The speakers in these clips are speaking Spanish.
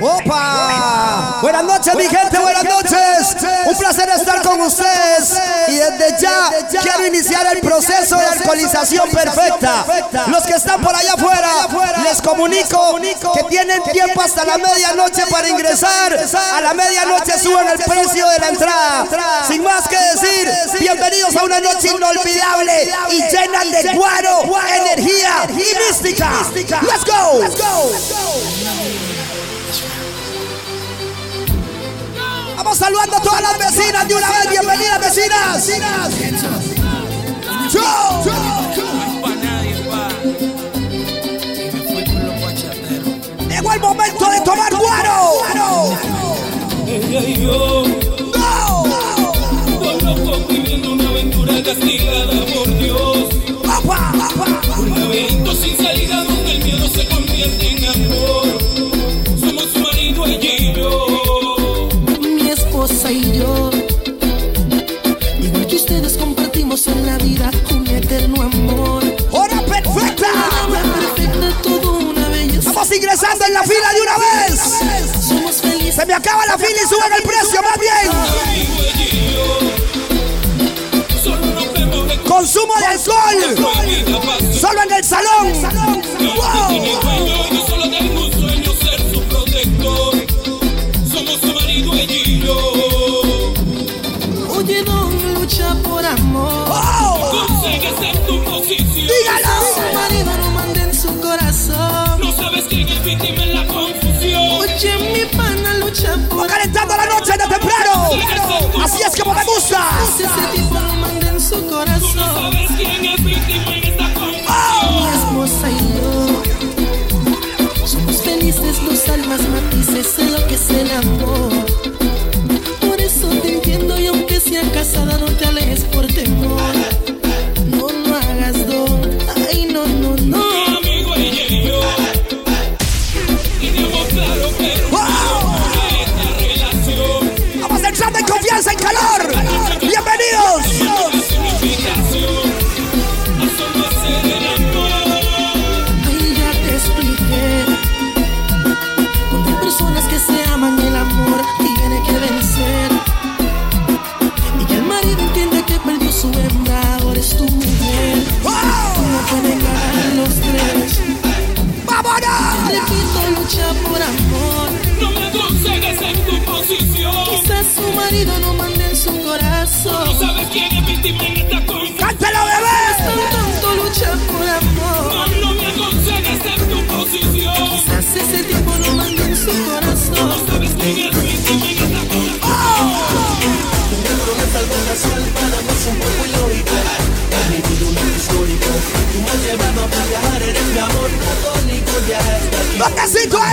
¡Opa! Buenas noches, mi gente, buenas noches. Un placer estar con ustedes. Y desde ya quiero iniciar el proceso de alcoholización perfecta. Los que están por allá afuera, les comunico que tienen tiempo hasta la medianoche para ingresar. A la medianoche suben el precio de la entrada. Sin más que decir, bienvenidos a una noche inolvidable y llena de guaro, energía y mística. Let's go. Vamos saludando a todas las vecinas de una vez. Bienvenidas, vecinas. Llegó el momento de tomar guaro. Yo. No. Viviendo una aventura castigada por Dios. Un laberinto sin salida donde el miedo se convierte en en la vida un eterno amor. Hora perfecta. Perfecta, todo una belleza. Vamos ingresando en la fila de una vez. Somos felices. Se me acaba la fila y suben el precio, más bien. Consumo de alcohol. Solo en el salón. ¡Toquecito ¡Un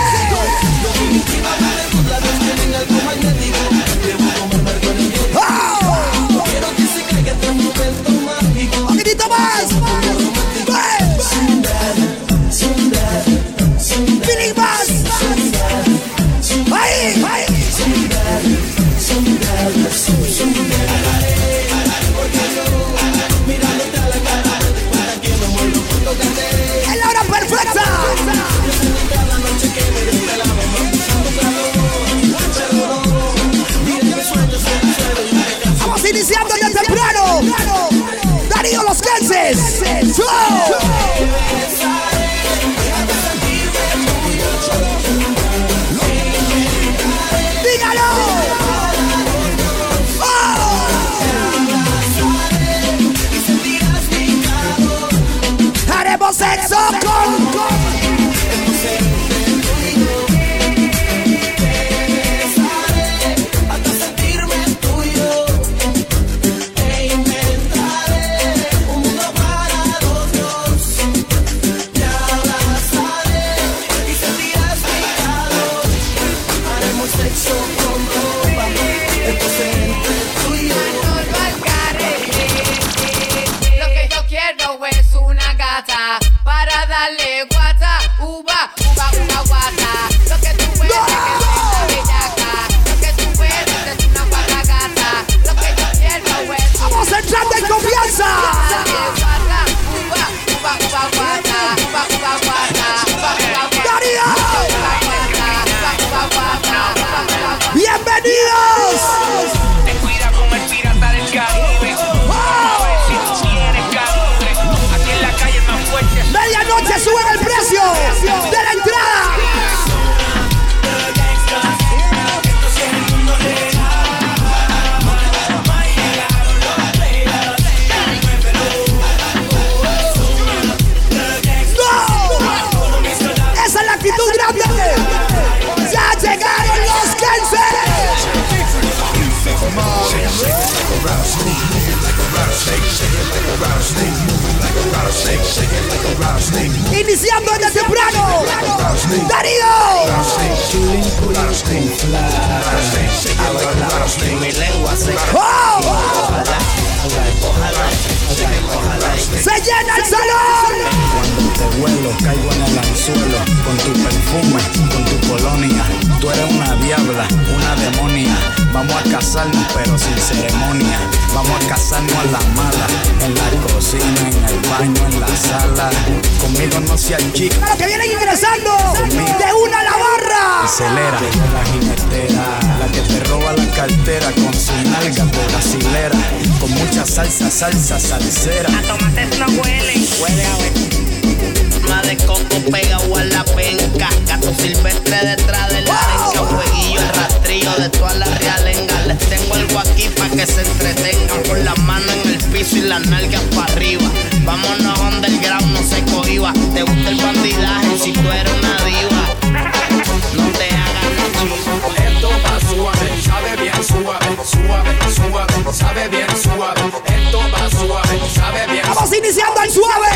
suave, suave, sabe bien suave. Esto va suave, sabe bien Vamos iniciando al suave.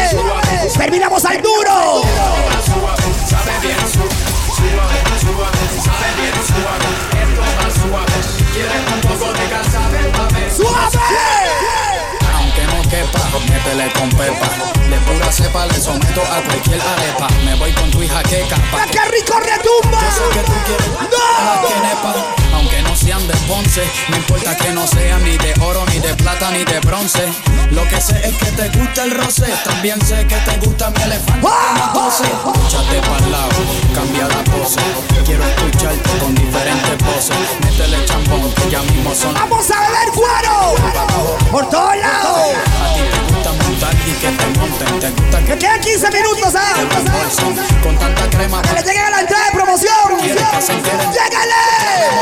Terminamos al duro. va suave, sabe bien su- suave, suave, sabe bien suave. Esto va suave, quieres un poco de casabe, papi. ¡Suave! Aunque no quepa, métele con pepa. De pura cepa le someto a cualquier arepa. Me voy con tu hija queca. pa' ¡Ah, ¡Qué rico retumba! Yo sé que tú quieres a la quenepa, aunque no sean de Ponce, no importa que no sean ni de oro, ni de plata, ni de bronce. Lo que sé es que te gusta el roce, también sé que te gusta mi elefante. Échate pa'l lado, cambia la pose. Quiero escucharte con diferentes voces. Métele chambón, que ya mismo son ¡Vamos a beber cuero! ¡Por todos lados! a ti te montar y que te monten, te gusta que Me quedan 15 minutos, ¿ah? con tanta crema. Que le lleguen a la entrada de promoción. ¡Lléguenle!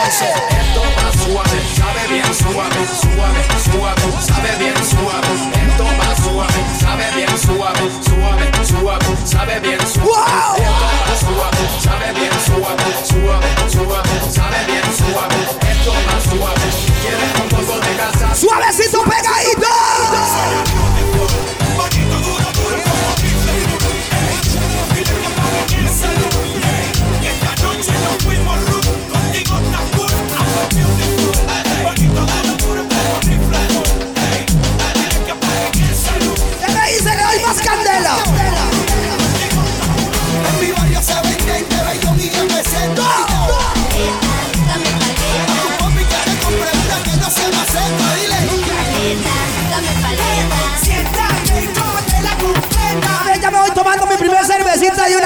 Esto va suave, sabe bien suave, suave, suave, sabe bien suave. Esto va suave, sabe bien suave, suave, suave, sabe bien suave. Esto va suave, sabe bien suave, suave, suave, sabe bien suave. Esto va suave, quieres un poco de casa. ¡Suavecito pegadito!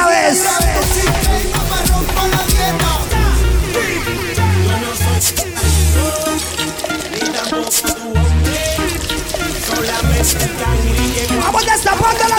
Dieta. ¡Vamos destapando las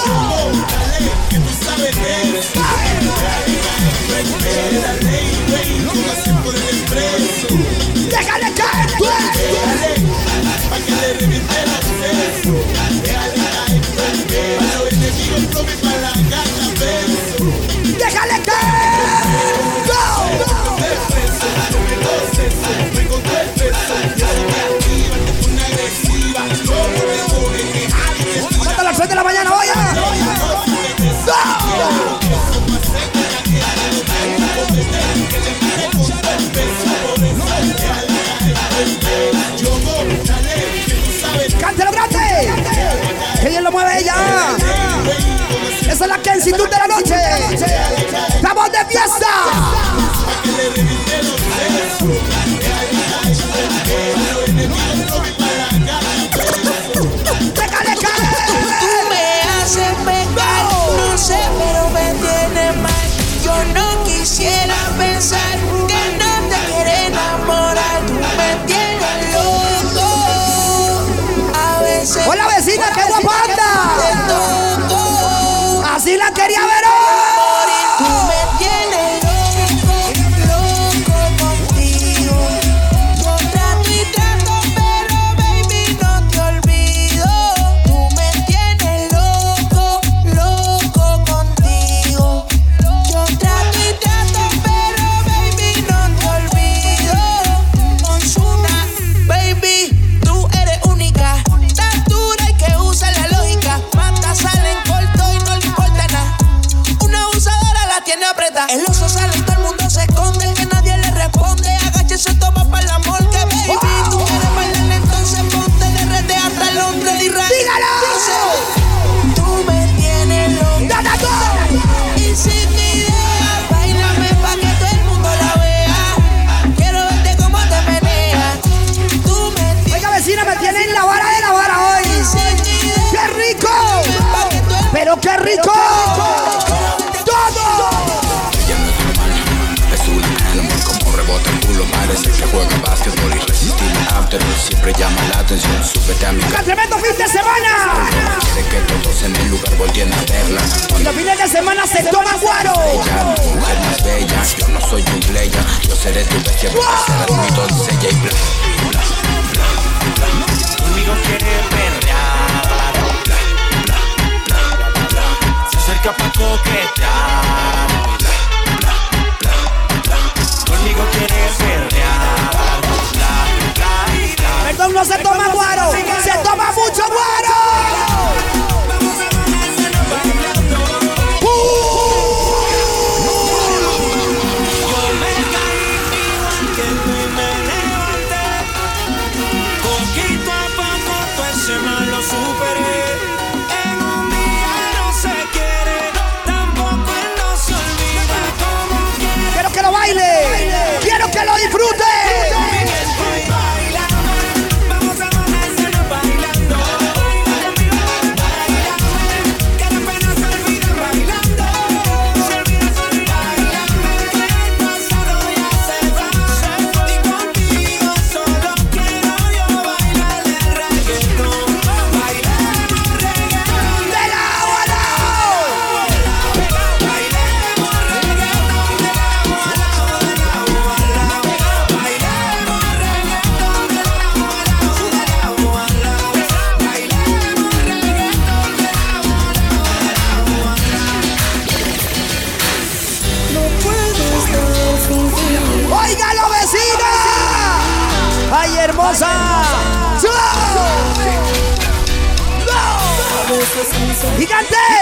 ¡Esa es la Kensitud de la noche! ¡Estamos de fiesta! Fin de semana! Quiere que todos en el lugar volteen a verla Los fines de semana se toma guaro. Mujer más bella, yo no soy un playa Yo seré tu bestia, serás mi doncella y bla, bla, bla, bla Conmigo quiere perrear. Se acerca pa' coquetear. Conmigo quiere perrear. Perdón, no se toma guaro. Se toma mucho guaro.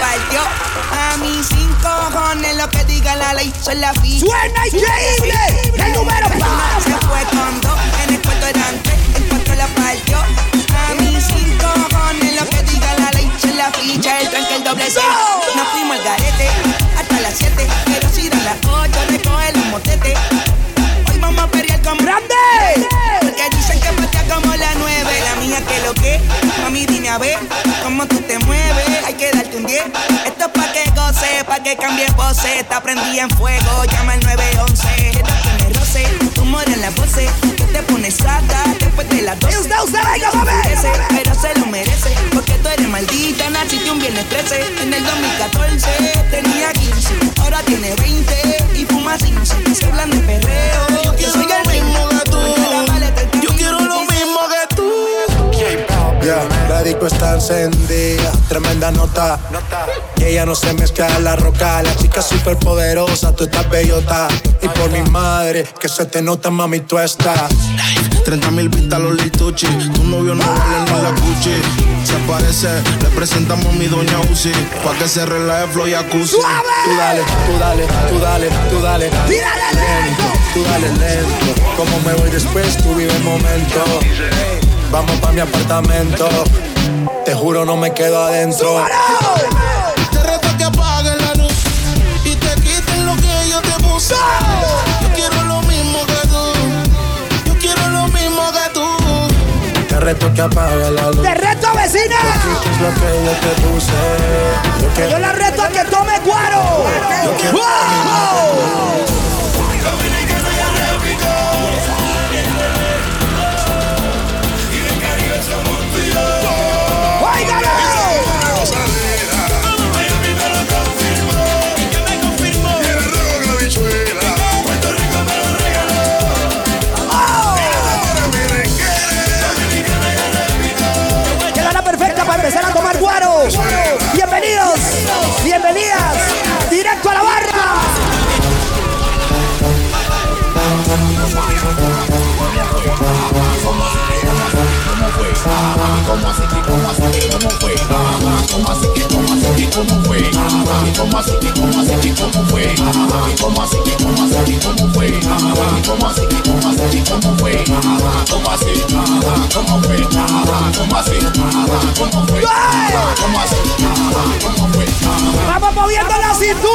partió. A mis cinco cojones lo que diga la ley, son la ficha. ¡Suena increíble! ¡El número Uno pa! se fue con dos, en el cuarto eran tres, en cuatro la partió. A mis cinco cojones lo que diga la ley, son la ficha, el tranque, el doble seis. Nos fuimos al garete, hasta las siete, pero si dan las ocho, recoge los motetes. Hoy vamos a pelear como ¡Grande! porque dicen que patea como la nueve La mía que lo que, mami dime a ver Cómo tú te mueves, hay que darte un 10 Esto es pa' que goce, pa' que cambie voces Está prendida en fuego, llama al 911 Quiero que me roce, tu mora en la voces Que te pones sata después de las 12 Usted, usted, venga. Pero se lo merece Porque tú eres maldita, naciste un viernes 13 En el 2014 tenía 15 Ahora tiene 20 y fuma 15 Se hablan de perreo. Yo soy el mismo que tú disco está encendida, tremenda nota. Y ella no se mezcla en la roca, la chica súper poderosa, tú estás bellota. Y por mi madre, que se te nota, mami, tú estás. 30 mil vistas los lituchi. Tu novio no vale ni la Gucci. Se parece, le presentamos a mi doña Uzi. Pa' que se relaje flow y jacuzzi. Tú dale, tú dale, tú dale, tú dale. ¡Tírale lento, tú dale lento. Como me voy después, tú vive el momento. Vamos pa' mi apartamento. Te juro, no me quedo adentro. Te reto que apagues la luz y te quiten lo que yo te puse. Yo quiero lo mismo que tú. Yo quiero lo mismo que tú. Te reto que apagues la luz. ¡Te reto, vecina! Yo la reto a que tome cuero. Yo quiero... ¡Wow! Vamos moviendo la cintura.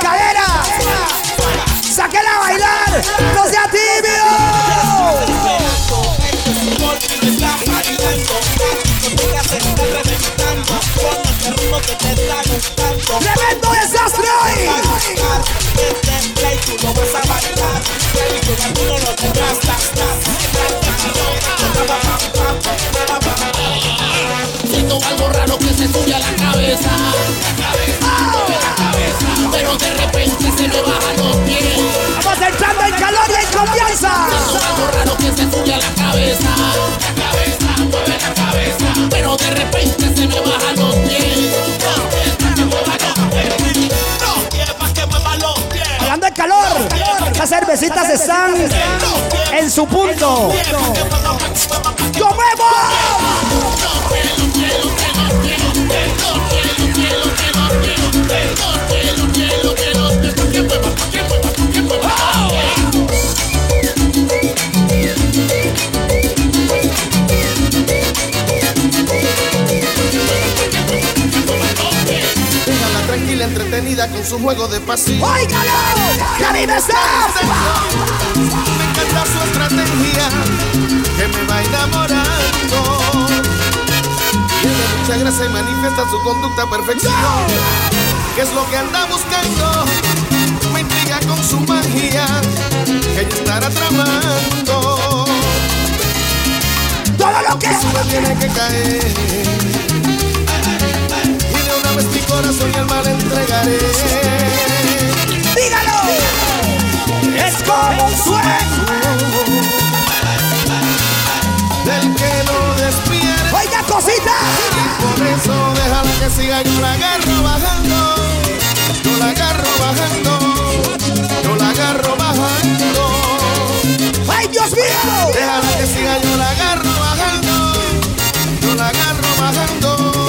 cadera. Sáquela a bailar. No sea tímido. Tremendo desastre hoy. Siento cervecitas están en su punto. ¡Yo! Déjala entretenida con su juego de pasión. ¡Óigalo! ¡Que a mí me está! Me encanta su estrategia, que me va enamorando. Tiene mucha gracia y manifiesta su conducta perfección. ¿Qué es lo que anda buscando? Me intriga con su magia, que ella estará tramando. Todo lo que tiene que caer. Corazón y alma le entregaré. ¡Dígalo! Es como un sueño. Del que no despierta. ¡Oiga, cosita! Por eso déjala que siga, yo la agarro bajando. Yo la agarro bajando. Yo la agarro bajando. ¡Ay, Dios mío! Déjala que siga, yo la agarro bajando. Yo la agarro bajando.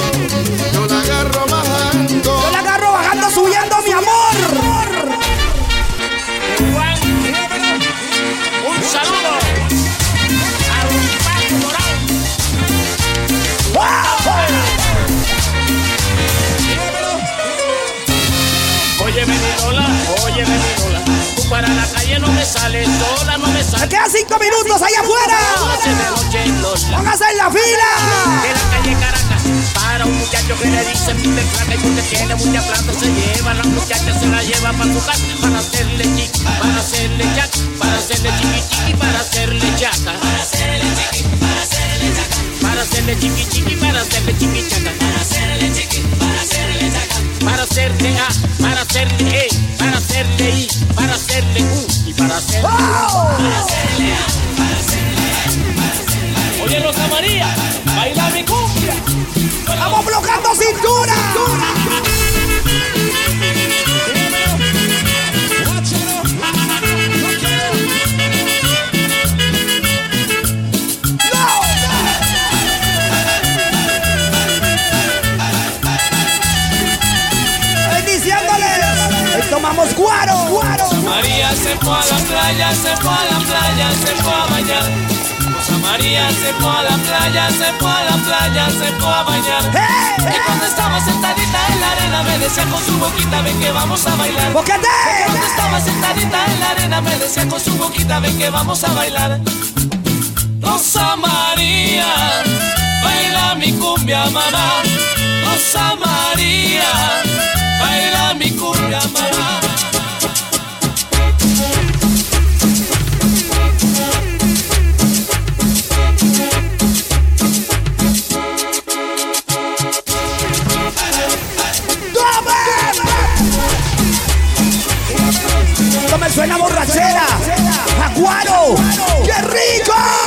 Calle no me sales sola, no me Me sales. quedan cinco minutos allá afuera. Póngase en la fila. De la calle Caracas para un muchacho que le dice pide plata y porque tiene mucha plata se lleva la muchacha se la lleva para su casa para hacerle chiqui, para hacerle chac, para hacerle chiqui chiqui, para hacerle chaca, para hacerle chiqui, para hacerle chaca, para hacerle chiqui chiqui, para hacerle chiqui chaca, para hacerle chiqui, para hacerle chaca, para hacerle A, para hacerle E, hacerle I, para hacerle U y para hacerle para hacerle A, para hacerle E, para hacerle Oye Rosa María, baila mi cumbia. Vamos bloqueando cintura. Playa, se fue a la playa, se fue a bañar. Rosa María se fue a la playa, se fue a la playa, se fue a bañar. Y cuando estaba sentadita en la arena me decía con su boquita, ven que vamos a bailar. Y cuando estaba sentadita en la arena me decía con su boquita, ven que vamos a bailar. Rosa María, baila mi cumbia mamá. Rosa María, baila mi cumbia mamá. Suena a borrachera. Aguaro. ¡Qué rico!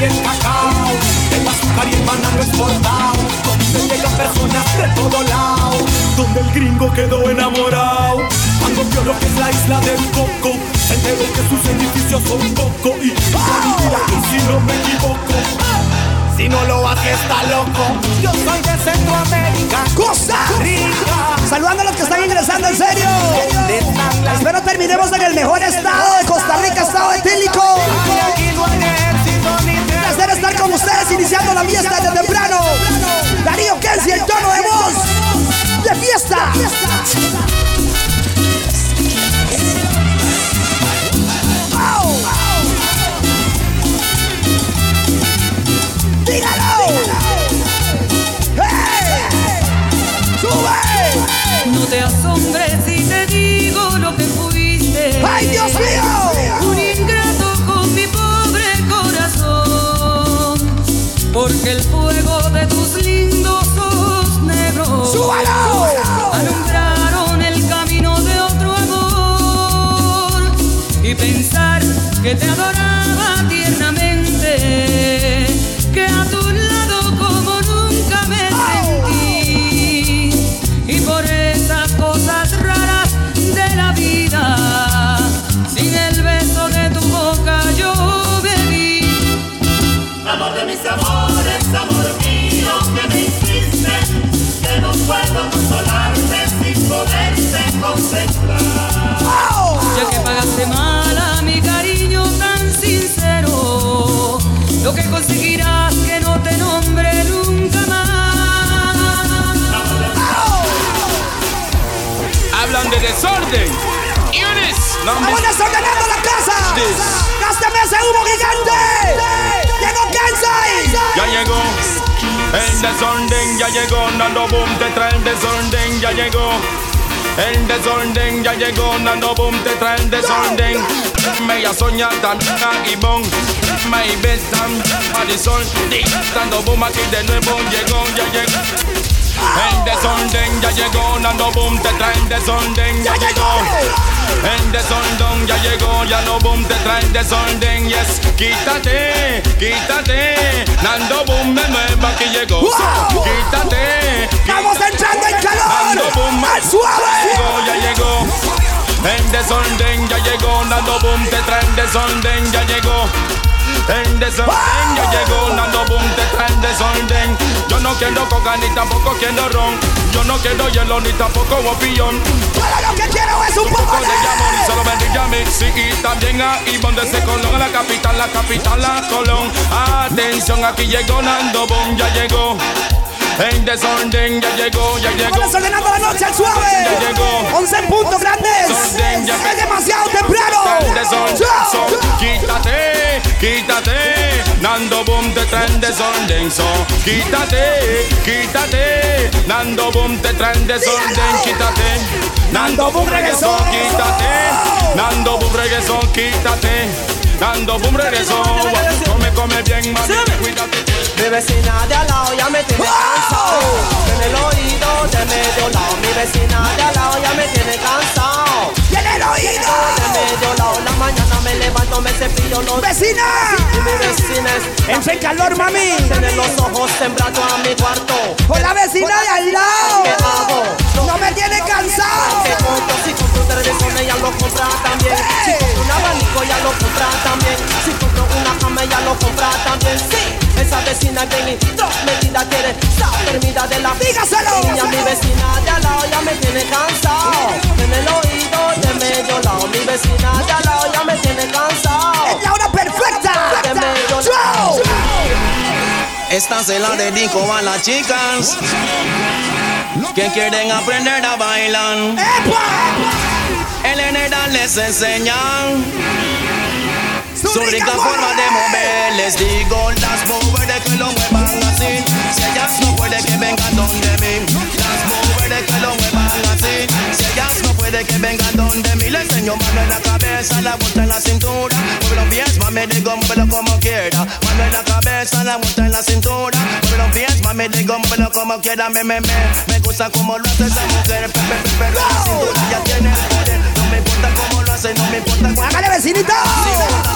Y el cacao, del azúcar y el banano exportado. Donde llegan personas de todo lado, donde el gringo quedó enamorado. Cuando vio lo que es la isla del coco, se enteró que sus edificios son coco. Y si no me equivoco, si no lo hace está loco. Yo soy de Centroamérica, ¡Costa Rica. Saludando a los que están ingresando en serio. ¿Dónde están las Espero terminemos en el mejor estado de Costa Rica, estado etílico. Estar con ustedes iniciando la fiesta desde temprano. Darío Kensi, el tono de voz de fiesta. ¡Dígalo! ¡Hey! ¡Sube! No te asombres si te digo lo que fuiste. ¡Ay, Dios mío! Que te adoraba tiernamente. Que a tu lado como nunca me sentí. Y por esas cosas raras de la vida, sin el beso de tu boca yo bebí. Amor de mis amores, amor mío que me hiciste, que no puedo consolarte sin poderte concentrar. De desorden. Yunis. ¡Vamos desordenando la casa! ¡Gástame ese humo gigante! ¡Llegó Kansai! Ya llegó. El desorden ya llegó. Nando Boom te trae el desorden. Ya llegó. El desorden ya llegó. Nando Boom te trae el desorden. Me ya soñar tan y bon. my best time sol. Dando boom aquí de nuevo llegó, ya llegó. El desorden ya llegó, Nando Boom te traen desorden, ya llegó. El desorden ya llegó, ya no boom te traen desorden, yes. Quítate, quítate, Nando Boom de nuevo aquí llegó. Wow. Quítate, Estamos entrando en calor. Nando Boom Al suave. llegó, ya llegó. El desorden ya llegó, Nando Boom te traen desorden, ya llegó. El desorden ya llegó, Nando Boom te traen desorden. Yo no quiero coca ni tampoco quiero ron. Yo no quiero hielo ni tampoco opinión. Todo lo que quiero es un poco de amor y solo me diga Mixi y también a Ivonne de ese Colón, la capital, la capital, la Colón. Atención, aquí llegó Nando Boom, ya llegó. El desorden ya llegó, ya llegó. Estamos desordenando la noche al suave. Ya llegó. 11 puntos grandes. Desorden, ya Es demasiado temprano. El desorden, so, quítate, quítate. Nando Boom te traen desorden, so, quítate, quítate. Nando Boom te traen desorden, quítate. Nando Boom regresó, quítate. Nando Boom regresó, quítate. Nando Boom regresó. Come, come bien, mami, cuídate. Mi vecina de al lado ya me tiene cansado. En el oído de medio lado. Mi vecina de al lado ya me tiene cansado. Y en el oído de medio lado. La mañana me levanto, me cepillo los ¡Vecina! Y mi vecina es. En calor, mami. Tiene los ojos sembrados a mi cuarto. Con la vecina de al lado. ¿Qué hago? No me tiene cansado. Compro, si compro un televisor ella lo compra también. Si compro un abanico ya lo compra también. Si compro una cama ella lo compra también. Sí, esa vecina que ni metida quiere estar termina de la Dígaselo. Mi vecina de al lado ya me tiene cansado. En el oído de medio lado. Mi vecina de al lado ya me tiene cansado. Es la hora perfecta. De medio Show. Esta se la dedico a las chicas que quieren aprender a bailar. El Enera les enseñan su rica forma de mover. Les digo las mujeres que lo muevan así. Si ellas no pueden que vengan donde mí. Las mujeres que lo muevan así. Si ellas no pueden que vengan donde mí. Les enseño mano en la cabeza, la vuelta en la cintura. Mueve los pies, mami, digo, muévelo como quiera. Mano en la cabeza, la vuelta en la cintura. Mueve los pies, mami, digo, muévelo como quiera. Me, me, me, me gusta como lo hace esa mujer. Ya tiene el poder. No me importa cómo hace, no me importa cuánto. Hágale, vecinito.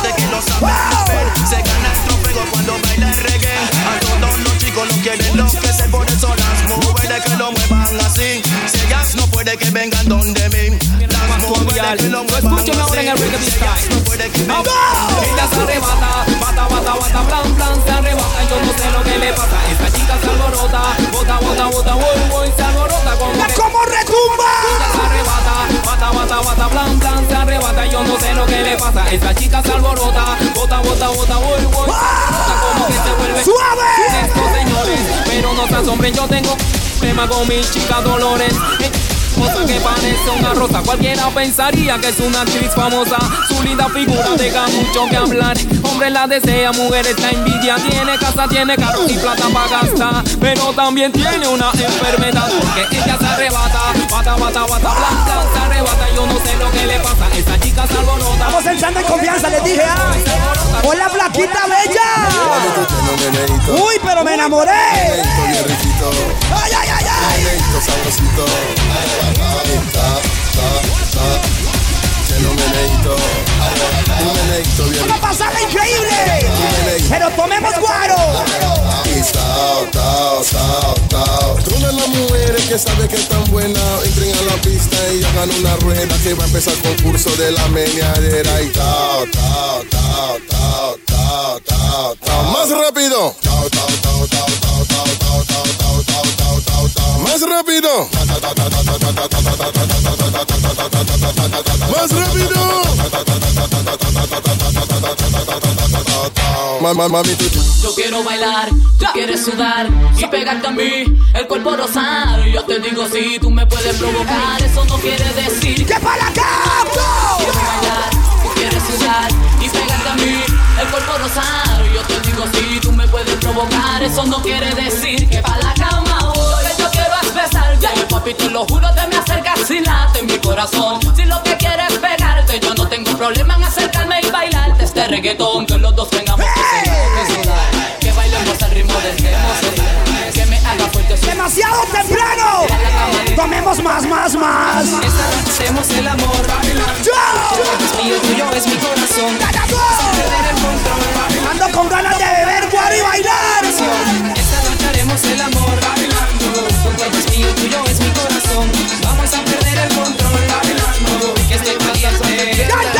De que lo sabe hacer. Se gana el trofeo cuando baila el reggae. A todos los chicos lo quieren enloquecer. Por eso las mujeres que lo muevan así. Si ellas no puede que vengan donde mí. Las mujeres que lo muevan Escúchame ahora en el reggae así. Si ellas no puede que vengan Ella se arrebata, bata, bata, bata, plan, plan, se arrebata. Yo no sé lo que le pasa. Esta chica se alborota, bota, bota, bota, voy, voy, se alborota como. ¡Mira cómo retumba! Ella se arrebata, bata, bata, bata, plan, plan, se arrebata. Yo no sé lo que le pasa. Esta chica se alborota, bota, bota, bota, voy, voy, como que se vuelve. ¡Suave! Esto, señores, pero no se asombren, yo tengo problema con mi chica Dolores. Cosa que parece una rosa, cualquiera pensaría que es una actriz famosa. Su linda figura deja mucho que hablar. Hombre la desea, mujeres la envidia. Tiene casa, tiene carro y plata para gastar. Pero también tiene una enfermedad porque ella se arrebata. Bata, bata, bata, blan, blan, se arrebata. Yo no sé lo que le pasa. Esta chica se alborota. Estamos entrando en confianza, les dije. ah. Hola, flaquita bella. Uy, pero me enamoré. Ay, ay, Momento sabrosito Ta, ta, ta Lleno meneito Un meneito bien ¡Una pasada increíble! ¡Pero tomemos guaro! Y sao, tao, sao, tao Todas las mujeres que saben que están buenas Entren a la pista y hagan una rueda Que va a empezar el concurso de la meneadera Y tao, tao, tao, tao, tao, tao Más rápido Tao, tao, tao, tao, tao, tao más rápido. Más rápido. Mamá, mami, tú. Yo quiero bailar, tú quieres sudar y pegarte a mí, el cuerpo rosar. Yo te digo si tú me puedes provocar, eso no quiere decir que para acá. Quiero bailar, tú quieres sudar y pegarte a mí, el cuerpo rosar. Yo te digo si tú me puedes provocar, eso no quiere decir que para la cama y ahí papi, tú lo juro, te me acercas y late mi corazón. Si lo que quieres pegarte, yo no tengo problema en acercarme y bailarte este reggaetón. Que los dos tengamos que que Que bailemos al ritmo del que Que me haga fuerte. ¡Demasiado temprano! Tomemos más, más, más. Esta noche hacemos el amor. ¡Yo! Y el tuyo es mi corazón. Ando con ganas de beber, guar y bailar. Esta noche haremos el amor. Vamos a perder el control. Que estoy caliente.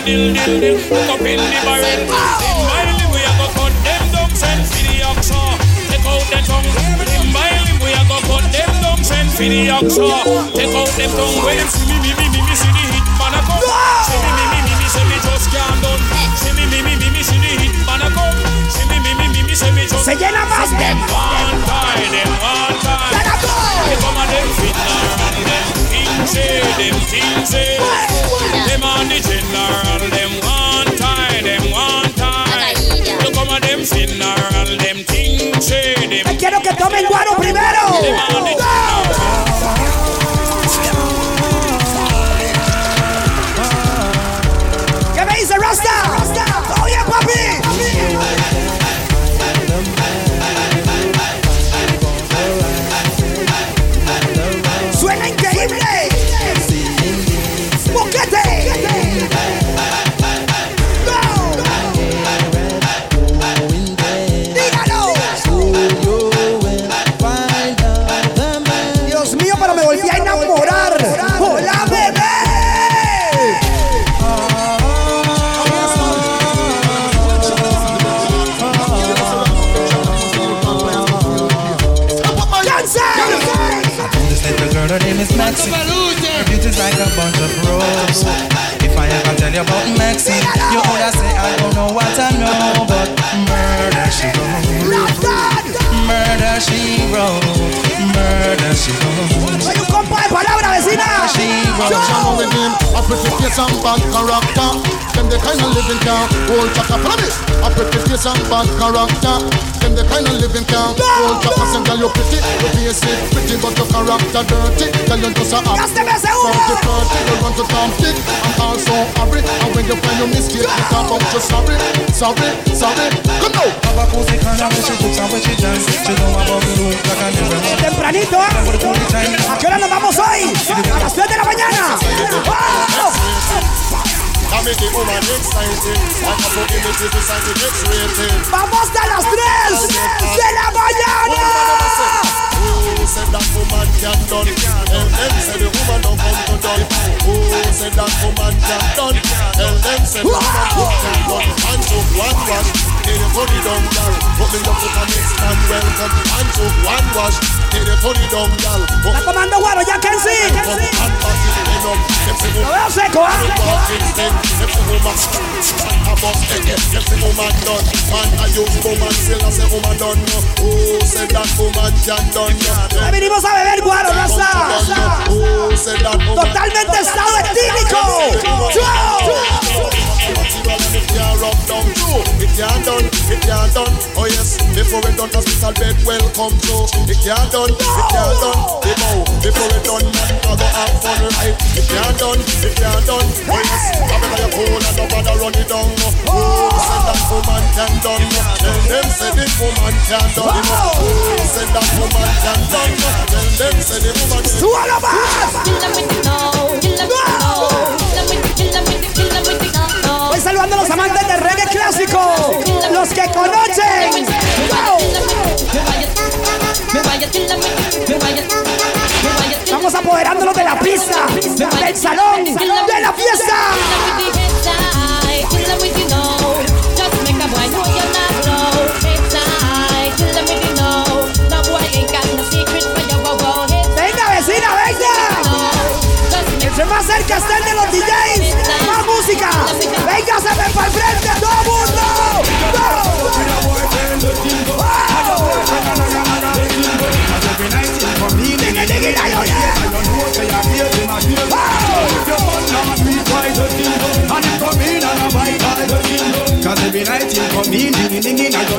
a dill, look up in the barrel. Meanwhile, we a go cut them down, send for the oxa. Take out the tongue. Meanwhile, we a go cut them down, send for the oxa. Take out them tongue. When them see me, me, me, me, me, see the hit man a come. See me, me, me, me, me, say me just can't done. See me, me, me, me, me, see the hit man a come. See me, me, me, me, me, say me just. Se llena más de- Them one time, them one time. They come and them fiddler and them things say, them things eh? say. Them on the general, them one time, them one time. You come and them fiddler and them things say, them. ¡Quiero que tomen guaro primero! Them on the pretty face and bad character. Them the kind of living can hold chaka. Some girl you pretty, you face it pretty, but your character dirty. Tell you just a act. Dirty, dirty, you run to Tom Dick and also hurry. And when you find your mistake, you talk about you sorry, sorry, sorry. Come now. Have a pussy kind of she looks and when she dance. She know about the rules like a never Tempranito, ¿eh? ¿A qué hora nos vamos hoy? A las 3 de la mañana. ¡Wow! I make the woman excited. I can put images beside the X-rated. ¡Vamos a las 3 de la mañana! Who said that woman can done? Tell them say the woman don't come to done. Who said that woman can done? Tell them say the woman don't come done. And took one wash, did it for the dumb girl. Put me up with a next man welcome. And took one wash, did it for the dumb girl. Está tomando guaro, ya Kenzie. Lo veo seco, ¿ah? Hoy vinimos a beber guaro, raza. Totalmente estado etílico. It can't done, it can't done. Oh yes, before we done hospital bed, welcome to. It can't done, it can't done. Before, before we done, man, I go have fun right. It can't done, it can't done. Oh yes, I better your phone and nobody run it down. Oh, said that woman can done. Tell them say the woman can done. Oh, said that woman can done. Tell them say the woman can ¡Súbalo más! Voy saludando los amantes del reggae clásico, los que conocen. Vamos apoderándonos de la pista, del salón, de la fiesta. Venga vecina, venga. Entre más cerca estén de los DJs. Música. Venga, se ven para el frente, todo el mundo.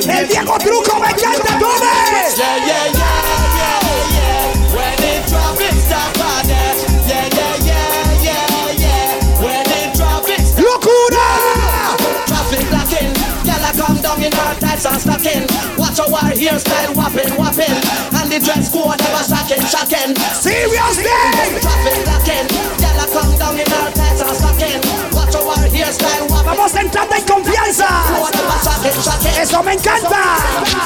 El viejo truco me encanta. Yeah, yeah, yeah, yeah, tights and stocking. Watch our hairstyle whopping, whopping. And the dress code never shocking, shocking. Seriously? Traffic blocking. Gyal a come down in her tights and stocking. Vamos entrando en confianza. Eso me encanta.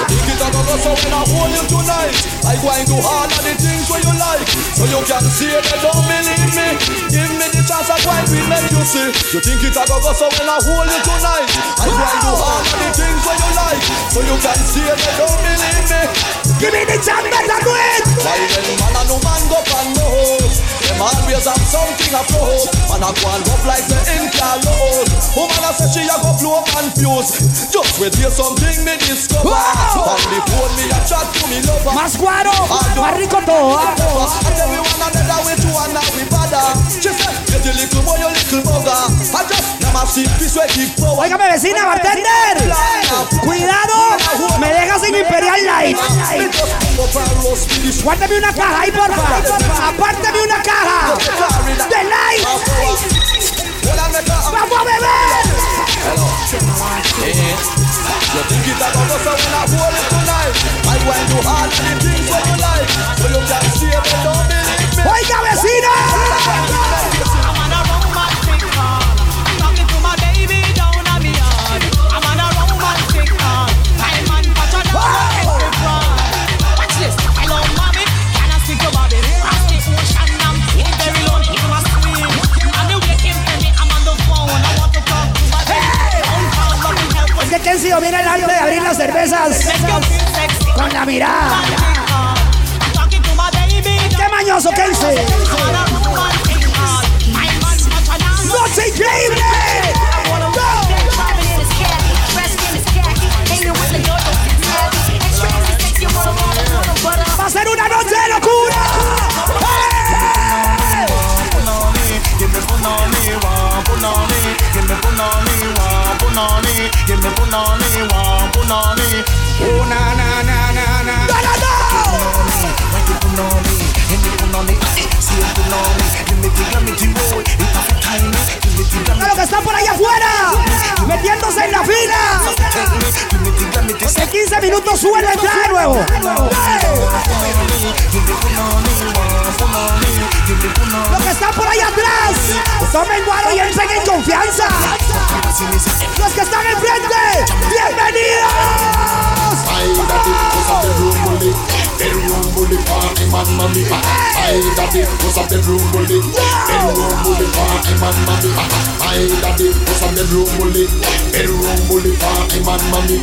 Think it a go go so I you tonight I go and do all of the things where you like So you can see it, they don't believe me Give me the chance I go and we make you see You think it a go go so when I hold you tonight I go and do all of the things where you like So you can see it, they don't believe me Give me the chance, better do it Why when man and no man go pan no Them always have something a flow Man a go and rough like the ink a load. Woman a say she a go blow confused Just wait till something me discover. On the phone me a chat to me lover. Más guaro, más rico todo. I tell me one another way to and now we bother. She said, get your little boy, your little bugger I just never see this way keep power Óigame, vecina, bartender. Cuidado, me dejas sin Imperial Light. Guárdame una caja ahí, porfa. Apártame una caja de Light. ¡Vamos a beber! You think it a go go so when I hold it tonight I and do all the things that you like So you can see it, but don't believe me Oiga, vecina. Kenzie domina el arte de abrir las cervezas con la mirada. ¡Qué mañoso, down. ¡Noche increíble! ¡Va a ser una noche de locura! Punani, wa punani. Give me punani, wa punani. Give me punani, wa punani. Oh na na na na na. ¡No, no, no! When you punani, when you punani, see you punani. Give me the glamity boy, it's a time. Give me the ¡A glamity. los que están por allá afuera! ¡Metiéndose en la fila! En 15 minutos la entrada de nuevo. Los que están por allá atrás, tomen guaro y entren en confianza. Los que están enfrente, bienvenidos. Bedroom bully, party man, mommy. Ay, daddy, what's up the room bully? Bedroom bully, party man, mommy. Ay, daddy, what's up the room bully? Bedroom bully, party man, mommy.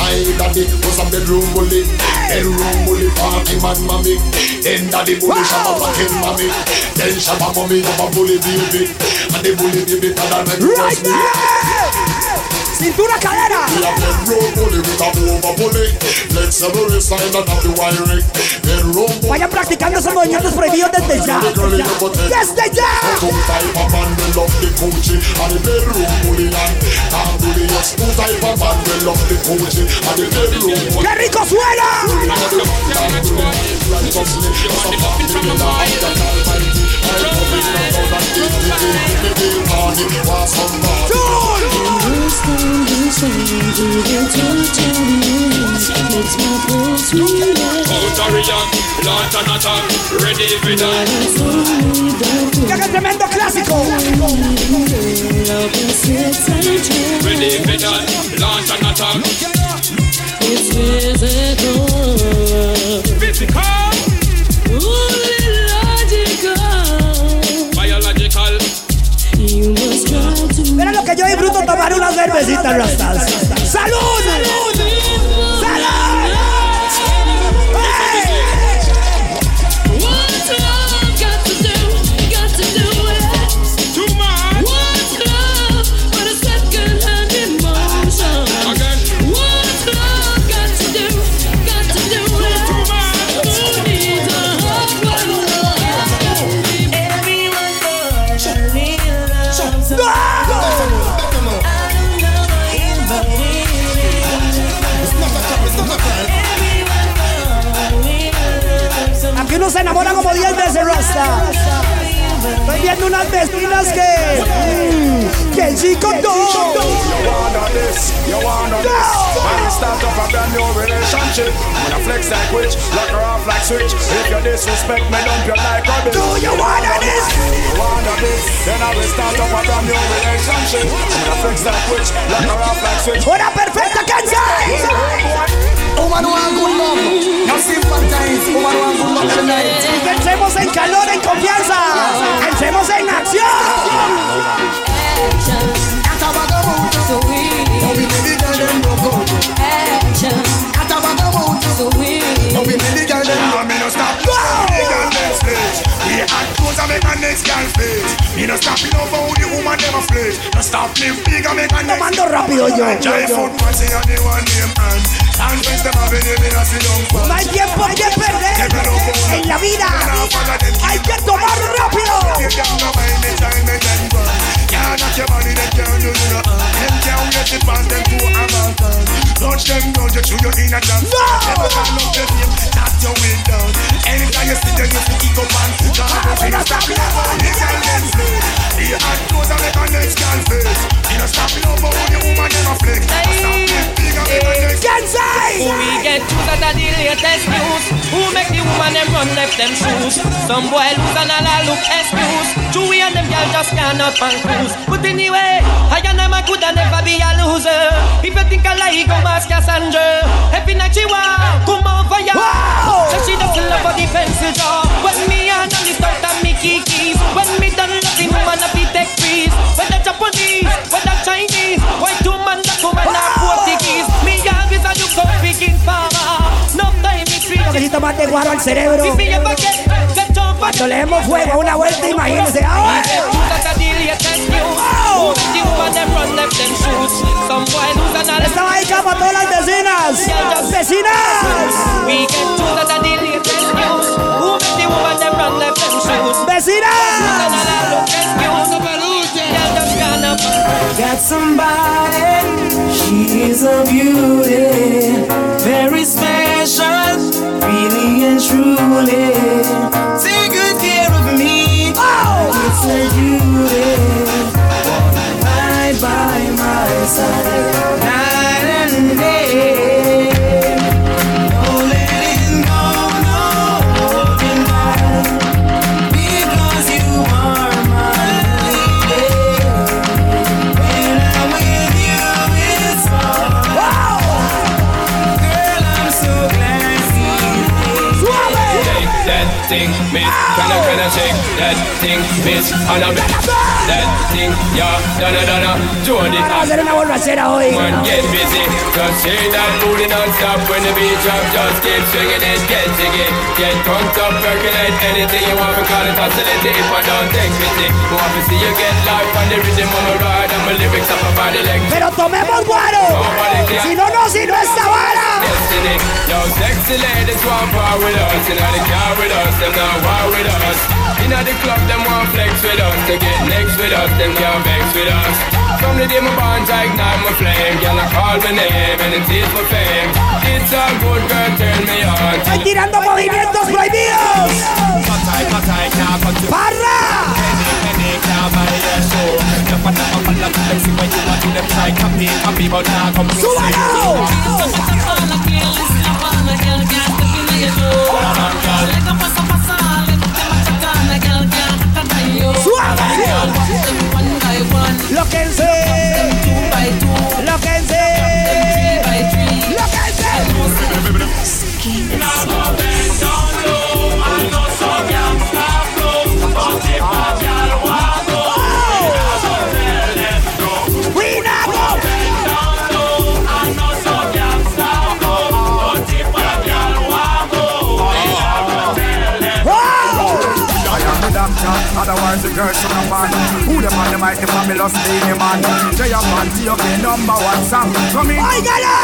Ay, daddy, what's up the room bully? Bedroom bully, party man, mommy. Then daddy bully shabba fucking mommy. Then shabba mommy have a bully baby. And the bully baby better than the Right there. Cintura cadera. We have bedroom bully with a over bully. Flexible side and have the wiring. Bedroom bully. Vayan practicando esos movimientos prohibidos desde ya. Desde ya. Two type of man we love the coochie and the bedroom bully and can't bully us. Two type of man we love the coochie and the bedroom bully. ¡Qué rico suena! Launch an attack, ready for that. ¡Qué tremendo clásico! Ready for that, launch an attack. It's physical. Physical. Only logical. Pero lo que yo disfruto tomar una cervecita, Rastas. ¡Salud! ¡Salud! Se enamora como 10 veces, Rasta. Estoy viendo unas vecinas que. Mmm, que chico You wanna this, you wanna this. When we start up a brand new relationship, when I flex like witch, lock her off like switch. If you disrespect me, dump you like rubbish. Do you wanna this? You wanna this? Then I will start up a brand new relationship. When I flex like witch, lock her off like switch. Una perfecta canción. Woman want good love. No Pensemos en calor, en confianza. Pensemos en acción. Tomando rápido yo. yo, yo and the one name and. And friends them have me not sit down. No hay tiempo que perder en la vida. Hay que tomar rápido. Can't go me time and then go. Can't knock your body, they can't do no. Them can't get it past them to a mountain. Touch them down, you chew your inner jam. Never turn up your name, knock your way down. Anytime you see them, you see ego pan. Can't go stop you, the girl them split. The hot clothes and make a next girl face. No stop you, when the woman never flick. Stop it, big and make a next. Kansai! Who we get choose that are the latest news? Who make the woman them run left them shoes? Some boy lose and all look excuse. Chewy and them girl just cannot pan cruise. But anyway, I and them I could never be a loser. If you think I lie, go ask Cassandra Every night she walk, come over ya So she doesn't love for the pencil jaw When me and Alice start and me kikis When me done woman a be take freeze Whether Japanese, whether Chinese White woman, black woman, or Portuguese Me always a look up picking farmer No time me free Necesito más de guaro al cerebro. If me ever get, Cuando le demos fuego a una vuelta, imagínense. ¡Ah! Esta va dedicada para todas las vecinas. ¡Vecinas! We the daddy latest news. Who make the woman them run left them shoes? ¡Vecinas! Got somebody, she's a beauty, very special, really and truly. Take good care of me, oh! it's a duty. Right by my side, Can I, can I shake that thing, miss? And I that thing, yeah, donna, donna. Jody, Vamos a hacer una borrachera hoy. One get busy, just shake that booty non-stop when the beat drop. Just keep swinging it, get jiggy, get drunk up, percolate anything you want because it's oscillating. If I don't take pity, I want to see you get life on the rhythm of my ride and my lyrics up about the leg. Pero tomemos guaro. Si no, no, si no esta vara. Destiny, yo, sexy ladies want power with us, inna the car with us, them not war with us. Inna the club, them want flex with us, to get next with us, them can't vex with us. From the day my bonds, I ignite my flame, girl, I call my name and it is my fame. It's a good girl, turn me on. Estoy tirando movimientos prohibidos. ¡Parra! Lóquense. Lóquense. Lóquense. Lóquense. Girls, the girls from the fan. Who them on the mic, the fabulous lady man. Jay up on TOK number one song. Come in. Óigalo.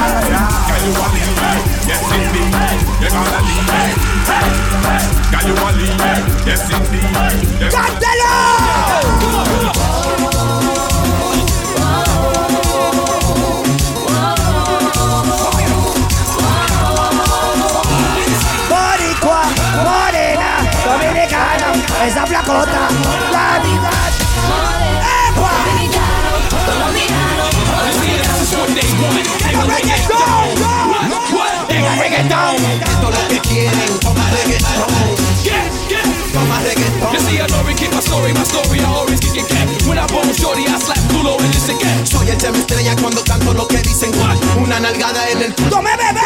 Girl, you a lead me, yes indeed. You gonna lead me. Girl, you a lead me, yes indeed. You ¡Cántelo! Boricua, esa flacota, la vida. Esto lo que quieren, toma reggaetón. Toma reggaetón. You see, I know we keep my story, my story, I always Soy el tema estrella cuando canto lo que dicen. Una nalgada en el. ¡Tome bebé!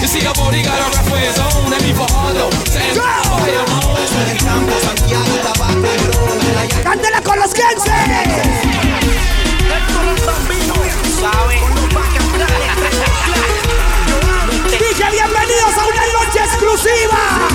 You see, a body got a rap for his own, and me for Harlow. Saying, fire on. Soy el campo, Santiago, tabaco, bro. ¡Cántela con los 15! Dije bienvenidos a una noche exclusiva.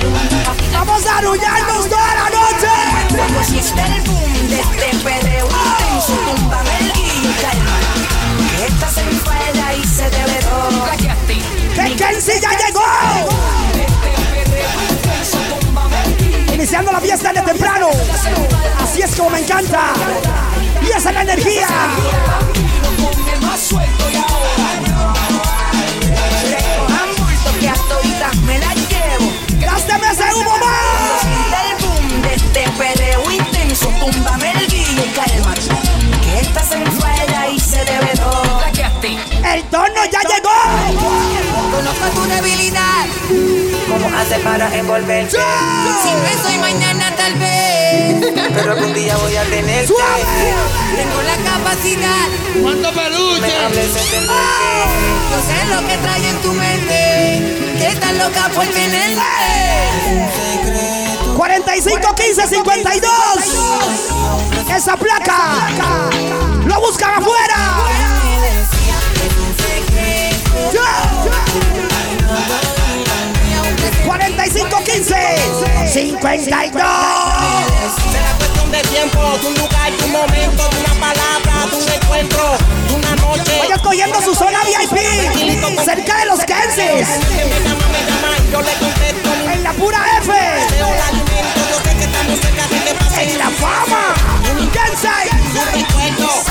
Aruño, papi. Vamos a arrullarnos toda la noche. Cuando existe el boom de este perreo intenso, túmbame el guillo y calma. Que esta se y se develó. Cállate. ¡Que Kenzie ya Iniciando la fiesta de temprano. Así es como me encanta. Y esa es la energía. me la llevo. ¡Gásteme ese humo más! El y. Que enfada y. ¡El tono ya llegó! Conozco tu debilidad. ¿Cómo hace para envolverte? Si no es hoy, mañana tal vez. Pero algún día voy a tenerte. Tengo la capacidad. ¿Cuánto peluche? Me hables yo sé lo que trae en tu mente. Que estás loca por tenerte. 45 15 52 Esa placa Lo buscan afuera 45 15 52 Será cuestión de tiempo, de un lugar, de un momento, de una palabra, de un encuentro, de una noche. Vaya escogiendo su zona VIP Cerca de los contesto. En la pura F. En la fama recuerdo.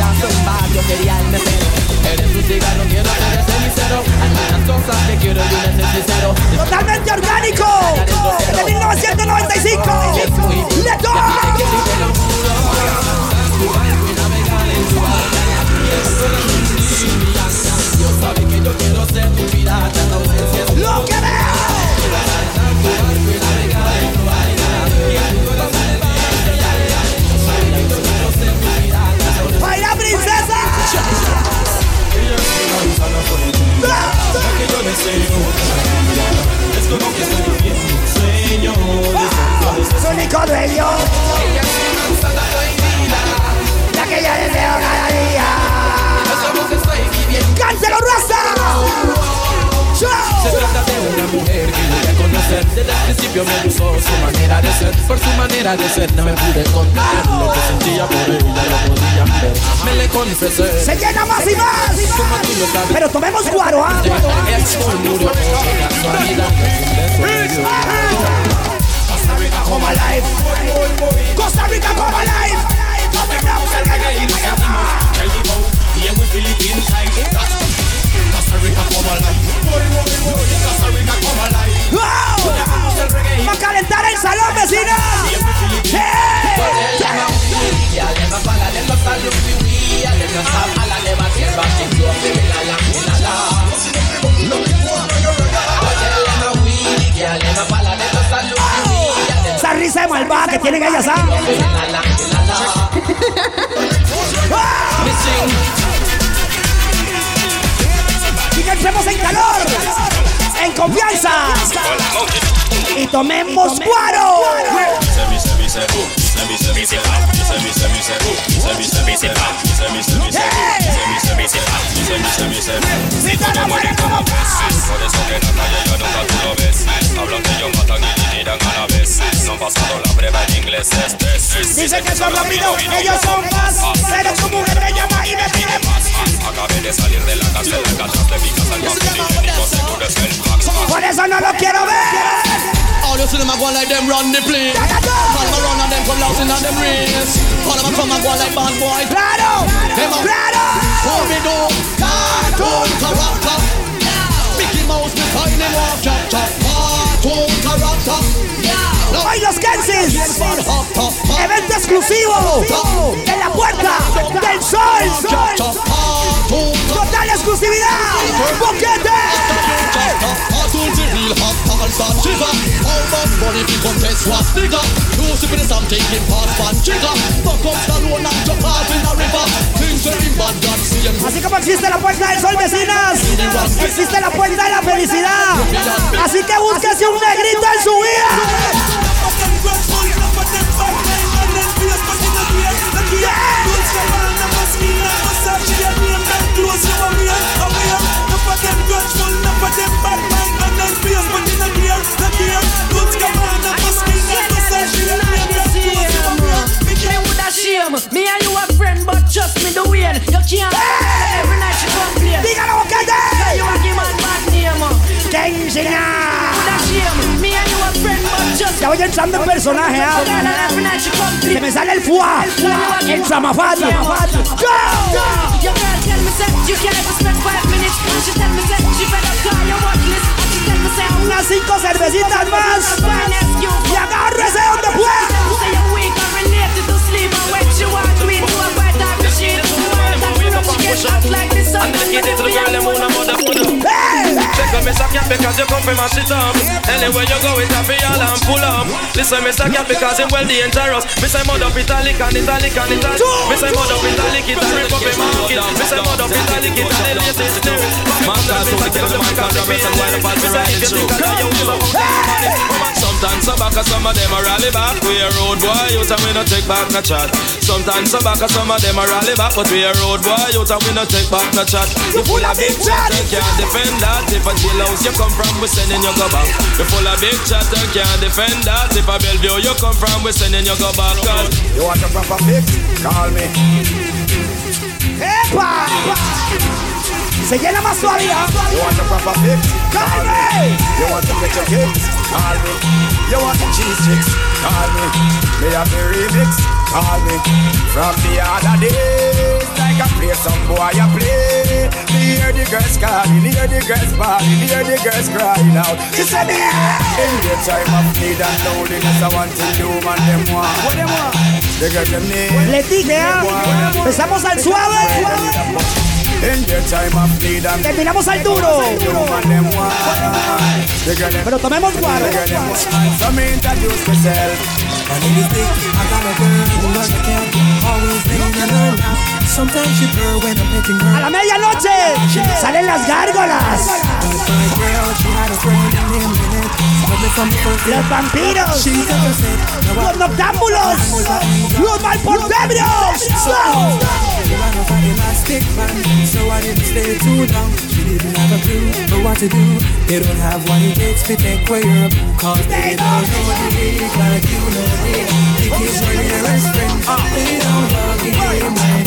Fueras un barrio quería el mesero. Eres un cigarro, quiero ser ese cenicero. Hay muchas cosas que quiero y un sincero. Totalmente orgánico De 1995 ¡Let's go! Dios sabe que yo quiero ser tu pirata, la ausencia es lo que ¡Baila es como que estoy viviendo un sueño. ¡Su único dueño! Ella es. La que yo deseo cada día Es como que estoy viviendo. ¡Cántelo, raza! Se trata de una mujer que yo ya conocí ser. Desde el principio me gustó su manera de ser. Por su manera de ser no me pude contener. Lo que sentía por ella lo podían ver. Me le confesé. Se llena más y más. Como tú lo sabes. Pero tomemos guaro, ¿ah? Murió por casualidad. Costa Rica come alive. Costa Rica come alive. It inside. Costa Rica come alive. Costa Rica come alive. ¡Wow! ¡Va a calentar el salón, vecina! Esa risa de malvada que tienen ellas, ¿ah? Que entremos en calor, en confianza. Y tomemos guaro. Si te mueres como pez Por eso que en la calle ya nunca tú lo ves Hablan que ellos matan y tiran a la vez No han pasado la prueba en inglés es Dicen que son rápidos, ellos son más. Pero su mujer me llama y me pide más. Acabé de salir de la cárcel Acá atrás de mi casa el papel higiénico seguro es el max Por eso no lo quiero ver. All you see them a go like them run the place. All them a run and them come out in them race. All them a go like bad boy. A do? Cartoon character. Mickey Mouse me chop chop. Cartoon character. Hoy los Kensis. Evento exclusivo. En la puerta del sol. Total exclusividad. Boquete. Así como existe la puerta del sol, vecinas, existe la puerta de la felicidad. Así que búsquese un negrito en su vida. Voy entrando en personaje, ¿ah? Se me sale el fuá. El say Unas cinco cervecitas más. Y agárrese donde pueda. Say you're weak or related to sleep and when she want to eat, do a bite out the shit. She get hot like the sun. And then give it to the girl, them on a mother foot up. Check out Mr. Cat because you come from mash it up. Anywhere you go, it's happy all and full up. Listen, Mr. Cat because him well dangerous. Me say mud up italic and italic and italic. Me say mud up italic, italic up in market. Me say mud up italic, italic, latest new. Man can't do it, tell the man can't drop it and wind up as me riding through. Sometimes some back, some of them a rally back. We a road boy, you and we no take back no chat. Sometimes some back, some of them a rally back, but we a road boy, you and we no take back no chat. You full of big chat, you can't defend that. If a jailhouse you come from, we sending you go back. You full of big chat, you can't defend that. If a Bellevue you come from, we sending you go back. Cause You want a proper fix? Call me. Hey, ¡Epa! Se llena más todavía. You want a proper fix? Call me. You want to get your kicks? Call me. You want the cheese chicks? Call me. Me have the remix? Call me. From the other days, like I play some boy I play. Me hear the girls calling, hear the girls bawling, hear the girls crying out. She said, yeah. In the time of need and loneliness, I want to do man them want. What them want? They got them name. Les dije. Empezamos al suave. In and Terminamos al duro. Pero tomemos guaro. A la medianoche salen las gárgolas. Los vampiros. Los noctámbulos. Los malportebrios. You are not an elastic man, so I didn't stay too long. She didn't have a clue for what to do. They don't have what it takes to take away your boo, cause they don't know the dick like you know dick. Dick is your nearest friend. They don't love the game like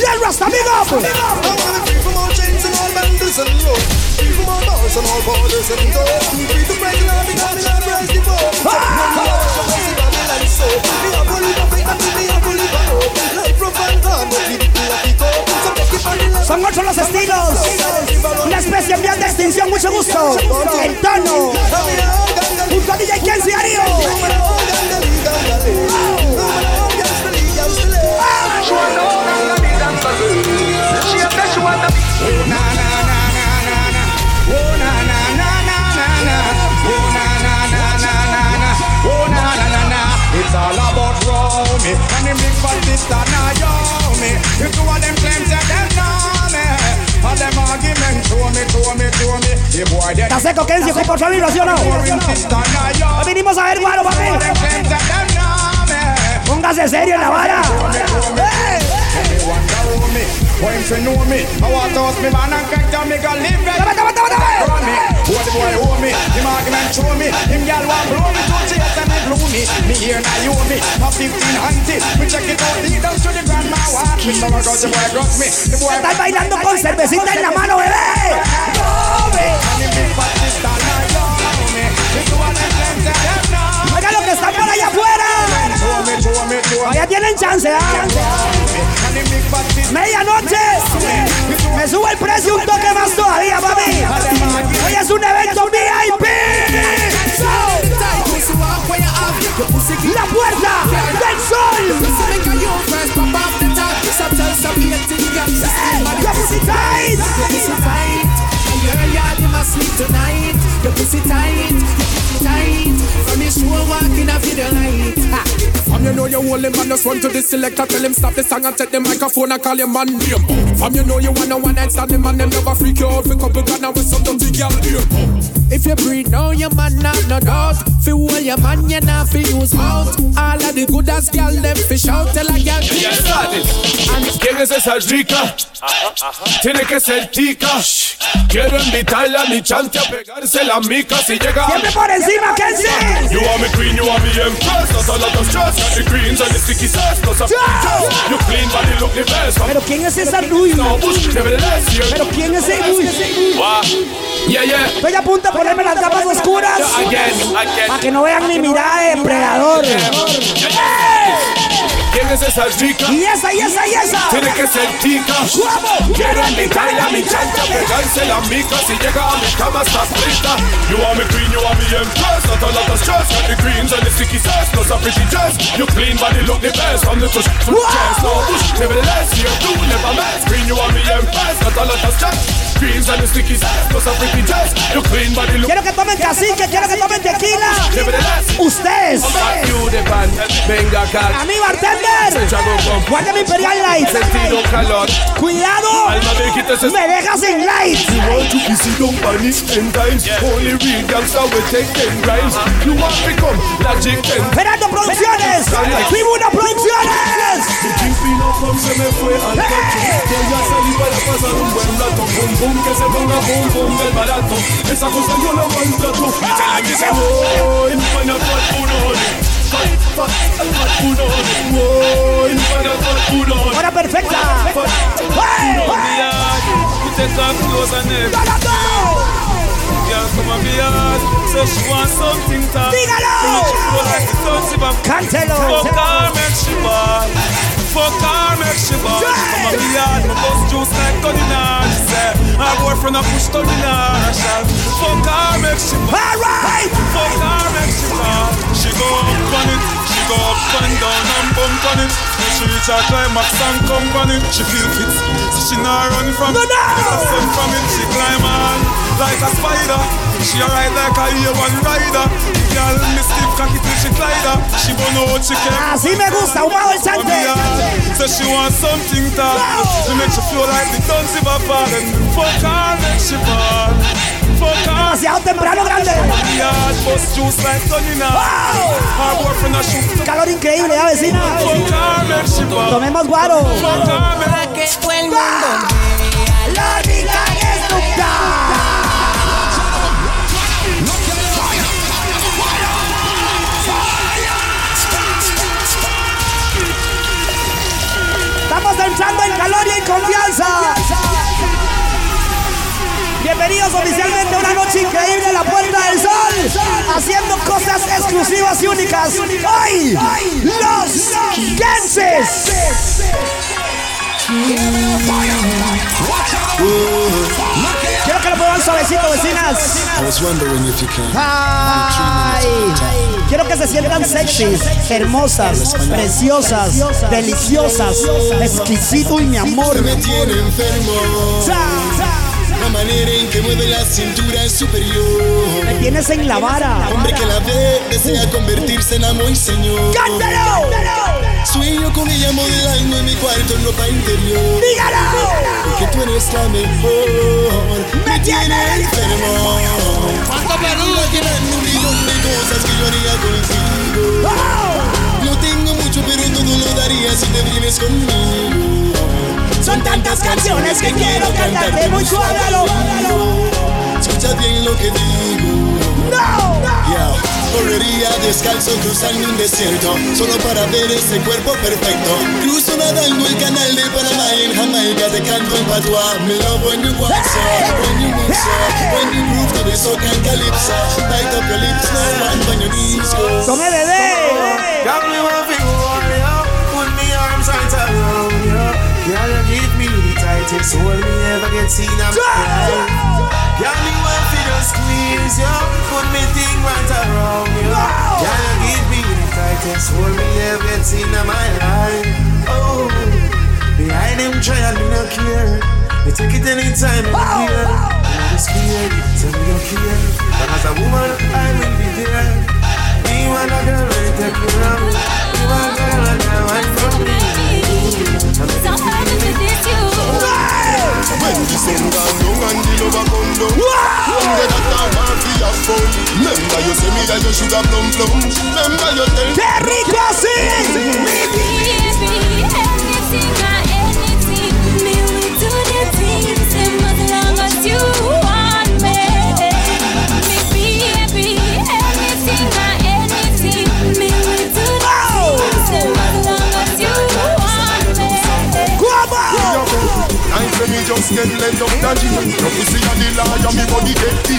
Yeah, Rasta, big up. I wanna free from all chains and all bangles and rope. Free from all bars and all borders and doors. Free to break ah! love because me not rise the boat. So. Me a and me a. Life rough and but we it. Son ocho los estilos. Una especie en vía de extinción, mucho gusto. El tono. Junto a DJ Kenzie Ario. Sister me You two of them claims that them know me. All them arguments show me, show me, show me. The boy them ¿Está seco Kenzie con por salir, ¿sí o no? Hoy vinimos a ver, guaro, papi. Póngase serio en la vara. When you know me, I want to host me man and crack down me got live it. Run me, boy the boy owe me, him argument show me, him gal want blow me to chase and me blew me. Me here now you me, a 15 hunted, me check it out, lead down to the grandma watch me. Some got the boy got me, the boy. Estás bailando con cervecita en la mano, bebé. Oiga lo que están por allá. Todavía tienen chance, ¿ah? Medianoche. Me sube el precio un toque más todavía, papi. Hoy es un evento VIP. La puerta del sol. Your pussy tight, tight. From your show, walking in the light. From you know you him man, just run to the selector, tell him stop the song and take the microphone and call your man name. From you know you wanna one night stand, the man them never freak you out, for couple gun with some dirty girl. If you breathe now, your man not no doubt. Fi hold your man, you not fi use mouth. All of the good as girl, them fi shout. Tell a girl, Ya sabes. ¿Quién es esa rica? Tiene que ser tica. Quiero invitarla a mi chante a pegarse la mica si llega. Siempre por encima, Kenzie. You want me queen, you want me empress. Not a lot of stress. Got the greens and the sticky sauce. Cause I'm You clean body look the best. Pero quién es esa Luis? Pero quién es ese Luis? Yeah, yeah. Estoy a punto de ponerme las gafas oscuras. Para que no vean mi mirada de depredador. ¿Quién es esa rica? Y esa, y esa, y esa. Tiene que ser tica. Quiero invitarla a mi chante a pegarse la mica si llega a mi cama está frita. You want me queen, you want me empress. Not a lot of stress. Got the greens and the sticky sauce. Plus a pretty dress. You clean body look the best. From the touch to the chest. No bush, nevertheless. You do never mess. Queen, you want me empress. Not a lot of stress. Greens and the sticky sauce. Plus a pretty dress. You clean body look Quiero que tomen cacique, quiero que tomen tequila. Ustedes. Venga. A mi bartender. Guarda mi Imperial Light. Sentido calor. Cuidado. Me dejas sin light. You want to kiss it, don't panic ten times. Only real gangsta will take ten rhymes. You want to become logic ten. Gerardo Producciones. Tribuna Producciones. se me fue al cacho. Voy a salir para pasar un buen rato. Bum bum que se ponga bum bum del barato. Esa cosa yo la maltrato. Voy para fat purón. Fat, fat, fat purón. Voy para Girl, come on, me yard. Say she want something to Dígalo. She go like the bam. Cántelo. Fuck her, make she ball. Fuck her, make she ball. Come on, me yard. My bus juice like Codinar. She say, her boyfriend a push Codinar. I shall fuck her, make she ball. All right. Fuck her, make she ball. She go up on it. She go up and down and bump on it. Then she reach her climax and come on it. She feel fit, so she not run from it. A sun from it. She climb on like a spider. She a ride like a A1 rider. Girl, me stiff cocky till she glide her. She burn out, she can't. Así me gusta, ahumado el chante. So she want something to To make she feel like the guns if I fall And fuck her, make she fall Demasiado temprano, grande. Calor increíble, ya vecina. Tomemos guaro. Para que todo el mundo vea La rica es Estamos entrando en calor y en confianza. Bienvenidos oficialmente a una noche increíble en la Puerta del Sol, haciendo cosas exclusivas y únicas. Hoy, los Genses. Quiero que lo pongan suavecito, vecinas. Ay, quiero que se sientan sexys, hermosas, preciosas, deliciosas, exquisito y mi amor. Me tiene enfermo. La manera en que mueve la cintura es superior. Me tienes en la vara. Hombre que la ve desea convertirse en amo y señor. ¡Cántalo! Sueño con ella modelando en mi cuarto en ropa interior. ¡Dígalo! Porque tú eres la mejor. Me tiene enfermo. ¿Cuánto Perú? Imaginando un millón de cosas que yo haría contigo. No tengo mucho, pero todo lo daría si te vienes conmigo. Son tantas canciones que quiero cantarte muy suave. Escucha bien lo que digo. No. Yeah. Correría descalzo cruzando un desierto Solo para ver ese cuerpo perfecto Cruzo nadando el canal de Panamá en Jamaica Te canto en patois Me love when you walk so When you move so When you groove to the soca and calypso up your lips now and when your knees go Tome bebé. The tightest me ever get seen my life Got me one for just squeeze you Put me thing right around you Girl, you give me the tightest hold me ever get seen on my life. Oh, behind them trial me no care. Me take it anytime anywhere I'm not scared, so me don't care. But as a woman, I will be there. Me want a girl to take care of me Me want a girl and I want from me When the sun gone down and the lover come down Wonder that I want to have fun Remember you say me that you should have plum plum Remember you tell me ¡Qué rico así! I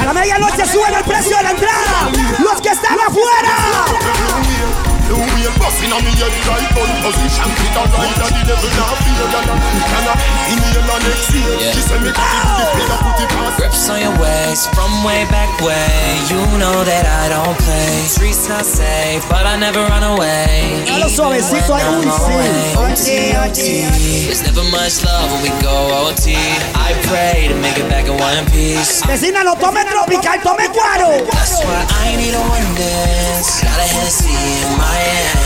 A la medianoche suben el precio de la entrada. Los que están afuera. The wheel busting on me head right on position With a ride and the devil now fear than a Can I inhale her next year She say me cut it with the put it past Grips on your waist from way back way. You know that I don't play. Streets not safe, but I never run away. Dale suavecito ahí, uy, sí. Oye, oye. There's never much love when we go OT. I pray to make it back in one piece. Vecina, no tome tropical, tome cuaro. That's why I need a one dance. Got a Hennessy in my hand.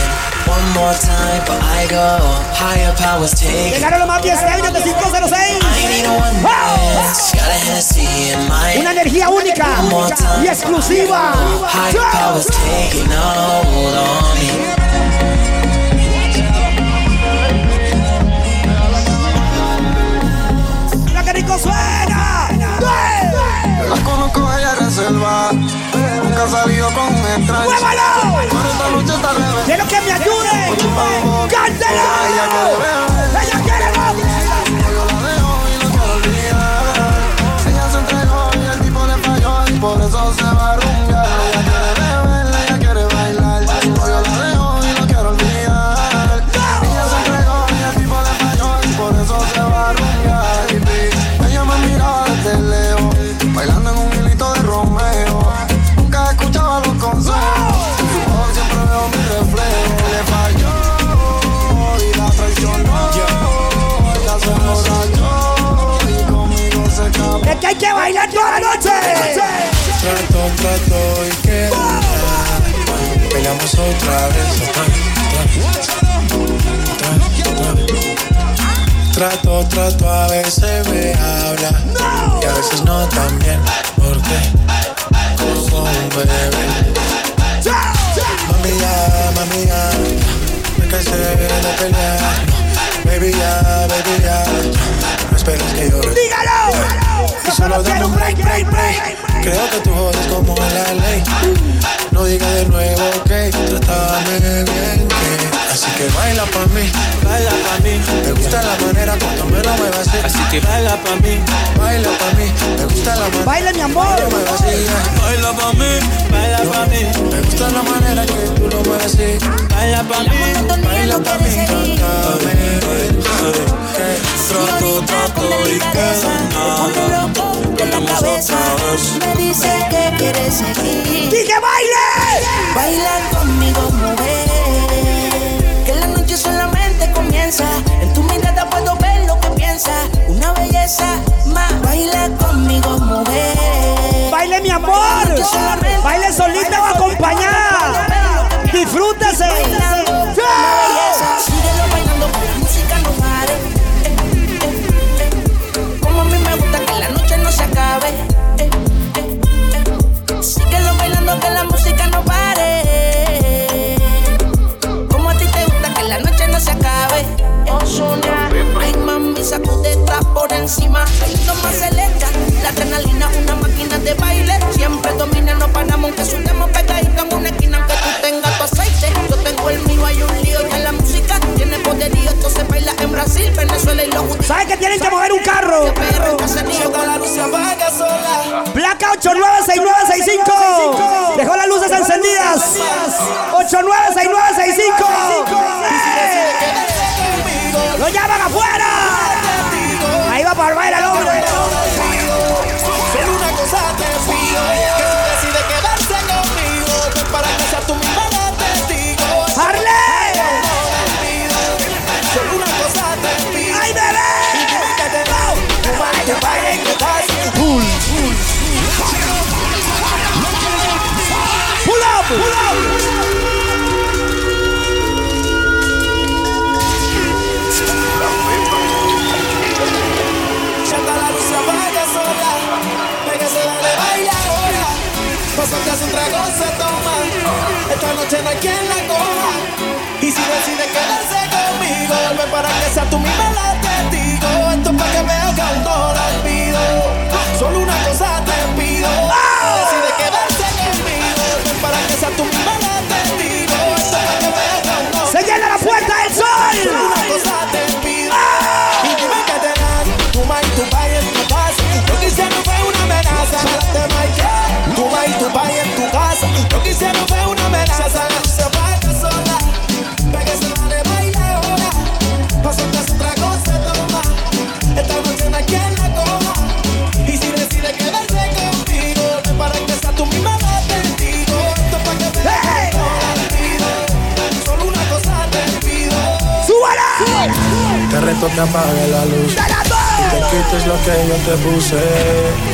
One more time, but I go. Higher powers take. Llegaron los más fiesteños de 506. I need a one dance. Got a Hennessy in my Una energía única One more time. y exclusiva. Higher powers taking a hold on me. Mira qué rico suena. La conozco a ella reserva. Nunca ha salido con un extraño. ¡Muévalo! Pero esta lucha está revés. Quiero que me ayude. ¡Cántelo! Ella quiere beber. ¡Ella quiere Yo la dejo y no quiero olvidar. Ella se entregó y el tipo le falló y por eso se va a rumbear. Bailar toda la noche. Trato, trato y queda Pegamos otra vez. Trato, trato, a veces me habla y a veces no también, porque como un bebé. Mami ya, mami ya, me cansé de pelear. Baby ya, baby ya, esperes que llore. ¡Dígalo! Y solo dame un break, break, break. Creo que tú jodes como la ley. No digas de nuevo que trátame bien, que así que baila pa' mí, baila pa' mí. Me gusta la manera cuando me lo muevas así. Así que baila pa' mí, baila pa' mí. Me gusta la manera. Baila mi amor. muevas así. Baila pa' mí, baila pa' mí. Me gusta la manera que tú lo muevas así. Baila pa' mí, baila pa' mí. Trátame bien, que trato, trato y que nada. la cabeza me dice que quieres seguir. ¡Y que baile! Baila conmigo, mujer. Que la noche solamente comienza. En tu mirada puedo ver lo que piensas. Una belleza más. Baila conmigo, mujer. ¡Baile mi amor! ¡Baile solita o acompañada! Encima. Bailando más celesta, la adrenalina, una máquina de baile. Noche no hay quien la coja. Y si decide quedarse conmigo Ven para que sea tú misma la testigo. Esto es para que me haga un no lo olvido. Solo una cosa te pido. Si decide quedarse conmigo Ven para que sea tú misma la testigo. Esto es para que haga un no. Se llena la puerta del Solo sol. una cosa te pido. Y dime que te dan Tu y tu en tu casa Lo que hicieron fue una amenaza. Te Tu ma y tu pai en tu casa. Que hicieron fue una amenaza. Se apaga sola. Pégase, dale, baila ahora. Pásate a otra cosa, toma. Esta noche no hay quien la coja Y si decide quedarse contigo Ven para que sea tú misma la testigo Esto es pa' que me hey. no la Solo una cosa te pido. ¡Súbala! Te reto que apague la luz. Te quites lo que yo te puse.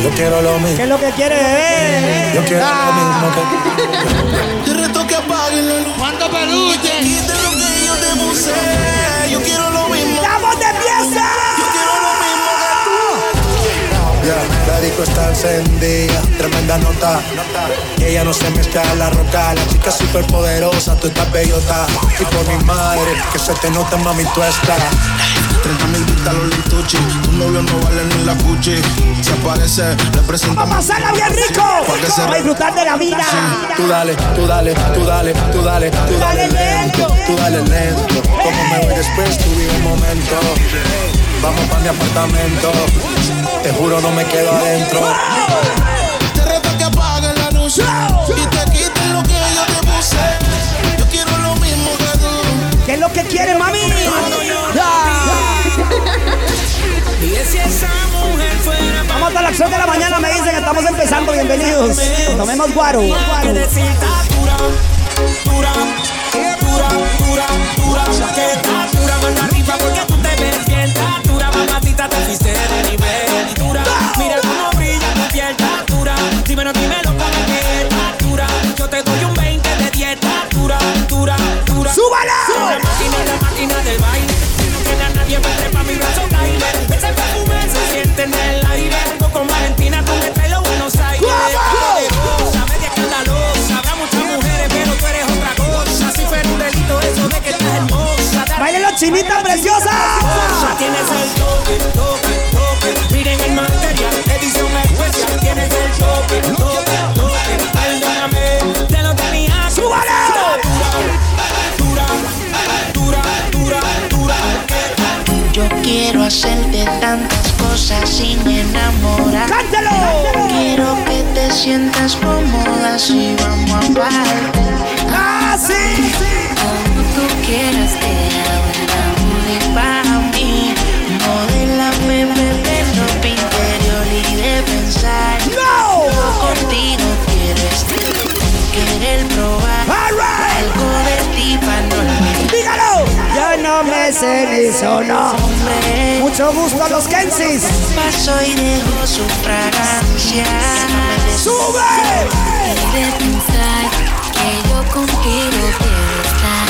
Yo quiero lo mismo. ¿Qué es lo que quiere beber? Yo quiero lo mismo que Te reto que apague la luz. ¿Cuánto peluche? Quite lo que yo te puse. Yo quiero lo mismo. ¡Estamos de fiesta! Yo quiero lo mismo que Ya, la disco está encendida, tremenda nota. Y ella no se mezcla en la roca. La chica súper poderosa, tú estás bellota. Y por mi madre, que se te nota, mami, tú estás. 30 mil vistas los lituchi. Tu novio no vale ni la cuchi. Se aparece, le presenta. ¡Vamos a pasarla bien rico! ¡Vamos a disfrutar de la vida! Tú dale, tú dale, tú dale, tú dale, tú dale lento, tú dale lento. Como me voy después, tú vive el momento. Vamos pa' mi apartamento. Te juro, no me quedo adentro. Te reto que apague la luz. Y te quites lo que yo te puse. Yo quiero lo mismo que tú. ¿Qué es lo que quiere, mami? Vamos hasta las 8 de la mañana, me dicen estamos empezando. Bienvenidos. Tomemos guaro. Chinita preciosa. Ya tienes el toque, toque, toque. Miren el material, edición especial. Tienes el toque, toque, toque. Perdóname, te lo tenía. ¡Súbale! Dura, dura, dura, dura. Yo quiero hacerte tantas cosas sin enamorar. ¡Cántalo! Quiero que te sientas cómoda si vamos a parte. Sono. Hombre, Mucho gusto a los Kensis. paso y dejo su fragancia. ¡Sube! Pensar que yo contigo quiero estar.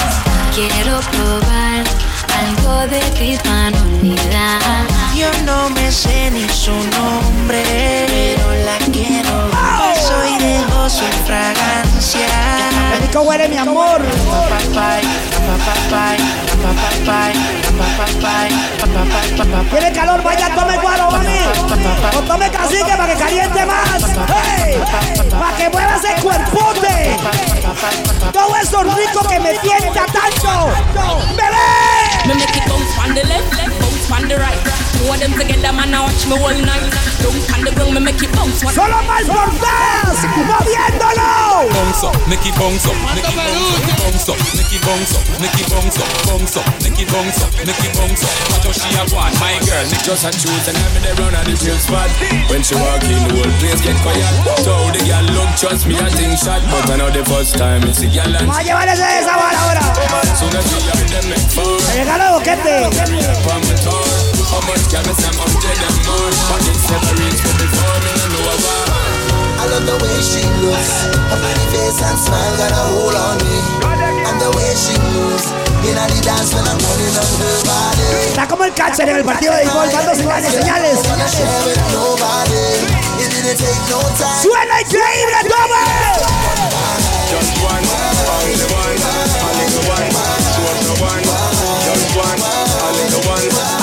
Quiero probar algo de no olvidar. Yo no me sé ni su nombre, pero la quiero. Paso y dejo su fragancia. Rico huele mi amor. Tiene calor, vaya, tome guaro, mami. O tome cacique para que caliente más. ¡Hey! Para que mueva ese cuerpote. Todo eso rico que me tienta tanto. ¡Bebé! Me make it bounce on the left, left, bounce on the right. Two of them together, man, I watch me all night. Don't on the ground, me make it bounce. One Solo más por más. Moviéndolo. Bounce up, make it bounce up, make it bounce up, make it bounce up, make it bounce up, bounce bounce bounce. What she have want? My girl, Just a choose and I'm in the run at the chill spot. When she walk in, the whole place get quiet. So the girl look, trust me, I think shot. But I the first time it's the girl and a. Me. From the tour. How much can I say I'm dead and more? But it separates me before me no know about. I love the way she looks. Her pretty face and smile got a hold on me. And the way she moves. In the dance when I'm running on her body. Está como el catcher en el partido de béisbol, dando señales, señales. Wanna share with nobody. It didn't take no time. ¡Suena increíble, tome! Just one, only one, only one, just the one, just one, only the one.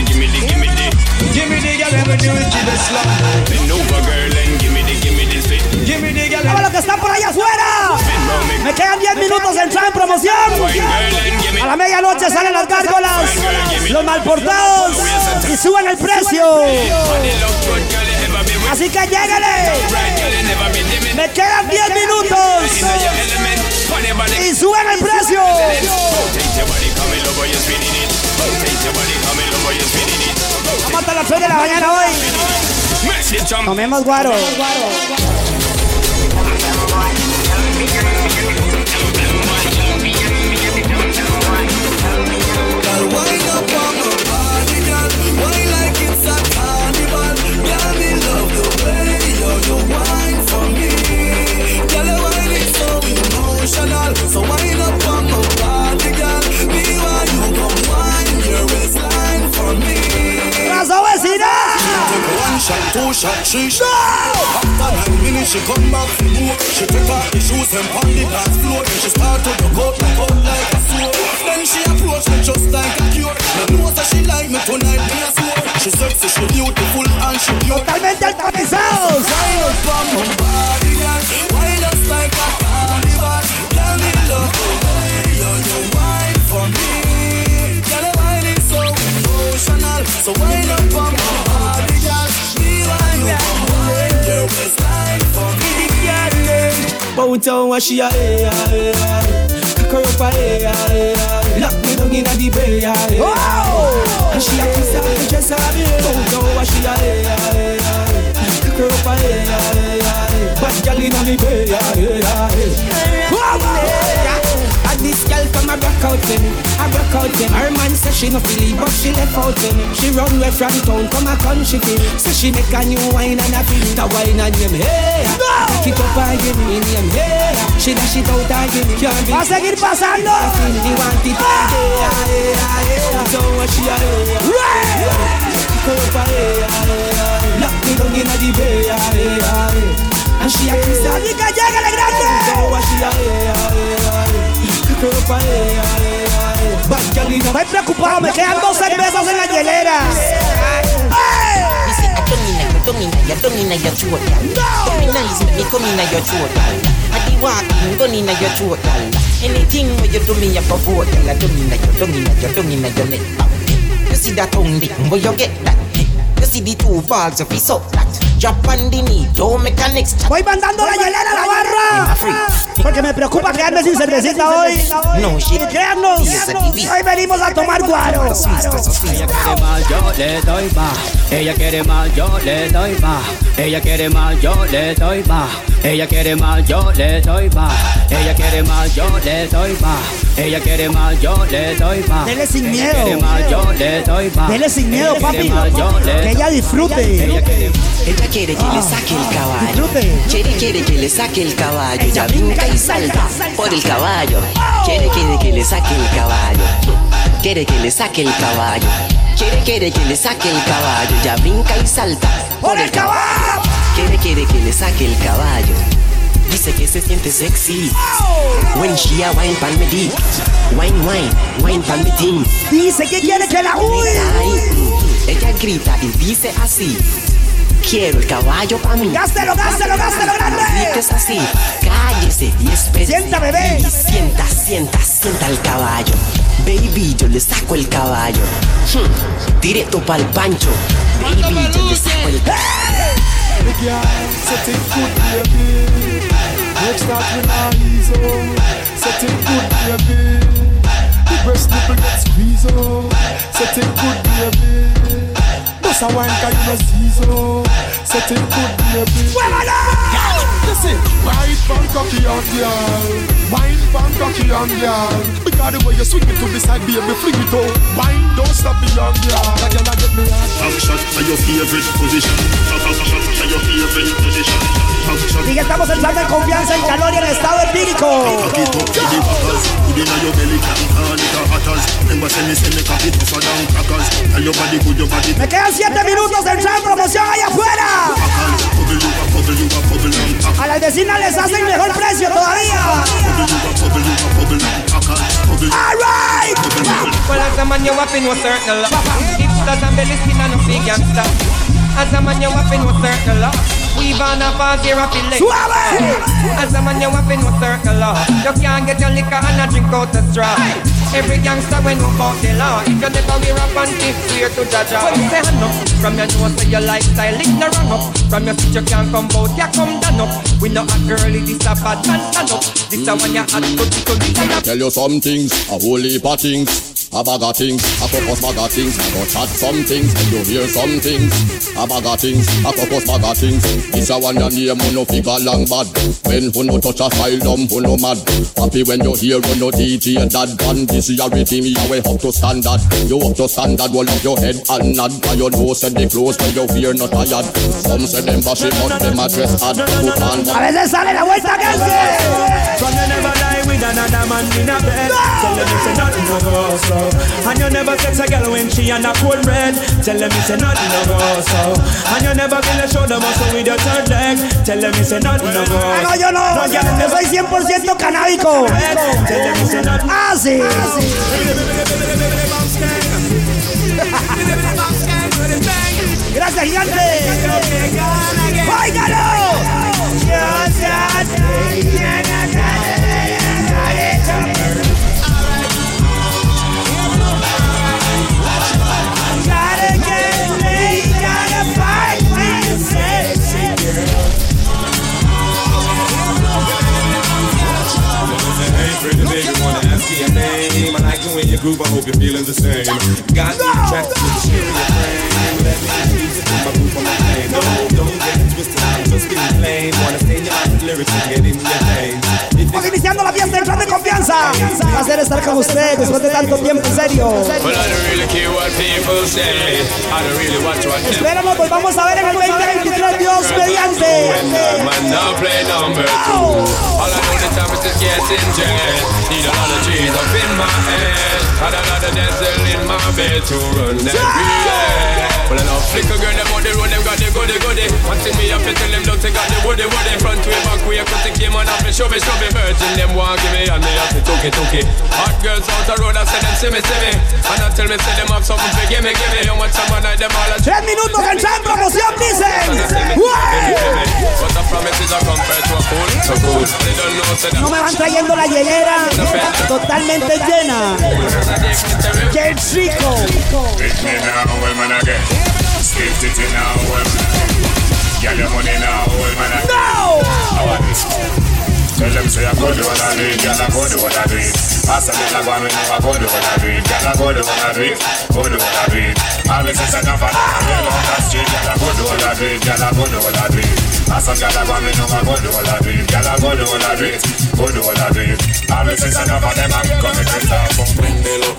Fi gimme the, gimme the. Give me the girl, ever do it to the slum. Bend over, girl, and gimme the, gimme the spit. Give me the girl. ¡Vamos los que están por allá afuera! Me quedan 10 minutos de entrar en promoción. A la medianoche salen las gárgolas, los malportados y suben el precio. Así que lléguenle. Me quedan 10 minutos y suben el precio. Vamos hasta las 6 de la mañana hoy. Comemos guaro. Girl, So wind up on my body, girl. Me you come wine your waistline for me. One shot, two shot, three shot. After nine minutes, she come back for more. She take off the shoes and the dance floor. Then she start to look out, look out like a sword. Then she approach me just like a cure. Me know that she like me tonight, me a swore. She sexy, she beautiful and she pure. Totalmente alcanizados. Up on my body, girl. Wind up like a carnival. Girl, me love the way you you wine for me. Girl, your wine is so emotional. So wind up on my body, girl. Me want you come wine your waistline for me. On what she a hey, hey, hey. Cock her up a hey, hey, hey. Lock me down inna the bay, hey, hey. And she a kiss her, dress her, Bout on what she a hey, hey, hey. Cock her up a hey, hey, hey. Bad girl inna me bay, hey, hey, hey. And this girl come a broke out for me, a broke out me. Her man say she no feel it, but she left out me. She run away from town, come a country me. So she make a new wine and a feel the wine and them hey. Pick it up and give me name, yeah. She dash it out and give me can't be. Va a seguir pasando. He want it all day, yeah, yeah, yeah. So what she a Go up a yeah, yeah. Lock me down inna the bay, yeah, yeah, yeah. And she a kiss her. Diga, llegale grande. So what she a yeah, yeah. Go up a yeah, yeah. Bad girl inna Estoy preocupado, me quedan dos cervezas en la hielera. Dice, I don't mean I don't mean I don't mean I your throat, girl. Come in nice, make me come in your throat, girl. I the walk, in, go in your throat, girl. Anything where you do me, you provoke, girl. I don't mean I you don't mean I you don't mean I your neck. You see that tongue dick, where you get that? You see the two balls of his up that. Drop on the knee, don't make a next. Voy mandando la hielera a la barra. Porque me preocupa quedarme sin cervecita hoy. No shit. Quedarnos. Hoy venimos a tomar guaro. Ella quiere más, yo le doy más. Ella quiere más, yo le doy más. Ella quiere más, yo le doy más. Ella quiere más, yo le doy más. Ella quiere más, yo le doy más. Ella quiere más, yo le doy más. Dele sin Ella miedo. quiere más, yo le doy más. Dele sin miedo, Ella papi. Que ella disfrute. Ella quiere Ella quiere que le saque el caballo. Disfrute. Quiere, que le saque el caballo. Ella brinca y salta por el caballo. Quiere, quiere que le saque el caballo. Quiere que le saque el caballo. Quiere, quiere que le saque el caballo. Ella brinca y salta por el caballo. Quiere, quiere que le saque el caballo. Dice que se siente sexy. When she a wine pan me deep. Wine, wine, wine pan me team. Dice que quiere que la huye. Ella grita y dice así. Quiero el caballo para mí. Gástelo, gástelo, gástelo, grande. Es así. Cállese y espere. Sienta, bebé. Y sienta, sienta, sienta el caballo. Baby, yo le saco el caballo. Hmm, Directo pa'l pancho. Baby, yo le saco el caballo. The girl set it good, baby. Next start when I ease up. Set it good, baby. The breast nipple get squeeze up. Set it good, baby. Bust a wine 'cause you no seize up. Set it good, baby. Listen, wine pan cocky on girl. Wine pan cocky on girl. Because the way you swing it to the side, baby, fling it out. Wine don't stop the young girl. Like you not get me hot. Back shot to your favorite position. Back back shot to your favorite position. Back shot. Y que estamos entrando en confianza, en calor y en estado empírico. Cock it up to the backers. Put in your belly, can turn it to hatters. Remember, send me, send me, cock it tougher than crackers. Tell your body good, your body. Me quedan 7 minutos de entrar en promoción allá afuera. Bubble you a bubble, you a bubble and pack. A las vecinas les hacen mejor precio todavía. Bubble you a bubble, you a bubble and packers. Bubble you. Alright. Well, as a man, you wapping with certain love. Hipsters and belly skin and no big gangster. As a man, you wapping with certain love. We've on a pass here, happy leg. As a man, you wapping with certain love. You can't get your liquor and a drink out the straw. Every gangster when move out the law. If you never wear a panty, swear to Jaja. When you say hand up, from your nose to your lifestyle, it no wrong up. From your feet you can't come out, you come down up. We know a girlie, this a bad man stand up. This a one you had to to to Tell you some things, a whole heap of things. A bag of things, a focus bag of things. I go chat some things, and you hear some things. A bag of things, a focus bag of things. This a one your name, who no figure long bad. When who no touch a file, dumb, who no mad. Happy when you hear who no DJ and that band. This is your rhythm, you way up to standard. You up to standard, roll up your head and nod. By your nose and the clothes when you fear not tired. Some say them bash it, but them a dress hard. Who can A veces sale la vuelta que From you never lie with another man in a bed. Tell them it's nothing no go so. And you never sex a girl when she on a cold red. Tell them it's nothing no go so. And you never feel a shoulder muscle with your third leg. Tell them it's nothing no go. Ah, no, yo no. Yo soy 100% canábico. Tell them it's nothing. Ah, sí. Gracias, gigante. Groove, I hope you're feeling the same. Got me attracted to the shape of your frame. Let me introduce you to my group on my name. No, don't get it twisted, I'm just getting plain. Wanna stay in your eyes, lyrics and get in your veins. Vamos iniciando la fiesta, en confianza. Un placer estar con usted después de tanto tiempo, en serio. Well, I don't really care what people say. I don't really watch what them. Espera, nos volvamos a ver en el 2023, Dios mediante. Man play number two. All I know the time is just getting jet. Need a lot of cheese up in my head. And a lot of diesel in my bed to run that relay. Well, I know flicker girl, them on the road, them got the goody goody. One thing me to tell them, don't take out the woody woody. Front way, back way, cut the game on up and show me, show me. Virgin, them want give me, and me have to took it, took it. Hot girls out the road, I say them see me, see me. And I tell me, say them have something for give me, give me. Someone like them all Tres minutos que entran en promoción, dicen. But the promises are compared to a No me van trayendo la hielera totalmente llena. ¡Qué rico! ¡No! How about this? Tell them say I go do what I do it, girl I go do what I do it. Pass a little one, we know I go do what I do it, girl I go do what I do it, go do what I do it. All this is enough and I real on the street, girl I go do what I do it, girl I go do what I do it. Pass a girl I go, we know I go do what I do it, girl I go do what I do it, go do what I do it. All this is enough and them I'm gonna get off from Prendelo.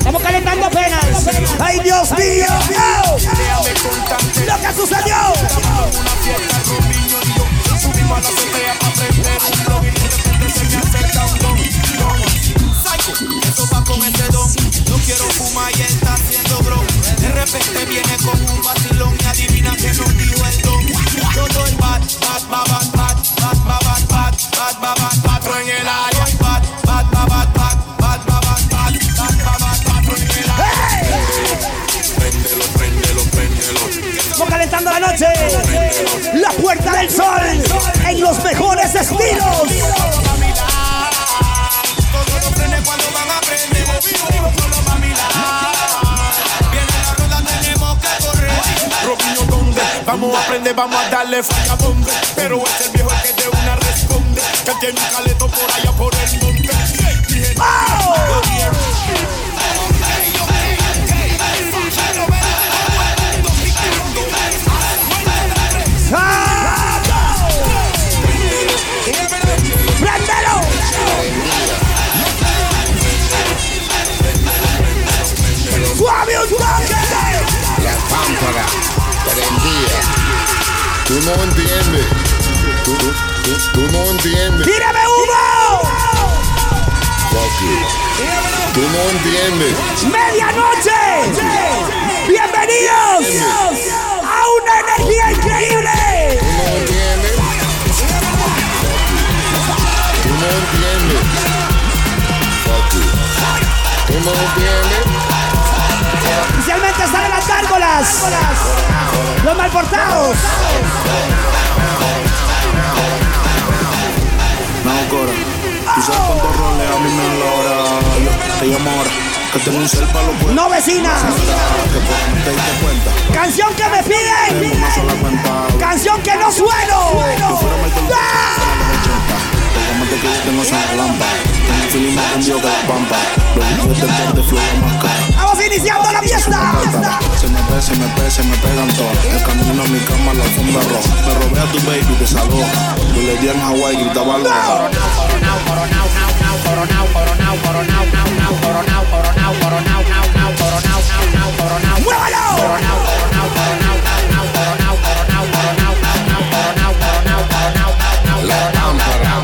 Estamos calentando apenas. ¡Ay, Dios mío! ¡Lo que sucedió! Subimos a la azotea pa' prender un blog y de repente se me acerca un don, don. Psycho, eso va con ese don. No quiero fumar y está haciendo bro. De repente viene con un vacilón y adivina que nos dijo el don. Yo doy bad, bad, bad, bad, bad, bad, bad, bad, bad, bad, bad, bad, bad, en el área. Bad, calentando la noche. La puerta del sol en los mejores estilos. A a. Vamos a aprender, vamos a darle vagabundo. Pero es el viejo el que de una responde. Que tiene un caleto por allá por el monte. Dije, Tú no entiendes. Tú, tú, tú, tú no entiendes. ¡Tírame humo! Fuck you. Tú no entiendes. ¡Medianoche! ¡Bienvenidos a una energía increíble! Tú no entiendes. Tú no entiendes. Fuck you. Tú no entiendes. Oficialmente salen las gárgolas. Los malportados. No, Cora. Tú sabes cuántos roles a mí me dan la hora. Yo te llamo ahora. Que tengo un cel para los buenos. No, vecina. Que por te diste cuenta. Canción que me piden. Canción que no sueno. Yo fuera Michael Jackson en los 80. Pégame que yo tengo lámpara. Tengo feeling más que la pampa. Los billetes de flor más cara. Vamos iniciando la fiesta. Se me ve, se me ve, se me pegan todas. El camino a mi cama, la alfombra roja. Me robé a tu baby, desaloja. Yo le di en Hawaii, gritaba aloha. La pámpara.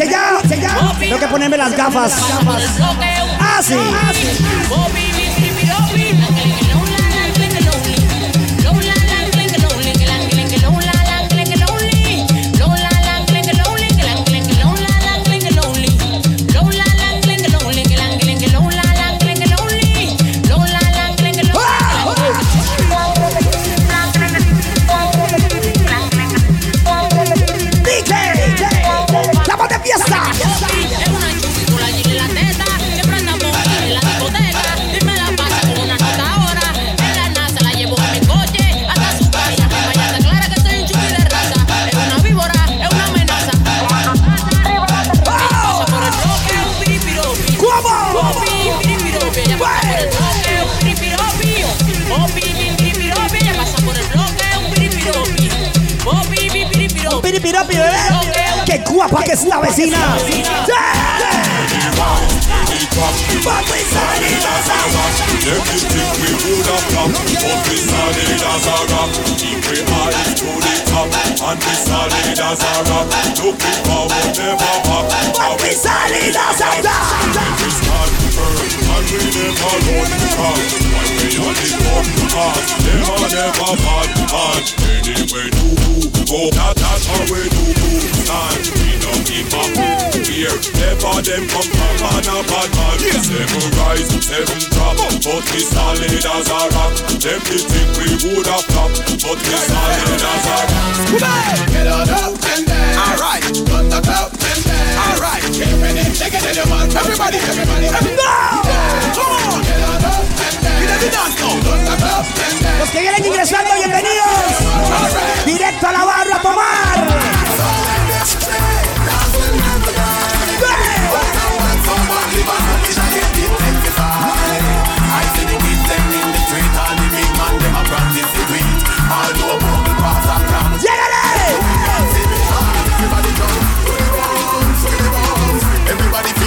Se llama, se llama. Tengo que ponerme las gafas. Así. Ah, Qué guapa que es la vecina. And we solid as a rock Looking But we solid as a rock We stand firm And we never run from When we on the come hard Never never bad hard Anyway do go That that's how we do We don't give up Fear Never them come from a bad man Seven rise, seven drop But we solid as a rock Them they think we would have flop But we solid as a rock Get on up and dance. Alright. Run the club. Everybody, everybody. Come on. Los que vienen ingresando, bienvenidos. Directo a la barra a tomar.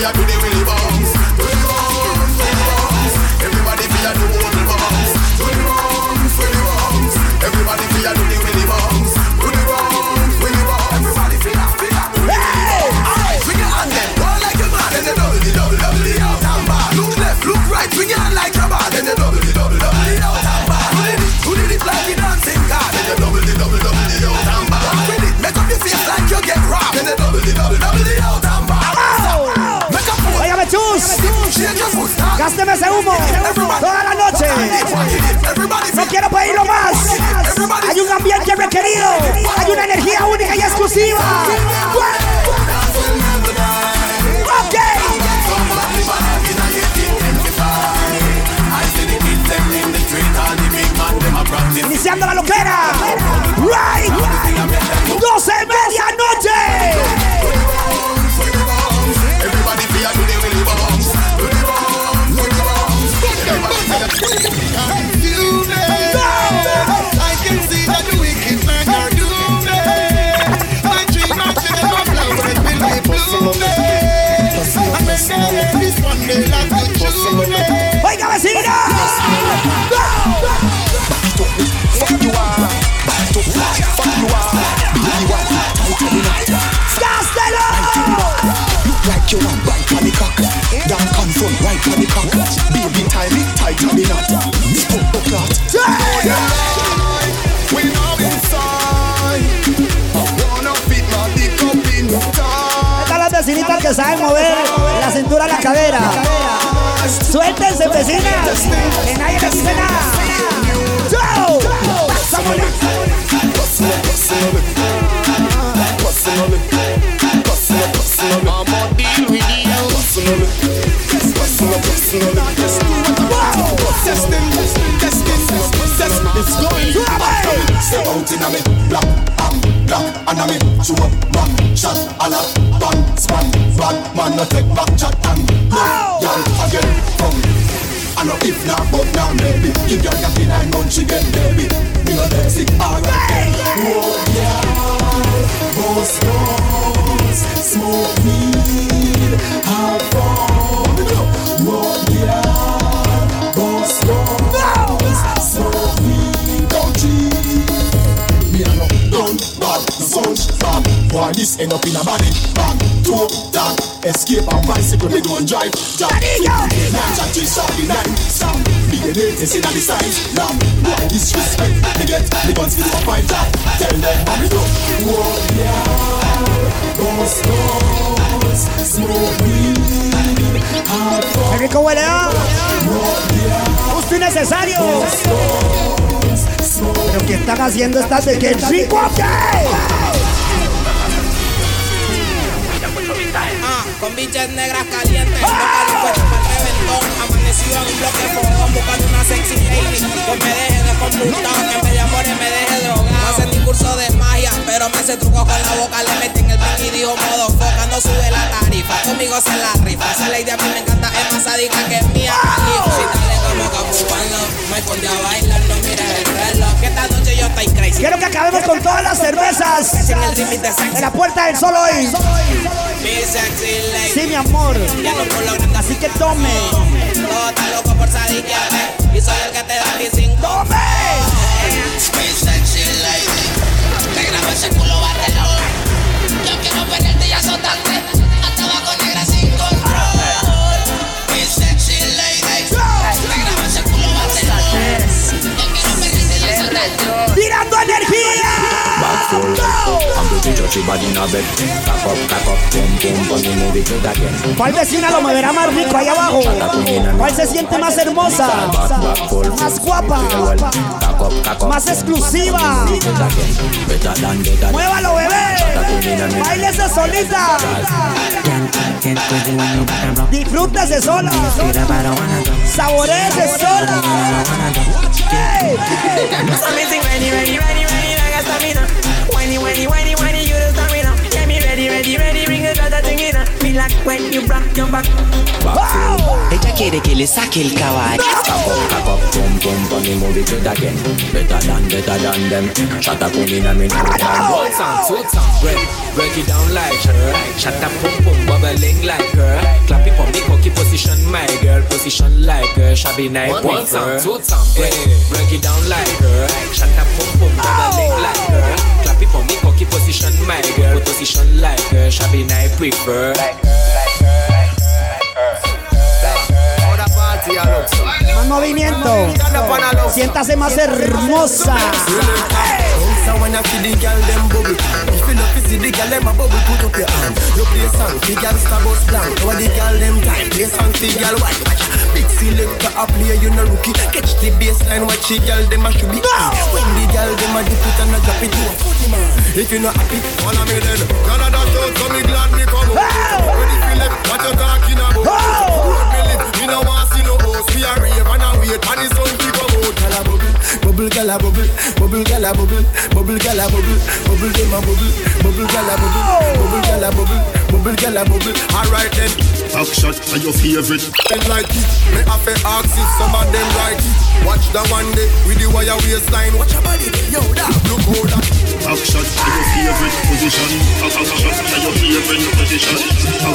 Everybody feel do the toda la noche. No quiero pedirlo más. Hay un ambiente requerido. Hay una energía única y exclusiva. Están las vecinitas que saben mover la cintura a vecinas. Step out in a me black, am black, and a me up back shot, a la bang, span, bad man no take back chat and no, y'all again from. I know if not, but now maybe. Give your in nine months, get baby. Me no let sick, alright. Oh yeah, boss boss Smoke weed, have fun Boy this end up in a body bag Two that escape on bicycle me don't drive be the latest in the Lamb, boy disrespect Me get the guns for five Tell them Oh yeah, boss boss Smoke weed, ¡Qué rico huele! ah! Justo y necesario. Pero ¿qué están haciendo estas de qué rico? Ah, con bichas negras calientes, loca dispuesta para el reventón. Amanecido en un bloque fogón, buscando una sexy lady que me deje de computado, que me amor y me deje drogado. No hace ni curso de magia, pero me hace truco con la boca, le meten el pin y dijo modo foca, no sube la tarifa. Conmigo se la rifa, esa lady a mí me encanta, es más sádica que mía. Si dale como me a bailar, no mires el reloj. Que esta noche yo estoy crazy, Quiero que acabemos con todas las cervezas en la puerta del sol hoy. Sí, mi amor. Así que tome. Todo está loco por sadiquearme Y soy el que te da mi cinco ¡Tome! Mi sexy lady. Te grabo ese culo bátelo Yo quiero perderte y azotarte. Hasta abajo negra sin control. Mi sexy lady. Te grabo ese culo bátelo Yo quiero perderte y azotarte. ¡Tirando energía! ¿Cuál vecina lo moverá más rico ahí abajo? ¿Cuál se siente más hermosa? Más guapa. Más exclusiva. ¡Muévalo, bebé! ¡Báilese solita! Disfrútese sola. Saboreese sola. So me sing ready, ready, ready, ready, like a stamina. Whiny, whiny, whiny, whiny, you the stamina. Get me ready, ready, ready, bring it other thing in. Me like when you rock your back. Ella quiere que le saque el caballo. Cock up, cock up, pum pum, pon me move it good again. Better than, better than them. Shut up, put in a me now. One song, two song, break, break it down like her. Shut up, pum pum, bubbling like her. Clap it for me, cocky position, my girl, position like her. Shabby night, One one song, song, two song, break, break it down like her. Shut up, pum pum, bubbling like her. Clap it for me, cocky position, my girl, position like her. Shabby night, prefer. Más movimiento. Siéntase más hermosa. So when I see the girl them bubble If you love to see the girl them a bubble Put up your hand You play song The girl star bus blank How the girl them time Play song The girl watch watch Big selector a play You no rookie Catch the baseline Watch the girl them a should be When the girl them a dip it and a drop it You a man If you not happy Follow me then Canada So me glad me come out Ready Philip What you talking about Road me Me no want see no host We a rave and a wait And the sun we come out. A bubble Bubble girl a bubble Bubble girl a bubble Bubble girl a bubble Bubble them a bubble Bubble girl a bubble Bubble a bubble Bubble a bubble. Alright then. Back shot are your favorite. Them like it. Me have to ask if some of them like it. Watch the one day With the wire waistline. Watch your body Yo that Look how that Shot are your favorite position. Shot are your favorite position.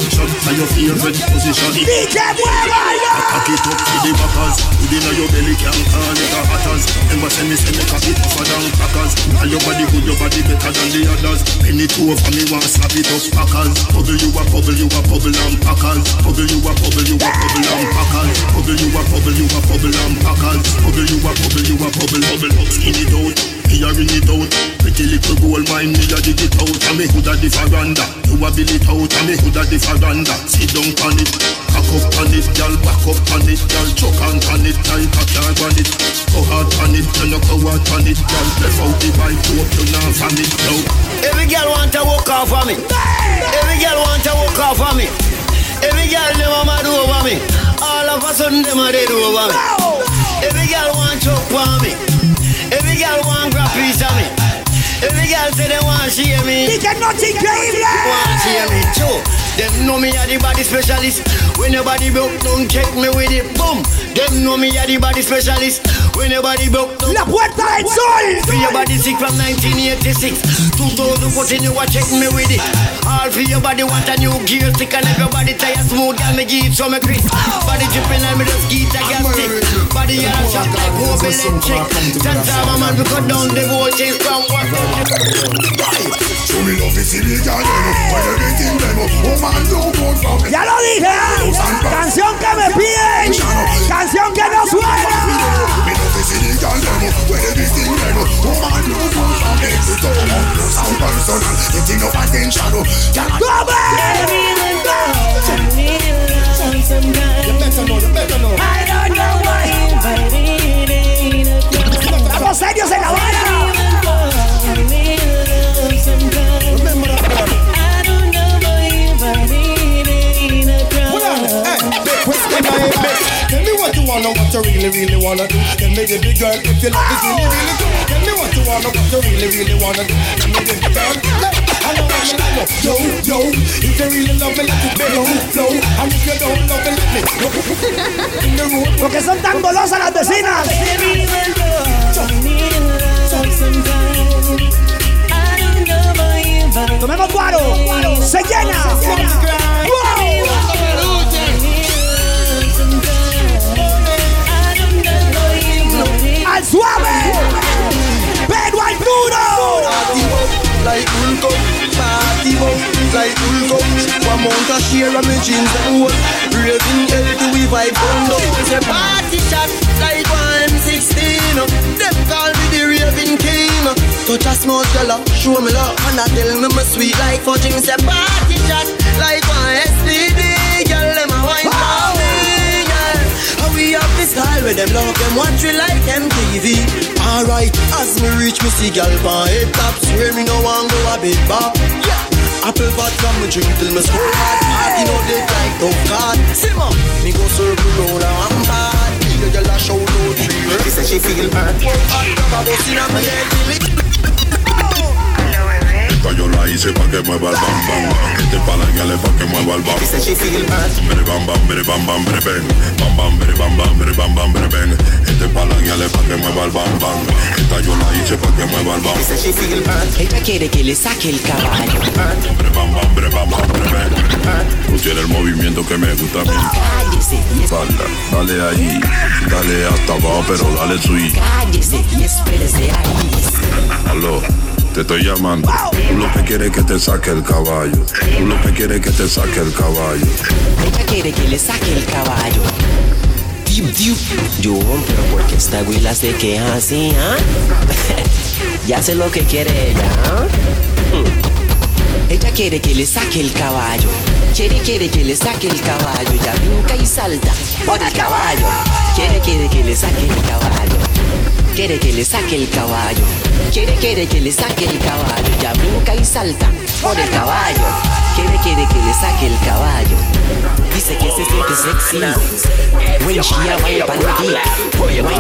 Shot are your favorite position. DJ Muévalo. Cock it up to the backers. Put in your belly can call it a hatters. Remember send me send me cock it for down crackers. Tell your body good, your body better than the others. Penny two for me want slap it up packers. Bubble you a bubble, you a bubble and packers. Bubble you a bubble, you a bubble and packers. Bubble you a bubble, you a bubble and packers. Bubble you a bubble, you a bubble, bubble up, skin it out. Me a ring it out. Pretty little gold mine, me a dig it out. And me hood a the veranda. You a bill it out, and me hood a the veranda. Sit down on it, cock up on it, girl, back up on it, girl, choke on on it, tight a car on it. Go hard on it, you no go hard on it, girl. Left out the bike, hope you not from it, no. Every girl want to walk off of me Every girl want to walk off of me Every girl a mad over me All of a sudden them a dead over me Every girl girl say they want share me DJ Noche Increíble. Want share me. Too Them know me a the body specialist. When your body broke down check me with it. Boom. Them know me a the body specialist When your body broke down. La puerta del sol. For your body sick from 1986 2014 you a check me with it. All for your body want a new gear stick And if your body smooth Girl me give it so me crisp. Body dripping and me just get a gas stick. Body yellow shot like hope electric Ten time a man we cut down the voltage from what Show me love is illegal, Why you when everything demo. Woman oh, don't go for me. Ya lo dije. ¿eh? Canción que me piden. Canción que no suena. Me love is illegal, demo. When everything demo. Woman don't go for me. You don't want to sound personal. Getting up attention. Girl, You better know, you better know I don't know why. Estamos serios en la vara. Hold on, hey, big whiskey, my big. what you wanna, what you really, really wanna do. Then me baby girl, if you love is really, really true. Tell me what you wanna, what you really, really wanna do. Then me baby girl, I know, I know, I know, yo, yo. If you really love me, let me know. No, And if you don't love me, let me go. In the road, porque son tan golosas las vecinas. Baby, even love, I need love sometimes. I don't know about you, but tomemos guaro, guaro, se llena. Se llena. Wow. Al suave. Pero al duro. Party like Hulk One month a share of me jeans and what Raving hell we vibe down low. It's a party shot like 116 Them call me the raving king. Touch a small girl, show me love. And I tell me me sweet like fudging It's a party shot like one STD Girl, them a wine How we have this style where them love them watch we like MTV Alright, as me reach me see gal pan head top Swear me no want go a bit back. Yeah. Apple vodka me drink till me score hard. Party no dead like tough card Simmer, me go circle round and I'm bad The girl a show no tree She say she feel hurt. Hot rubber bust inna me head Esta yo la hice pa' que mueva el bam bam Este pa' la gale pa' que mueva el bam. Bere bam bam, bere bam bam, bere ben Bam bam, bere bam bam, bere bam bam, bere ben Este pa' la gale pa' que mueva el bam bam. Esta yo la hice pa' que mueva el bam. Ella quiere que le saque el caballo. Bere bam bam, bere bam bam, bere ben Tú tienes el movimiento que me gusta a mí. Cállese y es- Bala, dale ahí Dale hasta abajo pero dale sweet cállese y espérese ahí. Aló, te estoy llamando. Tú lo que quieres es que te saque el caballo. Tú lo que quieres es que te saque el caballo. Ella quiere que le saque el caballo. Yo, pero ¿por qué esta güila se queja así, ah? ya sé lo que quiere ella, ¿ah? Ella quiere que le saque el caballo. Quiere, quiere que le saque el caballo. Ya brinca y salta por el caballo. Quiere, quiere que le saque el caballo. Quiere que le saque el caballo. Quiere, quiere que le saque el caballo. Ya brinca y salta por el caballo. Quiere, quiere que le saque el caballo. Dice que se siente sexy. When she a wine pan the dick. Wine, wine.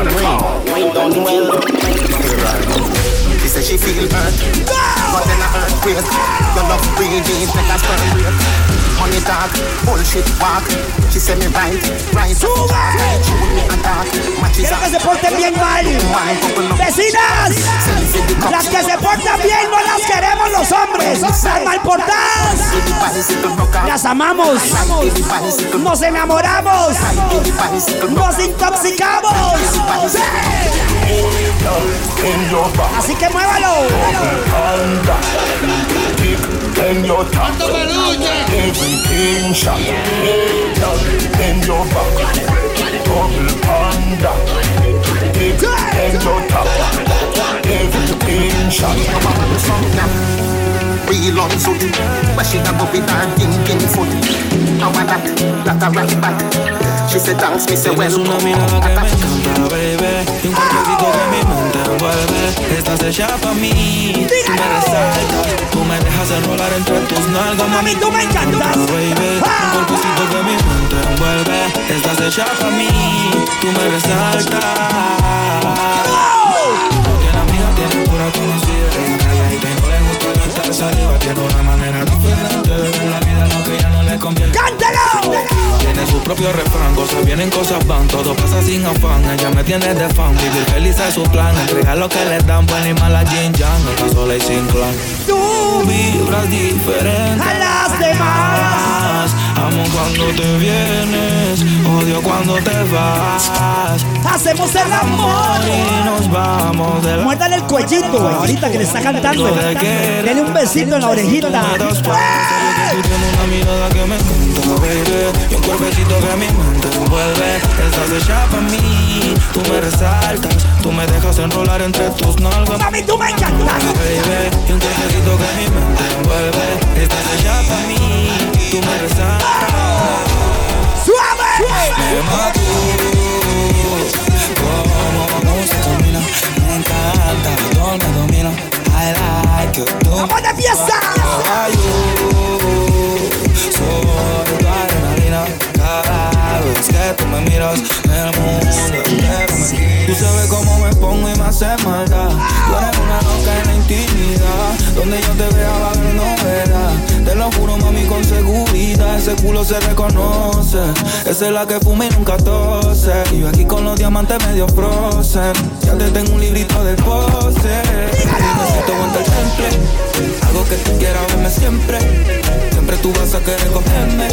She say she feel hurt But in a earthquake Your love breathing take a sperm break Money talk, bullshit walk. She say me right, right. Right, shoot me Quiero que se porten bien mal. Vecinas, las que se portan bien no las queremos los hombres. Las mal portadas, las amamos. Nos enamoramos. Nos intoxicamos. Así que muévalo. Then your top. Everything shot Then your back Double panda. Then your top. Everything shot Real on suit But she a go with her thinking foot I that, like a rat back She say thanks, me say Tienes una mirada que me encanta, baby Y un cuerpecito que mi mente envuelve. Estás hecha pa' mí Tú me resaltas Tú me dejas enrolar entre tus nalgas Mami, tú me encantas. Baby Un cuerpecito que mi mente envuelve. Estás hecha pa' mí Tú me resaltas. Porque la mía tiene pura conocida la saliva Tiene una manera diferente de ver la vida Lo que ya no le conviene ¡Cántalo! Tiene su propio refrán, cosas vienen, cosas van, todo pasa sin afán. Ella me tiene de fan, vivir feliz es su plan. Entrega lo que le dan, buena y mala Jin Yang, está sola y sin clan. Tú vibras diferente a las demás. Amo cuando te vienes, odio cuando te vas. Hacemos el amor. Y nos vamos de la Muérdale el cuellito ahorita que le está cantando. Dele un besito en la orejita. Tú tienes una mirada que me encanta, baby Y un cuerpecito que mi mente envuelve Estás hecha pa' mí Tú me resaltas Tú me dejas enrolar entre tus nalgas. Mami, tú me encantas. Baby Y un cuerpecito que mi mente envuelve. Estás hecha pa' mí Tú me resaltas. ¡Suave! Me mató Como música camina Me encanta Todo me domina. I like it Tú. ¡Vamos de fiesta! Vez que tú me miras El mundo entero me quita Tú sabes cómo me pongo y me hace maldad Tú eres una loca en la intimidad Donde yo te vea va a haber novedad Te lo juro mami con seguridad ese culo se reconoce. Esa es la que fuma y nunca tose. Y yo aquí con los diamantes medio frozen. Ya te tengo un librito del pose. Necesito aguantar el temple. Algo que tú quieras verme siempre. Siempre tú vas a querer cogerme.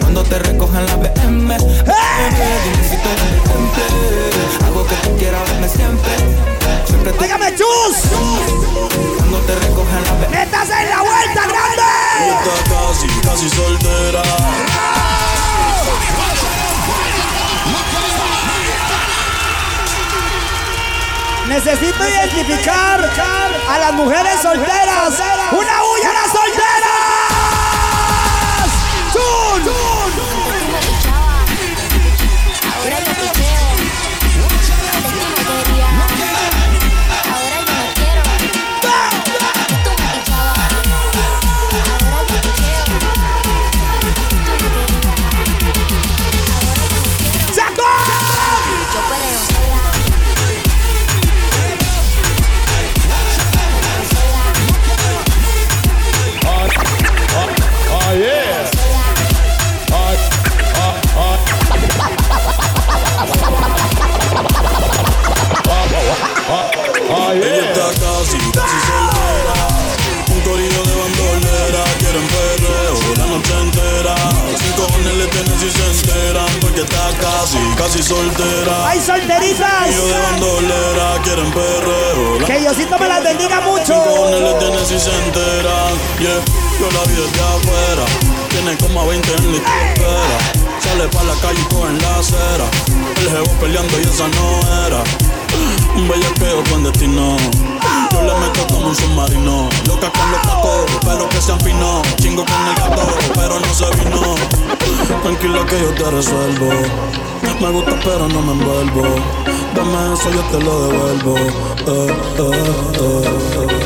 Cuando te recojan la BM. Aguantar el temple. Algo que tú quieras verme siempre. Siempre tú. ¡Óigame, chus! Cuando te recojan la BM. ¡Metas en la vuelta grande! Está casi, casi soltera. Necesito identificar a las mujeres solteras. ¡Una huya a las solteras! Casi, soltera. ¡Ay, solteritas! Corillo de bandolera. Quieren perreo. Que Diosito me las bendiga mucho. Sin cojones le tienen si se enteran. Yeah, yo la vi desde afuera. Tiene como a 20 en la espera. Sale pa' la calle y coge en la acera. El jevo peleando y esa no era. Un bellaqueo clandestino. Yo le meto como un submarino. Loca con los tacos, pero que se afinó. Chingo con el gato, pero no se vino. Tranquila que yo te resuelvo. Me gusta, pero no me envuelvo. Dame eso, yo te lo devuelvo. Eh, eh, eh.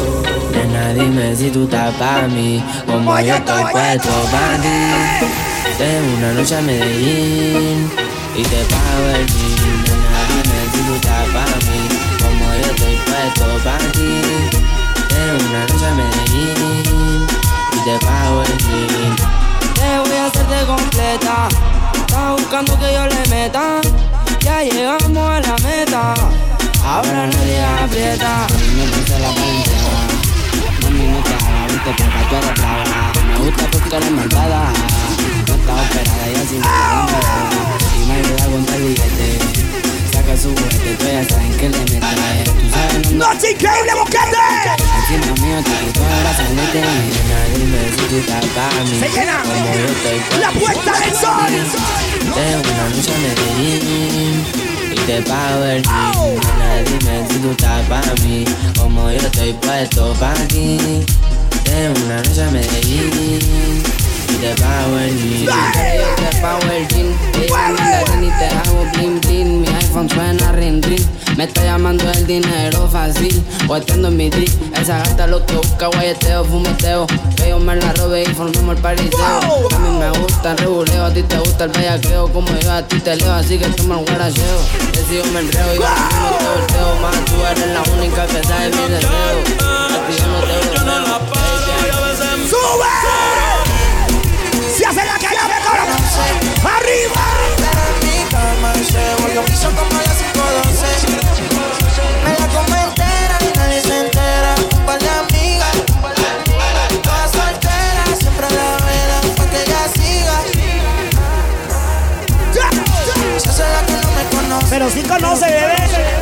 Nena, dime si tú estás pa' mí, como yo estoy puesto pa' ti. Tengo una noche a Medellín y te pago el jean. Nena, dime si tú estás pa' mí, como yo estoy puesto pa' ti. Tengo una noche a Medellín y te pago el jean. Te voy a hacerte completa. Estás buscando que yo le meta. Ya llegamos a la meta. Ahora nadie aprieta. Me puse la pancha, mami no te hagas, viste porque tú eres brava. Me gusta porque eres malvada. No está operada y así me la Y me ayuda a contar billete. Saca su juguete, tú ya saben que le mete. Tú sabes, no ¡Noche increíble, boquete! Encima mío te quito Nena, dime si tú estás pa' mí. Se llena la puerta del sol. Tengo una noche a Medellín Y te pago Nena, dime si tú estás pa' mí. Como yo estoy puesto pa' ti. Tengo una noche a Medellín Y te pago el jean Yo te pago el jean. Ella me la rin y te hago bling bling. Mi iPhone suena ring ring. Me está llamando el dinero fácil. Guateando en mi drip. Esa gata lo que busca, guayeteo, fumeteo. Que yo me la robe y formemos el pariseo. A mí me gusta el reguleo, a ti te gusta el bellaqueo. Como yo a ti te leo, así que toma el guaracheo. Que si yo me enreo, yo a ti no te volteo. Más tú eres la única que sabe mi deseo. A ti yo no te volteo. ¡Sube! ¡Se hace la que la ve con ¡Arriba! En mi cama se volvió piso como a las 5:12. Me la como entera y nadie se entera. Un par de amigas, todas solteras, siempre a la vela pa' que ella siga. Se hace la que no me conoce. Pero sí conoce, bebé.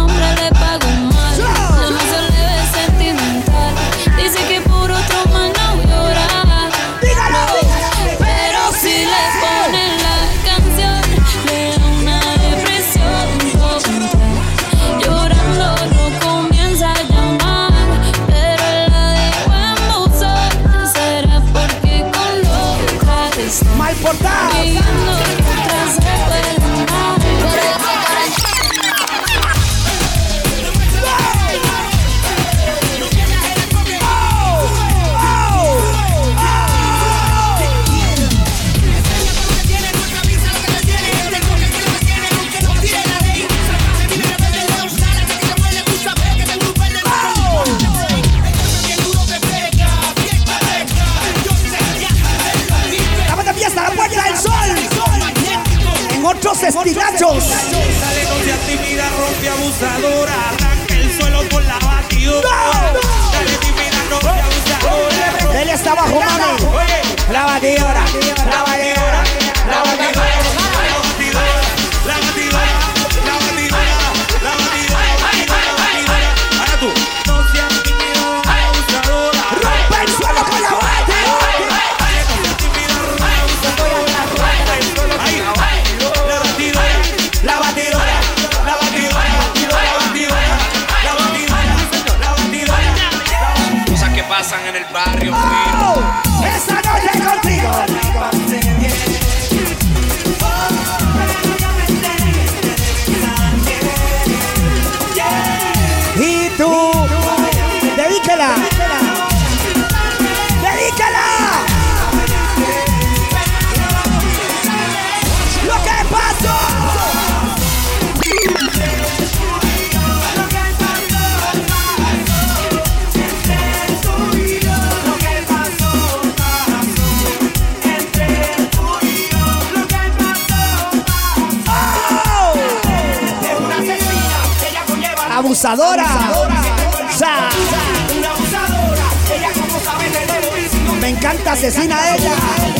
muchachos. Sale con si tímida, rompe abusadora. Arranca el suelo con la batidora. Dale tímida, rompe abusadora. Él está bajo mano. La batidora, la batidora. abusadora. abusadora. Sa. Sa. Una abusadora. Ella como sabe de Me encanta asesina ella. ella.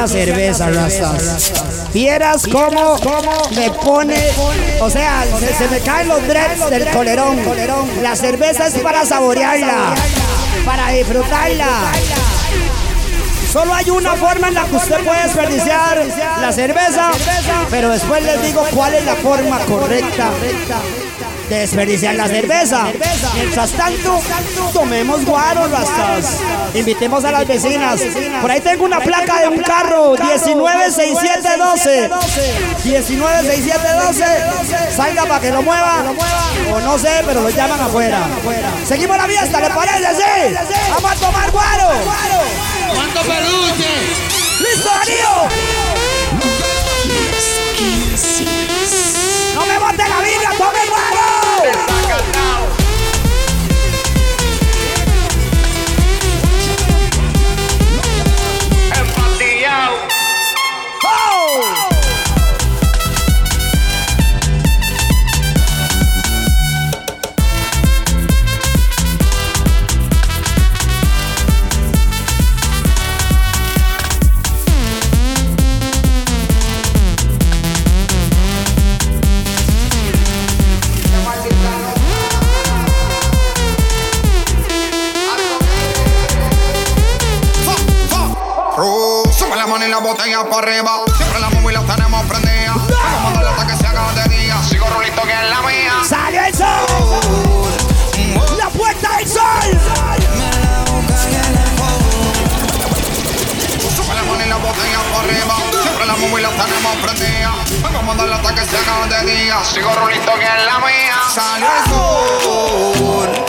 La cerveza, Rastas. Vieras cómo, me pone, o sea, se, se me caen los dreads del colerón. La cerveza es para saborearla, para disfrutarla. Solo hay una forma en la que usted puede desperdiciar la cerveza, pero después les digo cuál es la forma correcta desperdiciar la cerveza. Mientras tanto, tomemos guaro, rastas. Invitemos a las vecinas. Por ahí tengo una placa de un carro, 196712. 196712. Salga para que lo mueva. O no sé, pero lo llaman afuera. Seguimos la fiesta, ¿le parece? Sí. Vamos a tomar guaro. ¿Cuánto peluche? ¡Listo, Darío! Para arriba. Siempre la móvil la tenemos prendida. Vamos a darle hasta que se haga de día. Sigo rulito que es la mía. ¡Sale el sol! ¡La puerta del sol! Sube la mano y la botella para arriba. Siempre la móvil la tenemos prendida. Vamos a darle hasta que se haga de día. Sigo rulito que es la mía. Salió el sol.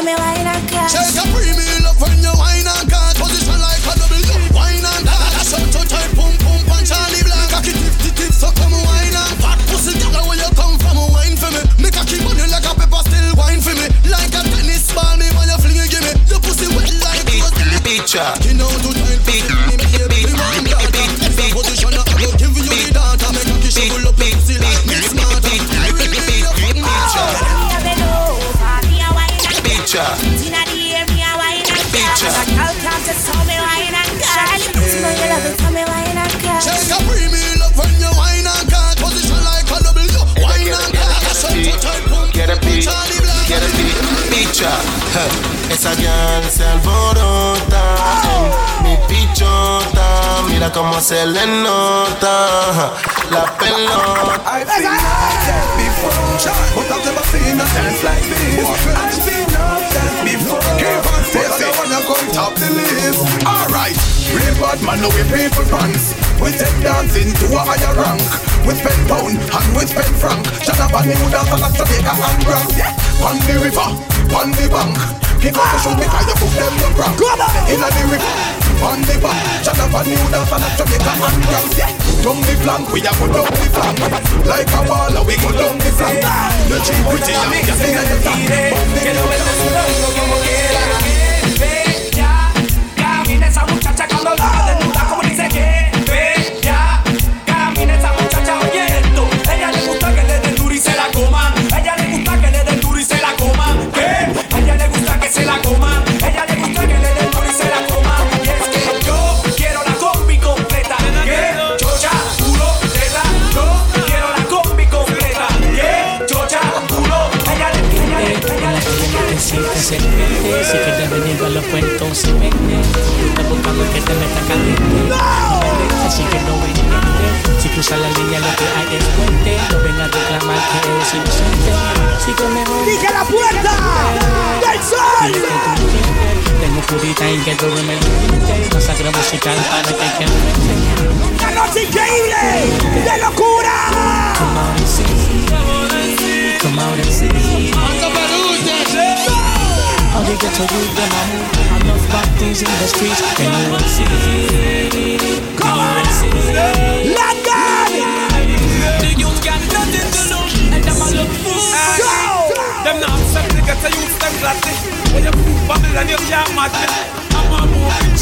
Know you love Esa girl se alborota en mi pichota. Mira cómo se le nota la pelota. I've been up there before, but I've never seen a dance like this. I've been up there before. Keep on Stacy, I wanna come top the list. Alright, real bad man, no we people pants. We take dancing to a higher rank. We spend pound and we spend franc. Jonathan, you dance a lot to make a hand rank. Yeah, on the river, on the bank. Pick up the shoe because you put them the prank. Inna the river. on the back. Shut up and new dance and a Jamaica man girl. Yeah, down the flank, we a go down the flank. Like a baller, we go down the flank. The chick pretty and you sing at the flank. Que lo vendas sudando como quiera. Que. Masacre musical para que ¡Una noche increíble! ¡De locura! Come out and see. Come out and see. To Enough bad things in the streets you see Come on The youth got nothing to lose, and a look fool. Them not get youth them gladly. When you you.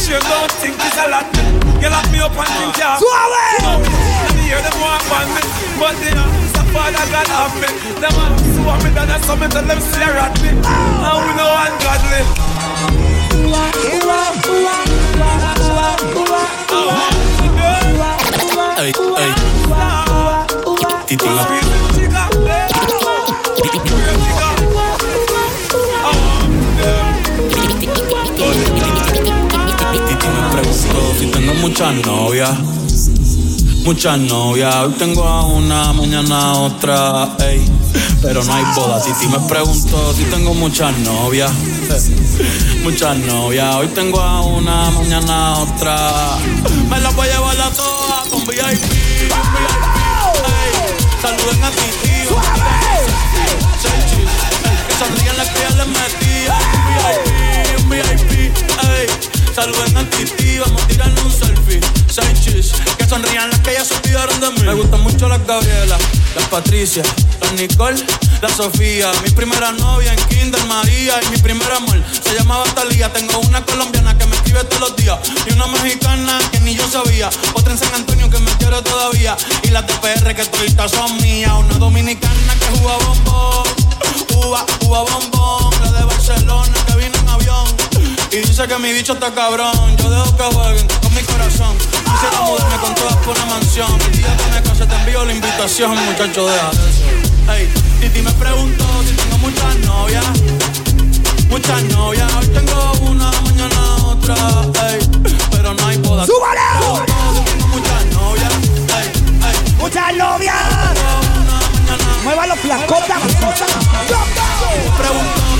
I'm sure don't think it's a lot. You lock me up and think you're Suave! Let me hear them walk on me, but they are so father God have me. Them a sue me, then I summon tell them stare at me. And we know ungodly. Ey, ey. Titi muchas novias. Muchas novias, hoy tengo a una, mañana otra, ey. Pero no hay boda. Titi me preguntó si tengo muchas novias. Muchas novias, hoy tengo a una, mañana otra. Me las voy a llevar a todas con VIP. VIP, ey. Saluden a Titi. Sonrían las que ya les metí. Un VIP, un VIP, ey. Saluden a Titi, vamos a tirarle un selfie. Seis chis, que sonrían las que ya se olvidaron de mí. Me gustan mucho las Gabriela, las Patricia, las Nicole, la Sofía. Mi primera novia en Kinder María y mi primer amor se llamaba Talía. Tengo una colombiana que me escribe todos los días y una mexicana que ni yo sabía. Otra en San Antonio que me quiere todavía y las de PR que toditas son mías. Una dominicana que juega bombón, uva, uva bombón. La de Barcelona que vino en avión. Y dice que mi bicho está cabrón. Yo dejo que jueguen con mi corazón. Quisiera mudarme con todas por una mansión. El día que me case te envío la invitación, muchacho, deja de eso. Ey, Titi me preguntó si tengo muchas novias. Muchas novias. Hoy tengo una, mañana otra. Ey, pero no hay boda. Si tengo muchas novias. Ey, ey. ¡Muchas novias! ¡Mueva los flacotas! Preguntó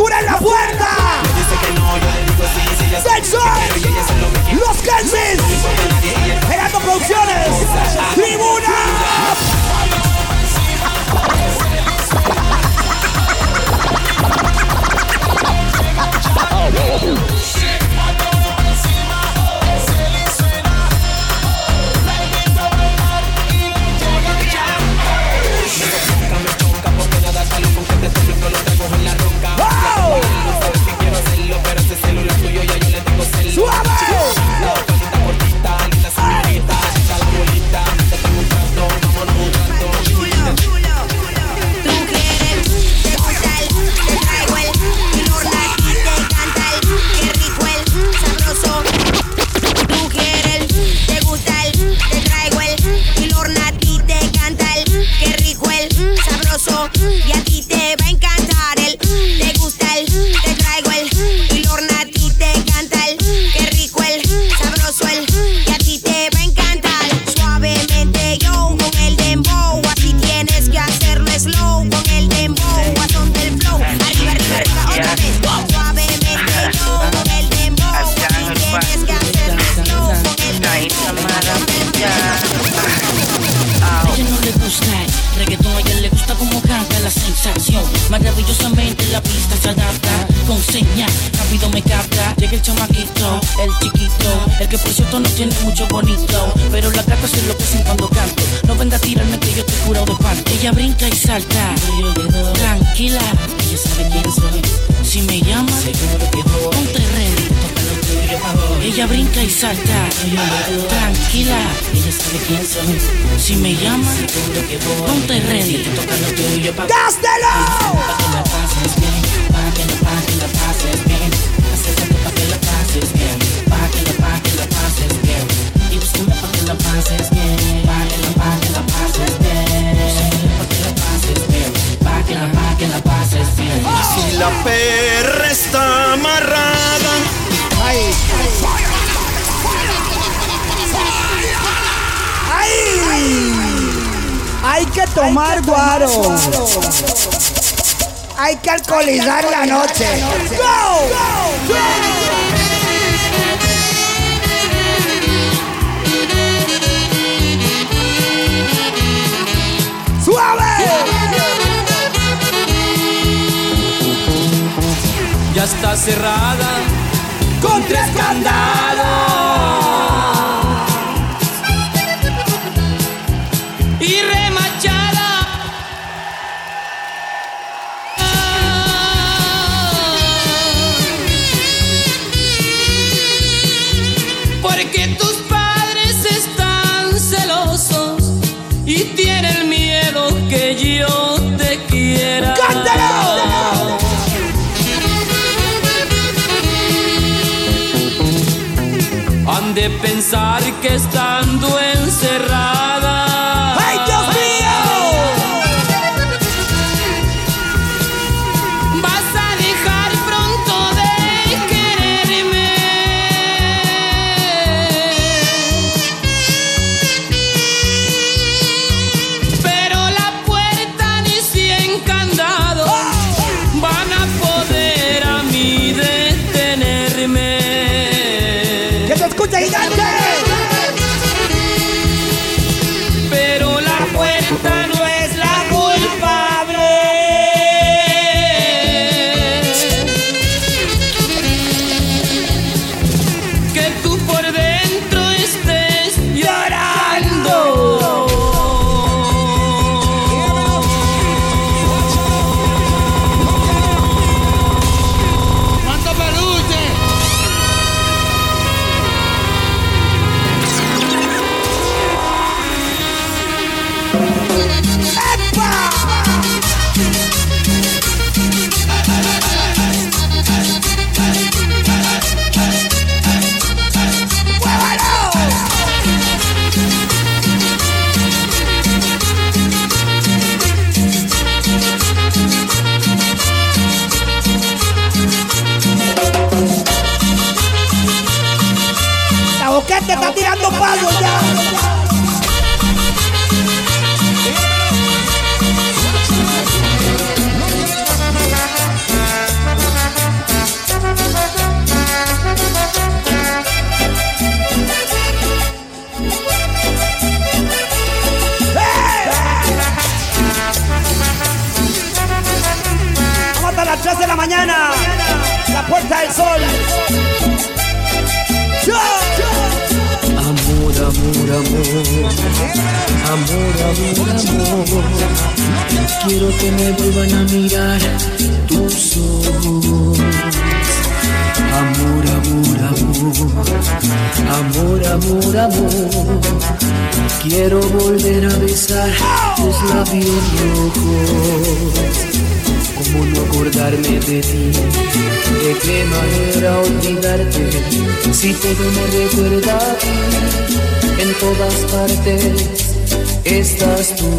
cosa. ¡Locura en la puerta! Dice que no, yo le digo sí, sí, ya Sexo. ¡Los Kensis! Brinca y salta. Tranquila, ella sabe quién soy. Si me llama, ponte ready. Toca lo tuyo, pa' ¡Gástelo! Tomar guaro. Hay que alcoholizar la noche. ¡Go! Ya está cerrada con tres candados. Pensar que estando encerrada. Amor, amor, amor. Amor, amor, amor. Quiero que me vuelvan a mirar tus ojos. Amor, amor, amor. Amor, amor, amor. Quiero volver a besar tus labios rojos. ¿Cómo no acordarme de ti? ¿De qué manera olvidarte? Si todo me recuerda a ti, en todas partes estás tú.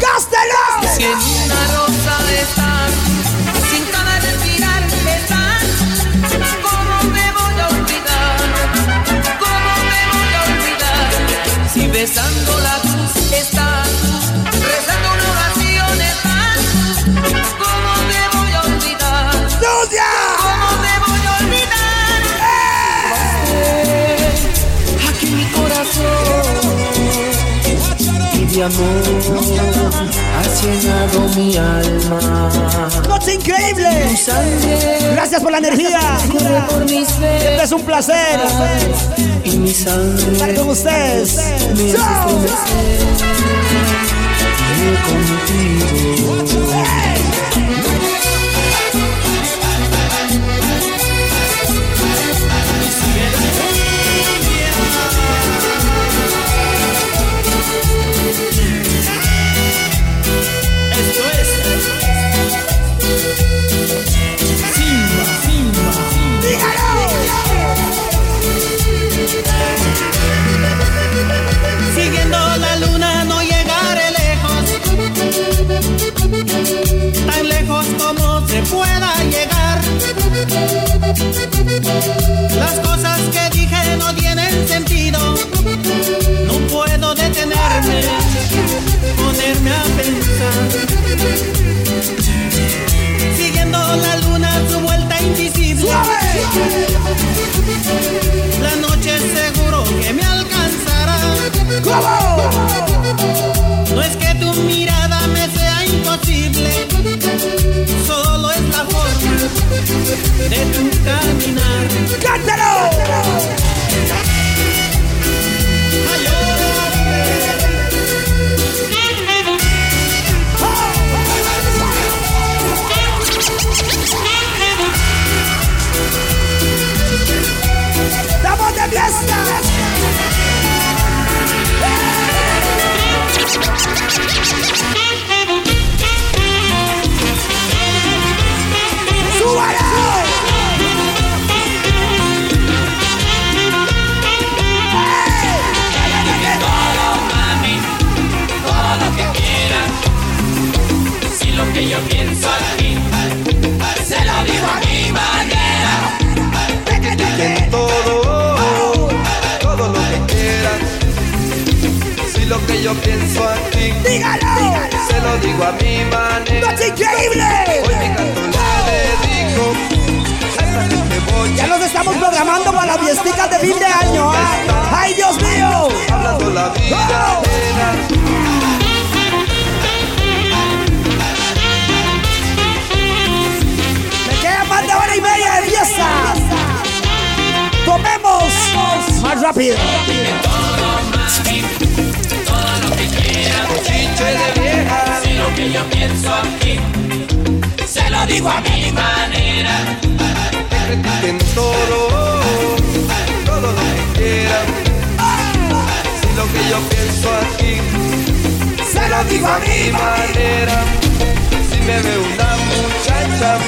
¡Gástelo! Si en una rosa estás, sin cada respirar estás, ¿cómo me voy a olvidar? ¿Cómo me voy a olvidar? Si besando la Amor, llenado mi alma. Noche increíble. Gracias por la energía. Siempre es un placer y mi sangre estar con ustedes. me contigo. Que yo pienso aquí, se lo digo a mi manera. ¡Noche increíble! Hoy mi canto le dedico. Ya nos estamos programando para las fiesticas de fin de año. ¡Ay, ¡Ay, Dios mío! Hablando la vida. Me queda más de hora y media de fiesta. Tomemos más rápido. Si lo que yo pienso aquí, se lo digo a mi manera. critiquen todo, todo lo que quieran. Si lo que yo pienso aquí, se lo digo a mi manera. Si me ve una muchacha,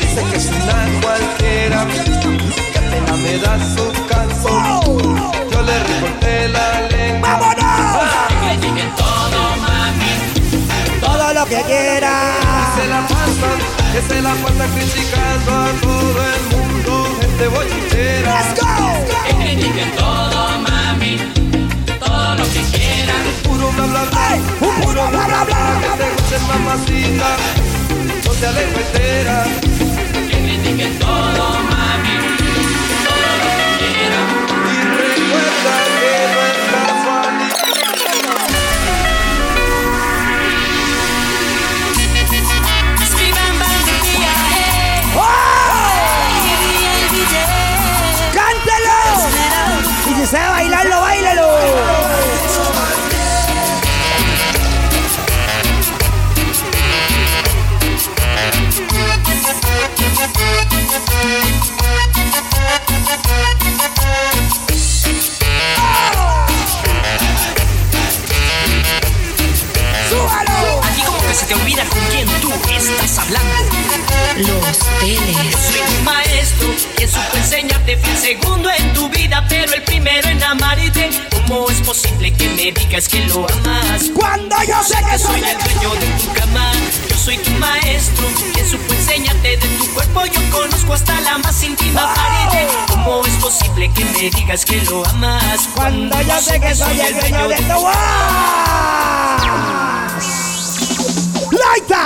dice que es una cualquiera, que pena me da su caso. Yo le recorté la lengua. Lo que quiera. Y se la pasan, que se la pasan criticando a todo el mundo, gente bochinchera. Que critiquen todo, mami. Todo lo que quieran. Puro bla bla bla, puro bla bla bla, que te guste mamacita, no te alejes Que critiquen todo, mami. Sabe bailarlo, te olvida con quién tú estás hablando. Los teles. Yo soy tu maestro, quien supo enseñarte fui el segundo en tu vida, pero el primero en amarte. ¿Cómo es posible que me digas que lo amas? Cuando yo sé que soy el dueño de tu cama, yo soy tu maestro, quien supo enseñarte de tu cuerpo. Yo conozco hasta la más íntima pared. ¿Cómo es posible que me digas que lo amas? Cuando yo sé que soy el dueño de tu ¡Laita!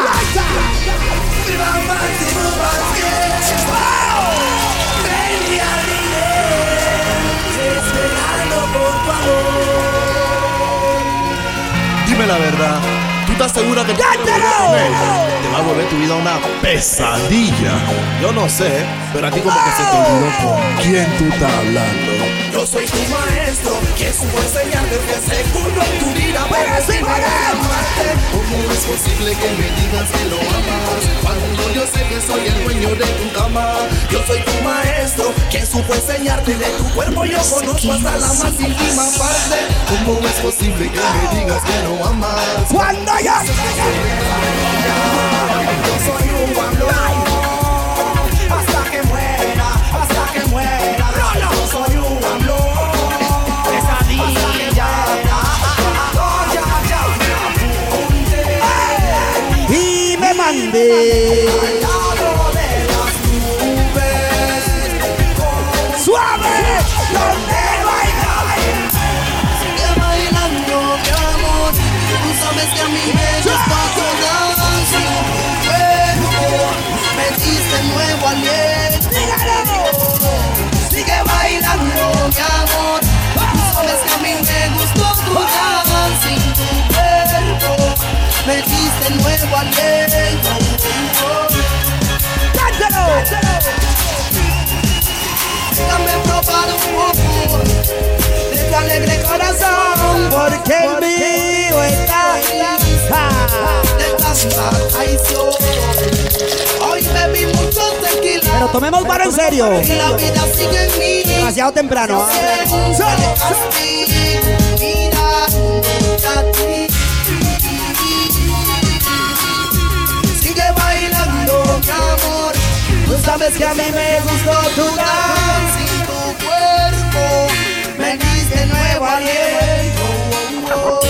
Dime la verdad, ¿tú estás segura que? Te va a volver tu vida una pesadilla. Yo no sé, pero a ti como que se te olvidó con quién tú estás hablando. Yo soy tu maestro, que supo enseñarte que segundo en tu vida puedes amarte. ¿Cómo es posible que me digas que lo amas? Cuando yo sé que soy el dueño de tu cama. Yo soy tu maestro, que supo enseñarte de tu cuerpo. Yo conozco hasta la más íntima parte. ¿Cómo es posible que me digas que lo amas? Cuando yo Yo soy un guamblón, hasta que muera, hasta que muera. Yo soy un guamblón, pesadilla. Oh, ya, ya, me apunté. y me mandé. Alegre corazón. Porque el mío está de traición. Hoy bebí mucho tequila. Pero tomemos para en serio. Y la vida sigue en mí. Demasiado temprano. ¿ah? Sigue bailando, mi amor. Tú sabes que a mí me gustó tu danza. Me diste nuevo aliento.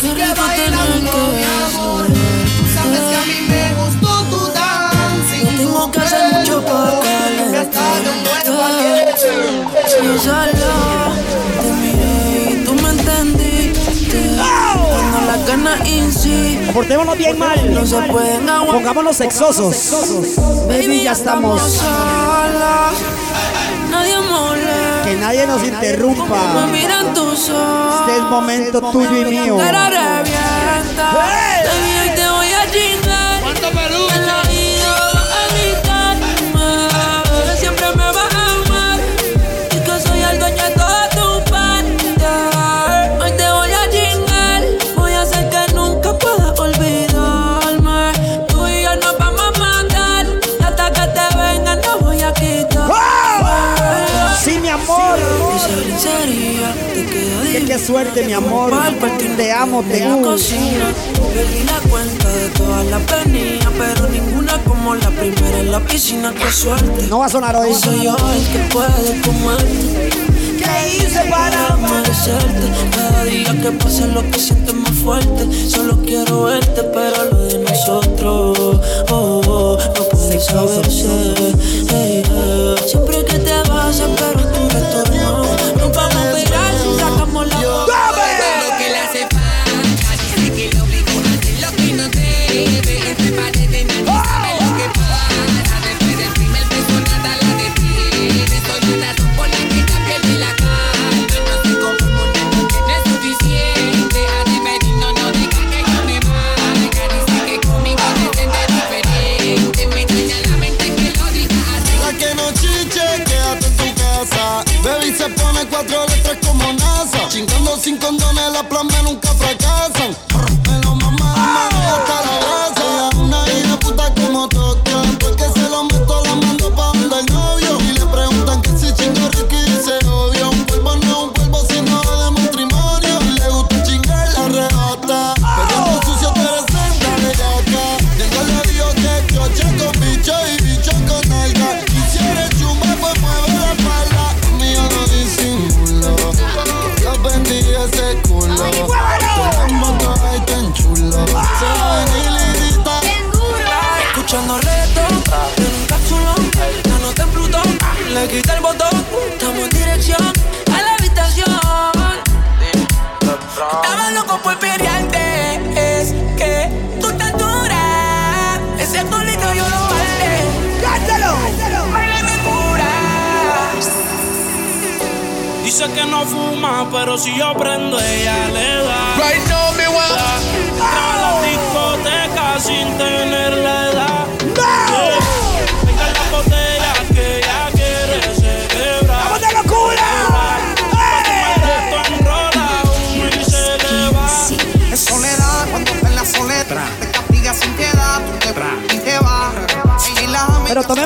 Sigue bailando, mi amor. Tú sabes que a mí me gustó tu danza y tu tengo que hacer mucho para aliento. Yo solo te miré y tú me entendiste. Cuando las ganas insisten, Portémonos bien mal. no se pueden aguantar. Pongámonos sexosos. Baby, ya estamos. sola. Que nadie nos interrumpa. Este es momento tuyo y mío. Cara Qué, suerte, mi amor. Te amo, te amo. cocina. Perdí la cuenta de todas las venidas, pero ninguna como la primera en la piscina. Qué suerte. No va a sonar hoy. Soy yo el que puede comerte. ¿Qué hice para merecerte. Cada día que pasa lo que sientes más fuerte. Solo quiero verte, pero lo de nosotros oh, oh, no puede saberse. Hey, hey. Siempre que te vas, espero tu retorno.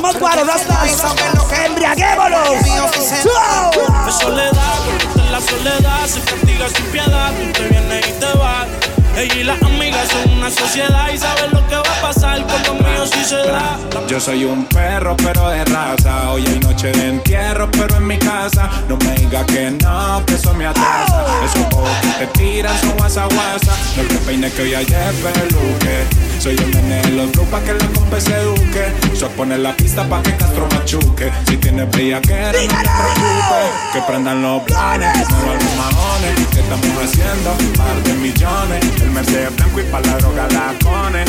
Tomemos guaro, rastas. ¡Embriaguémonos! Es soledad, cuando la soledad se castiga sin piedad. Tú te vienes y te vas. Ella y las amigas son una sociedad y saben lo que va a pasar con los míos si se da. Yo soy un perro, pero de raza. Hoy hay noche de entierro, pero en mi casa. No me diga que no, que eso me atrasa. Esos ojos que te tiran son guasa guasa. No te peines que hoy de peluque. Soy el nene de los grupos que la compa se eduque. Soy poner la pista pa' que Castro machuque. Si tienes bellaquera, no te preocupes. Que prendan los planes, muevan los mamones. ¿Qué estamos haciendo? Par de millones. El Mercedes blanco y pa' la droga la cone.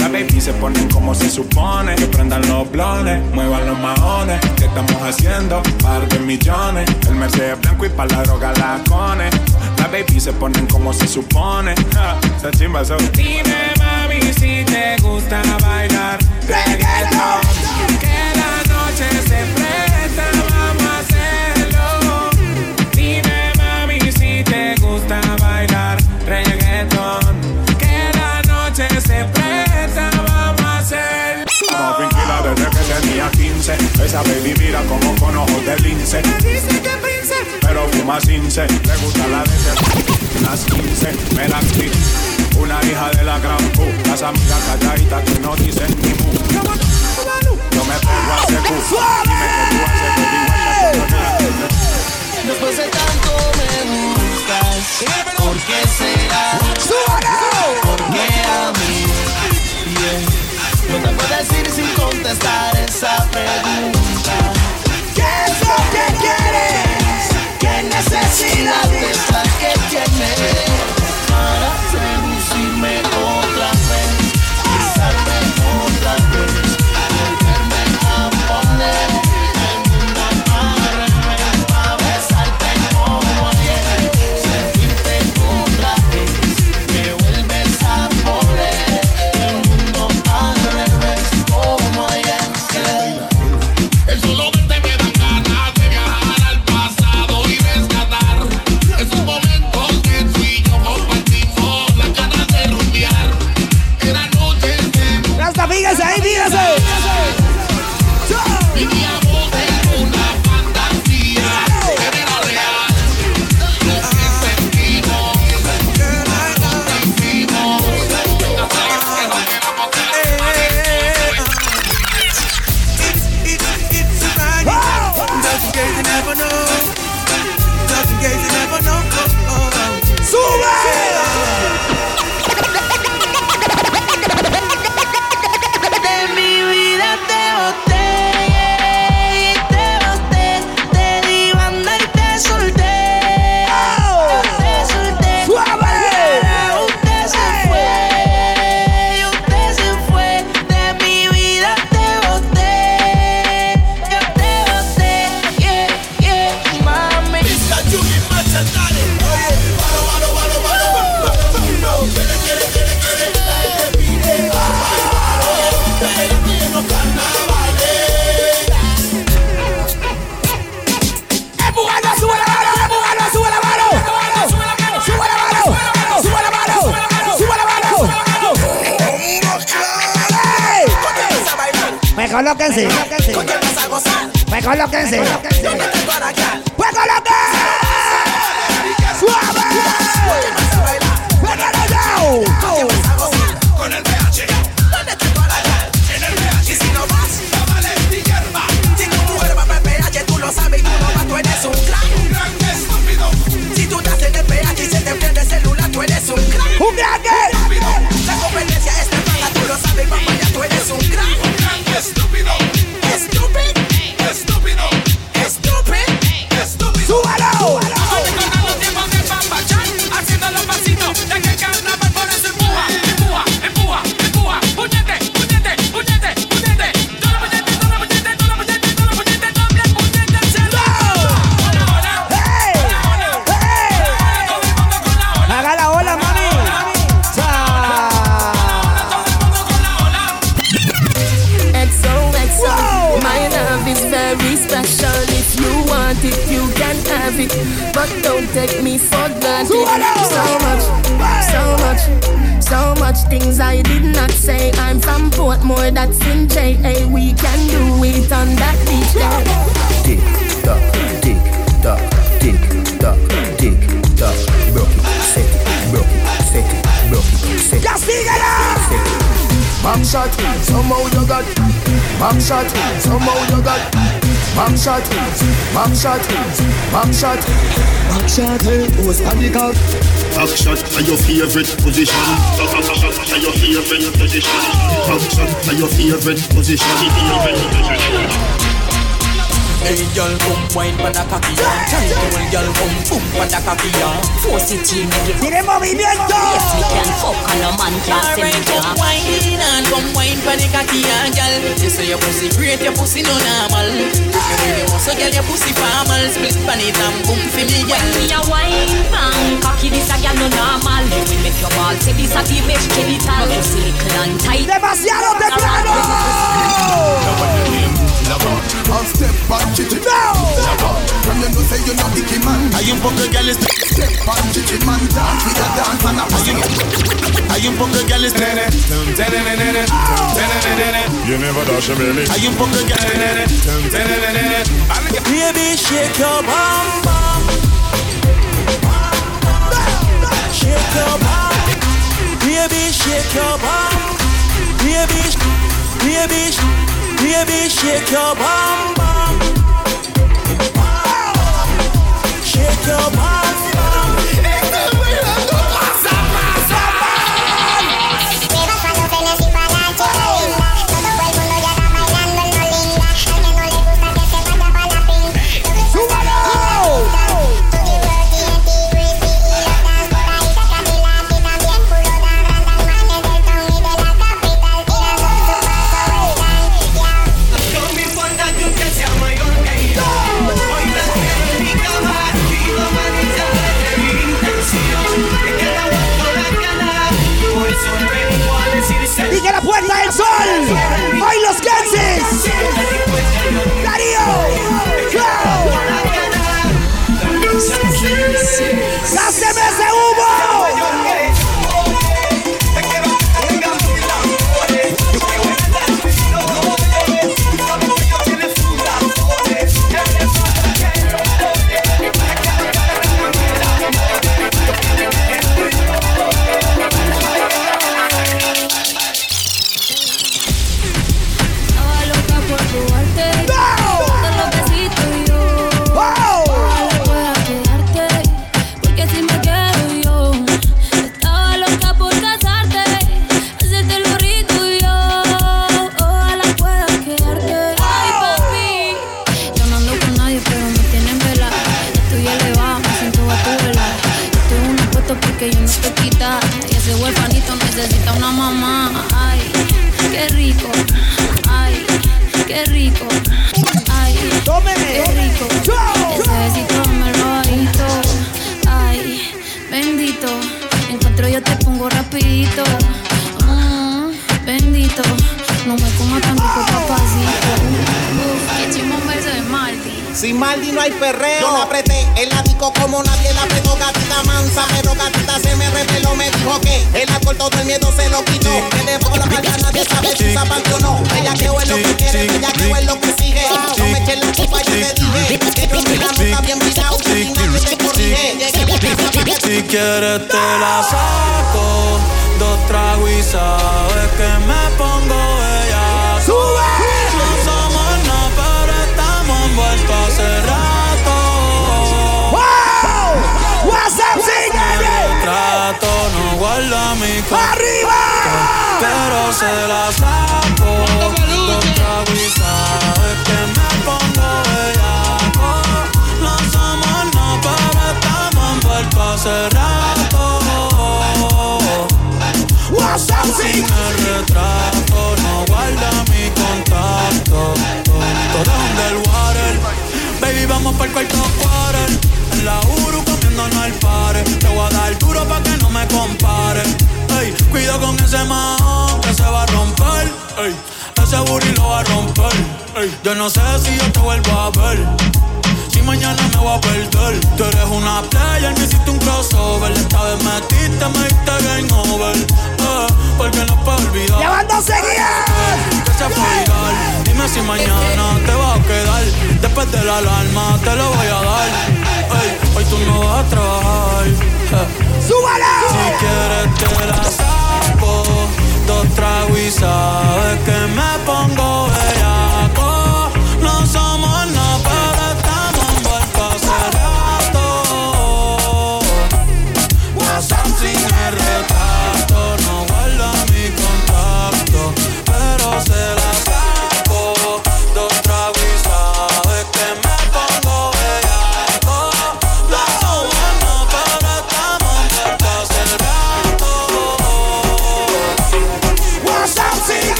La baby se ponen como se supone. Que prendan los blones, muevan los maones. ¿Qué estamos haciendo? Par de millones. El Mercedes blanco y pa' la droga la cone. La baby se ponen como se supone. Ja, chimba son. Dime mami si te gusta bailar reggaeton. 15. Esa baby mira como con ojos de lince. Dice que prince, pero fuma cince. Le gusta la de las 15. Me la. Una hija de la gran pu. Las amigas calladitas que no dicen ni mu. Yo me pego a ese cu. Dime que tú haces tanto me buscas, ¿por qué será? ¿Por qué a mí? No te puedo decir sin contestar esa pregunta. ¿Qué es lo que quieres? ¿Qué necesidad es que tienes ¡Ey! Me colóquense. Shot, somehow you got. Back shot, somehow you got. Back shot, back shot, back shot. Back shot, hey, who's panic out? Back shot are your favorite position. Back back shot are your favorite position. Back shot are your favorite position. Hey girl, come wine pa da cocky ya. Tell the girl come boom pa da cocky ya. Force it in, make it ¡Tiene movimiento! Yes, me can fuck and no man can say me Alright, come wine and come wine pa the cocky ya, girl. You say your pussy great, your pussy no normal. Take me with you, so girl, your pussy formal. Split pan it and boom for me, girl. Me a wine bang, cocky this a gal no normal Then we make your ball say this a the best genital Pussy little and tight ¡Demasiado temprano! I'll step back, chichi. No! From you know say you know Icky man. Hay un poco de gales, Step back, chichi man. Dance with a dance and a pussy. hay un poco de gales. You never dash a belly. Hay un poco de gales. Baby, shake your bum bum. Shake your bum. Baby, shake your bum. Baby, baby, baby, shake your bum bum. Shake your bum bum.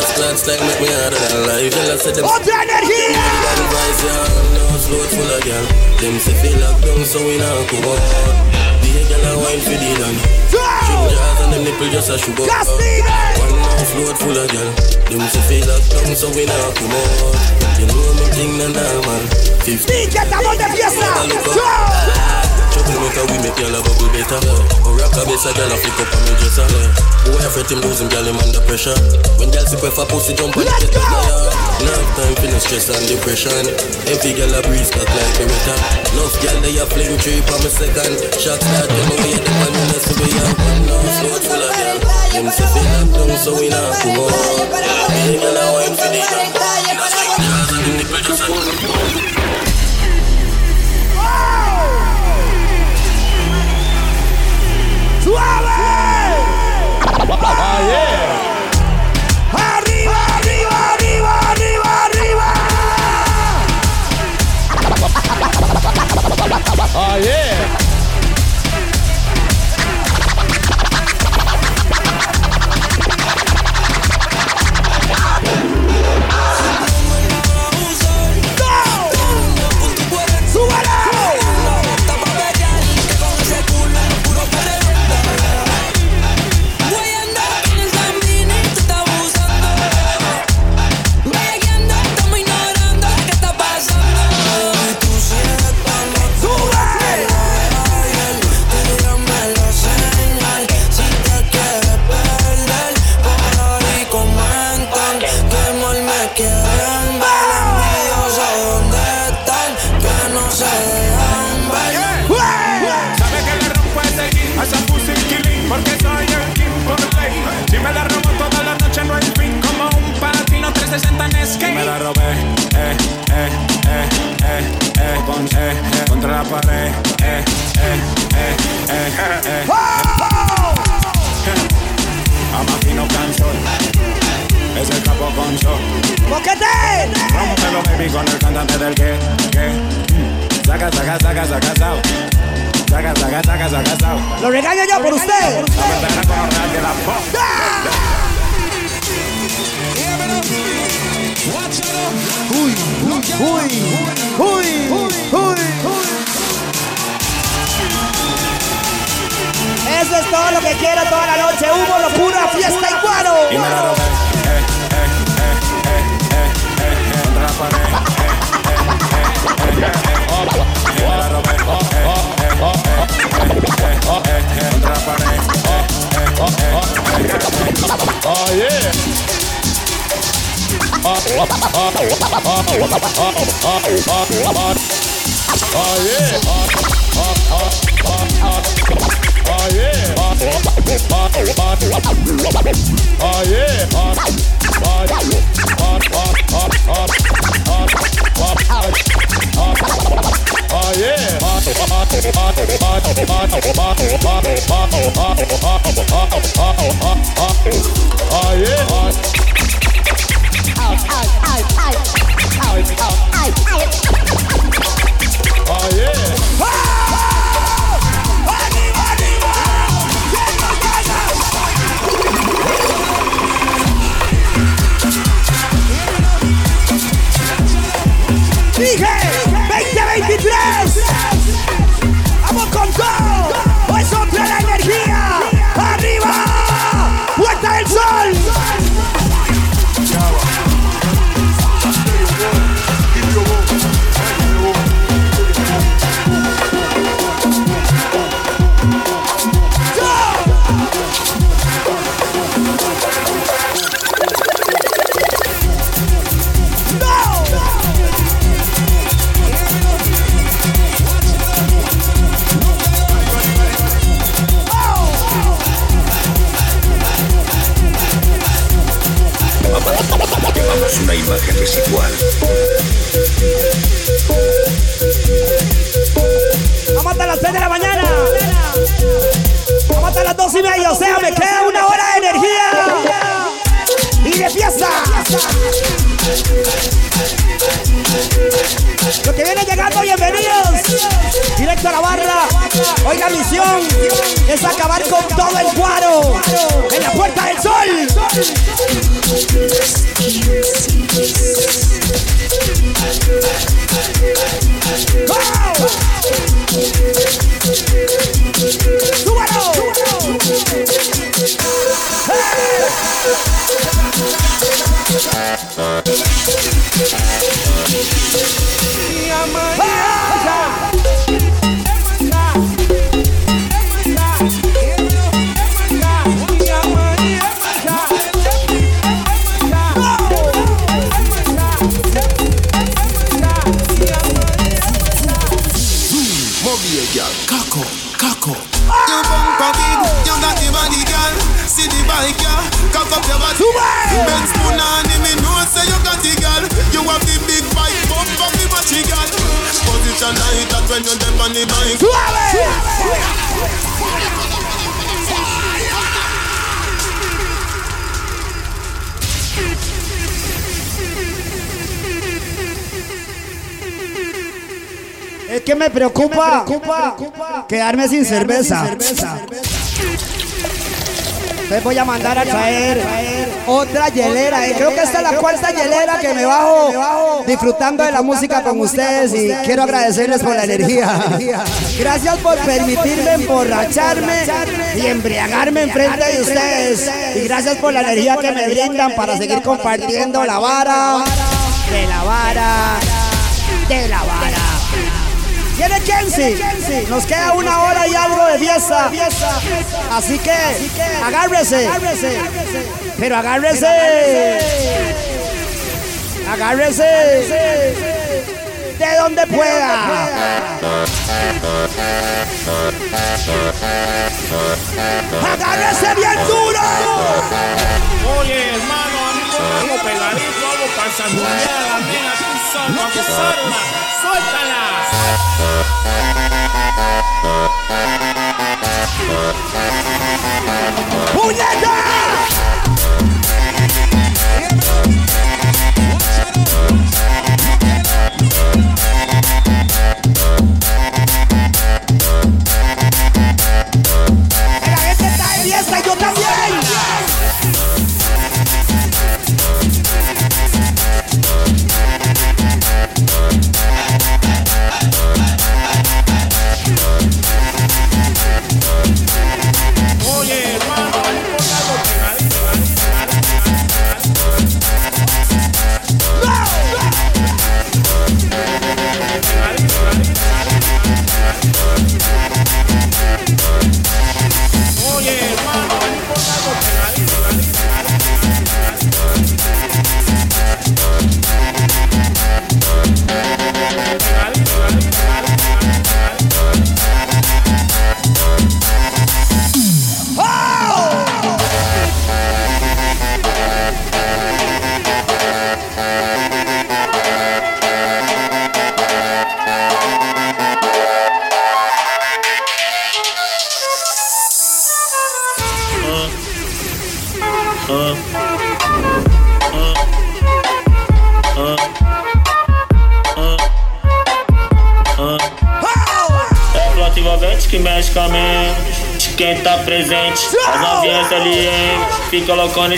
Blood clots like make me harder than life. Girl, I them. Up your head here. That advice, yeah. Nose load full of girl. Them say feel locked down, so we not go out. The girl a wine for the land. Trip jars and them nipple just a sugar. One mouth load full of girl. Them say feel locked down, so we not come out. You know me thing na normal. Fifty. Get about the fiesta. Go couple meter, we make your love a good better. Oh, rock a base, a girl a flick up on me dresser. Boy, I fret him losing, girl, him under pressure. When girl sip with a pussy, jump on the get up, Now time for no stress and depression. Every girl a breeze, cut like a wetter. Love girl, they a fling tree on my second. Shots that come away, the man in the civilian. Now it's not full of girl. Them say feel like down, so we not go on. Every girl a wine for the girl. That's the nipple a Oh yeah! Show. ¡Boquete! Rómpelo, baby, con el cantante del que, que. Saca, saca, saca, saca, sao. Saca, saca, saca, saca, sao. Lo regaño yo por usted. La de la pop. Uy, uy, uy, uy. Eso es todo lo que quiero toda la noche. Humo, locura, fiesta y cuaro. Y me la robé, Oh yeah. Oh yeah. Oh yeah. Oh yeah. Oh yeah. Oh yeah! Ah! Dije 2023. Imagen residual. Vamos hasta las 6 de la mañana. Vamos hasta las 2 y media. O sea, me queda una hora de energía. Y de fiesta. Los que vienen llegando, bienvenidos. Directo a la barra. Hoy la misión es acabar con todo el cuaro. En la puerta del sol. Hey! The bike. Es que me preocupa, quedarme sin cerveza. Entonces voy a mandar a traer otra hielera. eh. Creo que esta es la cuarta hielera que me bajo disfrutando de la música con ustedes y quiero agradecerles por la energía. Gracias por permitirme emborracharme y embriagarme enfrente de ustedes. Y gracias por la energía que me brindan para seguir compartiendo la vara de la vara de la vara. Viene Jensi. Nos queda una hora y algo de fiesta. Así que agárrese. Pero agárrese. Agárrese. De donde pueda. Agárrese bien duro. Oye, hermano, amigo, algo pegadito, algo para solta, que solta, suéltala. ¡Puñeta! Yeah.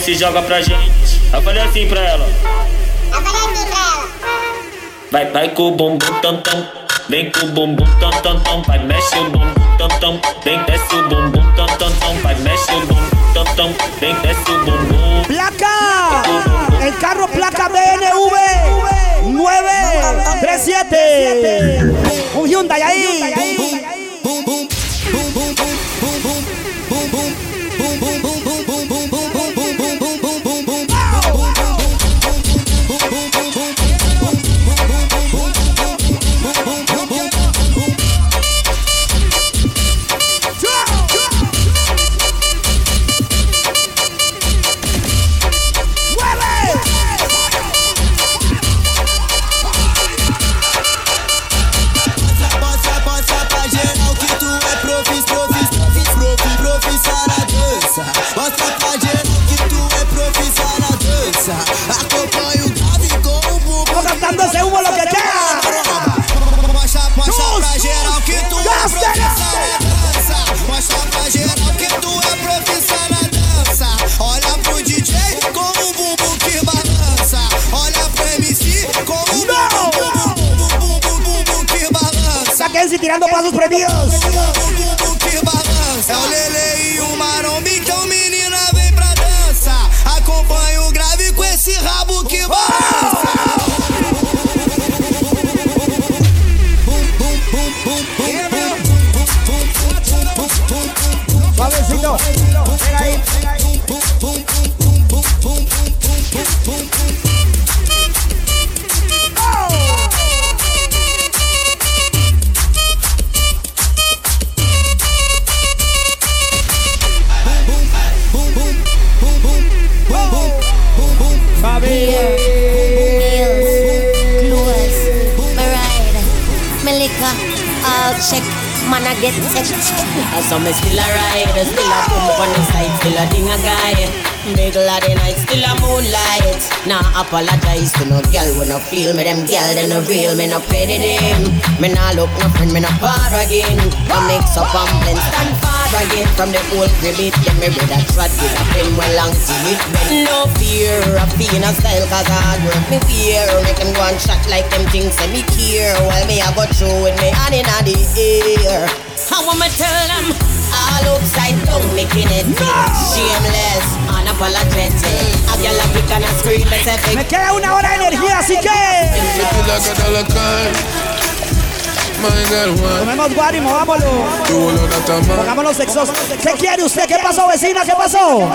se joga pra gente. Eu falei assim pra ela. Eu falei assim pra ela. Vai, vai com o bumbum tam tam. Vem com o bumbum tam tam tam. Vai, mexe o bumbum tam tam. Vem, desce o bumbum tam tam tam. Vai, mexe o bumbum tam tam. Vem, desce o bumbum. Placa! é carro placa BNV 937. Um Hyundai aí. ánimo, vámonos. Pongámonos sexosos. ¿Qué quiere usted? ¿Qué pasó, vecina? ¿Qué pasó?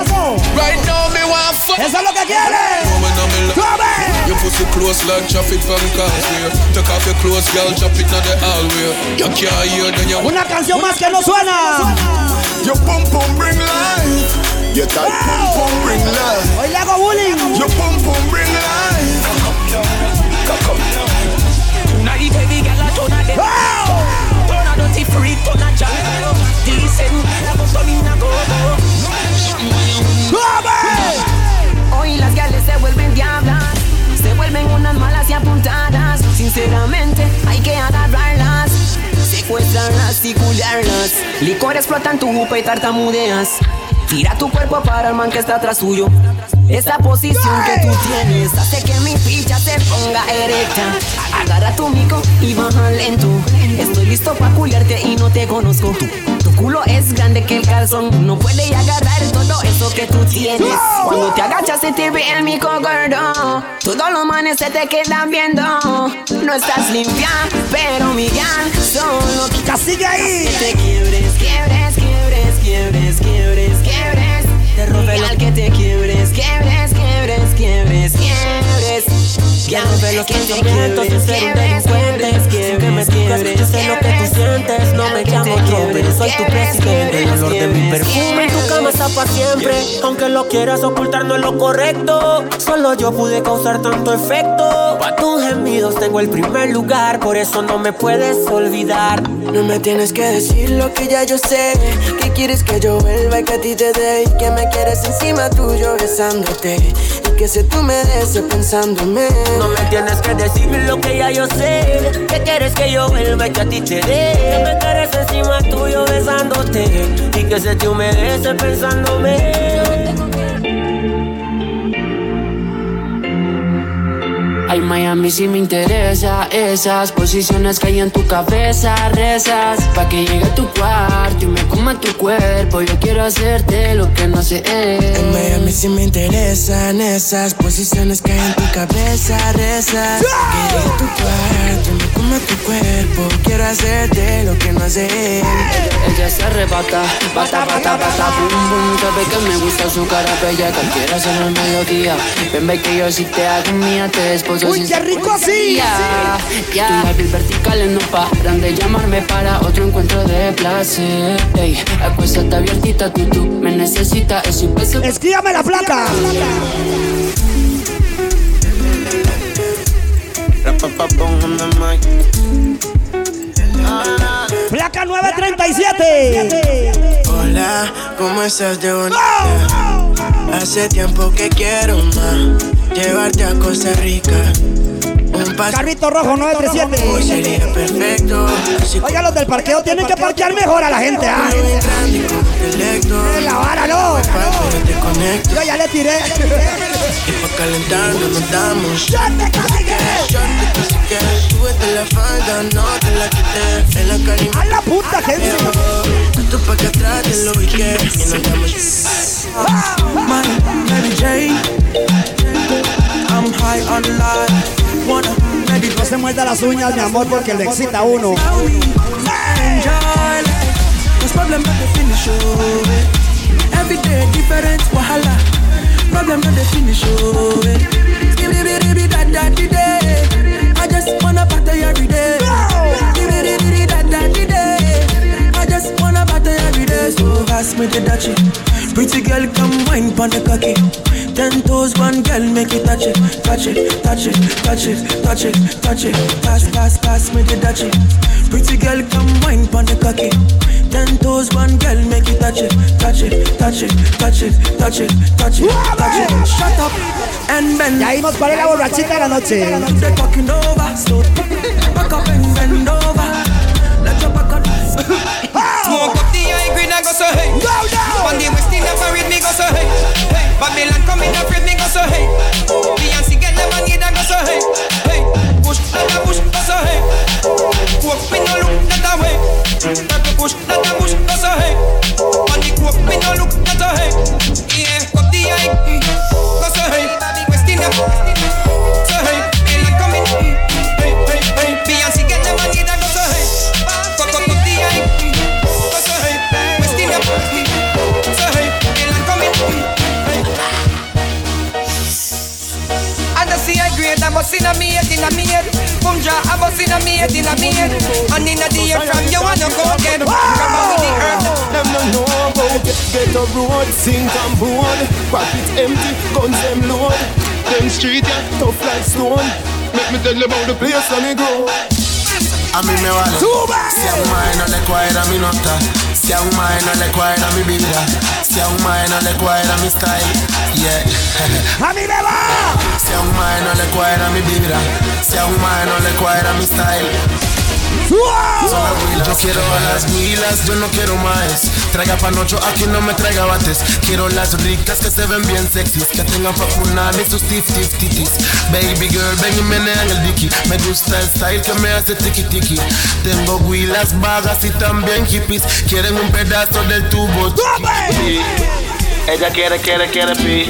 Eso es lo que quiere. Come. Pussy traffic from causeway. Take off your clothes, girl, drop it the Una canción más que no suena. Your pum pum bring life. Your tight pum pum bring. Hoy le hago bullying. Your pum pum bring free con. Dicen la contamina todo. Hoy las gales se vuelven diablas, se vuelven unas malas y apuntadas. Sinceramente, hay que agarrarlas. Secuestrarlas y culiarlas. Licores explotan tu jupa y tartamudeas. Tira tu cuerpo para el man que está atrás tuyo. Esta posición que tú tienes hace que mi ficha se ponga erecta. Agarra tu mico y baja lento. Estoy listo para culiarte y no te conozco. Tu, tu culo es grande que el calzón. No puede agarrar todo eso que tú tienes. Cuando te agachas se te ve el mico gordo. Todos los manes se te quedan viendo. No estás limpia, pero mi gal solo Sigue ahí. Que te quiebres, quiebres, quiebres, quiebres, quiebres, quiebres. Te rompe al que te quiebres, Ya no ve los sentimientos de ser un delincuente Sin que me digas, yo sé lo que tú sientes. No me llamo yo, pero soy tu presidente El olor de mi perfume. En tu cama está para siempre Aunque lo quieras ocultar no es lo correcto. Solo yo pude causar tanto efecto Pa' tus gemidos tengo el primer lugar Por eso no me puedes olvidar. No me tienes que decir lo que ya yo sé. Que quieres que yo vuelva y que a ti te dé Y que me quieres encima tuyo besándote Y que se tú me des pensándome No me tienes que decir lo que ya yo sé. Que quieres que yo vuelva y que a ti te dé Que me quieres encima tuyo besándote Y que se te humedece pensándome Ay, Miami. Si me interesa Esas posiciones que hay en tu cabeza Rezas pa' que llegue a tu cuarto Y me coma tu cuerpo. Yo quiero hacerte lo que no sé. En Miami sí me interesan esas posiciones que hay en tu cabeza Rezas que llegue a tu cuarto y me coma tu cuerpo. Quiero hacerte lo que no él Ella se arrebata Bata, bata, bata Bum, bum Sabe que me gusta su cara bella. Quiero hacerlo al mediodía. Ven, ve que yo si te hago mía Te Uy, qué rico así. Ya, ya. Tus labios verticales no paran de llamarme para otro encuentro de placer. Ey, acuéstate abiertita, tú, tú me necesitas. Es un beso. Escríbame la placa. Placa 937. Hola, ¿cómo estás de bonita? Hace tiempo que quiero más Llevarte a Costa Rica Un Carrito rojo Hoy 937. sería perfecto Oiga, los del parqueo tienen que parquear mejor a la gente. ¿ah? En la vara, no. Te Yo ya le tiré. Y pa' calentarnos nos damos ¡Shot de cacique! Shot de cacique Súbete la falda, no te la quité En la cali ¡A la puta, gente! Tú pa' que atrás te lo ubiqué Y nos damos My Mary Jane. I'm on life. Wanna No se muerda las uñas, mi amor, porque le excita a uno. enjoy life. Cause problem not the finish. Every day different wahala. Problem not the finish, oh. Skibidi bidi bidi da da di day. I just wanna party every day. Skibidi bidi da da di day. I just wanna party every day. So pass me the dachi. Pretty girl, come wine pon the cocky. Ten toes, one girl, make it touch it, touch it, touch it, touch it, touch it, touch it. Pass, pass, pass me the dachi. Pretty girl, come wine pon the cocky. Ten toes, one girl, make it touch it, touch it, touch it, touch it, touch it, touch it, touch it. Shut up and bend. Ya vimos cuál es la borrachita de la noche. Keep the talking over, slow. Back up and bend over. Let your back up. Smoke up the high grade, I go so hey. Go down. On the west in the parade, me go so hey. Babylon come in afraid, me go so hey. Beyonce get it, I go so hey. Hey, push, that a push, go so hey. Coke, me no look that a way. Purple push, that a push, go so hey. On the coke, me no look that a hey. Yeah, up the high, mm-hmm. go so hey. West in the, so hey. Babylon come in, hey, a grade, I must in a me head, in a me head. Boom ja, I must in a me head, in a me head. And in a the air from you wanna go get Grab on the earth. Them no know about get a road, sink and board. Pocket empty, guns them load. Them street yeah, tough like stone. Make me tell you about the place where me grow. A mí me vale Si a un mae no le cuadra mi nota Si a un mae no le cuadra mi vida Si a un mae no le cuadra mi style Yeah A mí me va. Si a un mae no le cuadra mi vibra, si a un mae no le cuadra mi style. Huilas. Yo quiero las huilas, yo no quiero más. Traiga panocho, aquí no me traiga bates. Quiero las ricas que se ven bien sexys, que tengan pa' funar y sus tif tif titis. Baby girl, ven y menean el dicky. Me gusta el style que me hace tiki tiki. Tengo huilas vagas y también hippies. Quieren un pedazo del tubo. Sí. Ella quiere, quiere, quiere pi.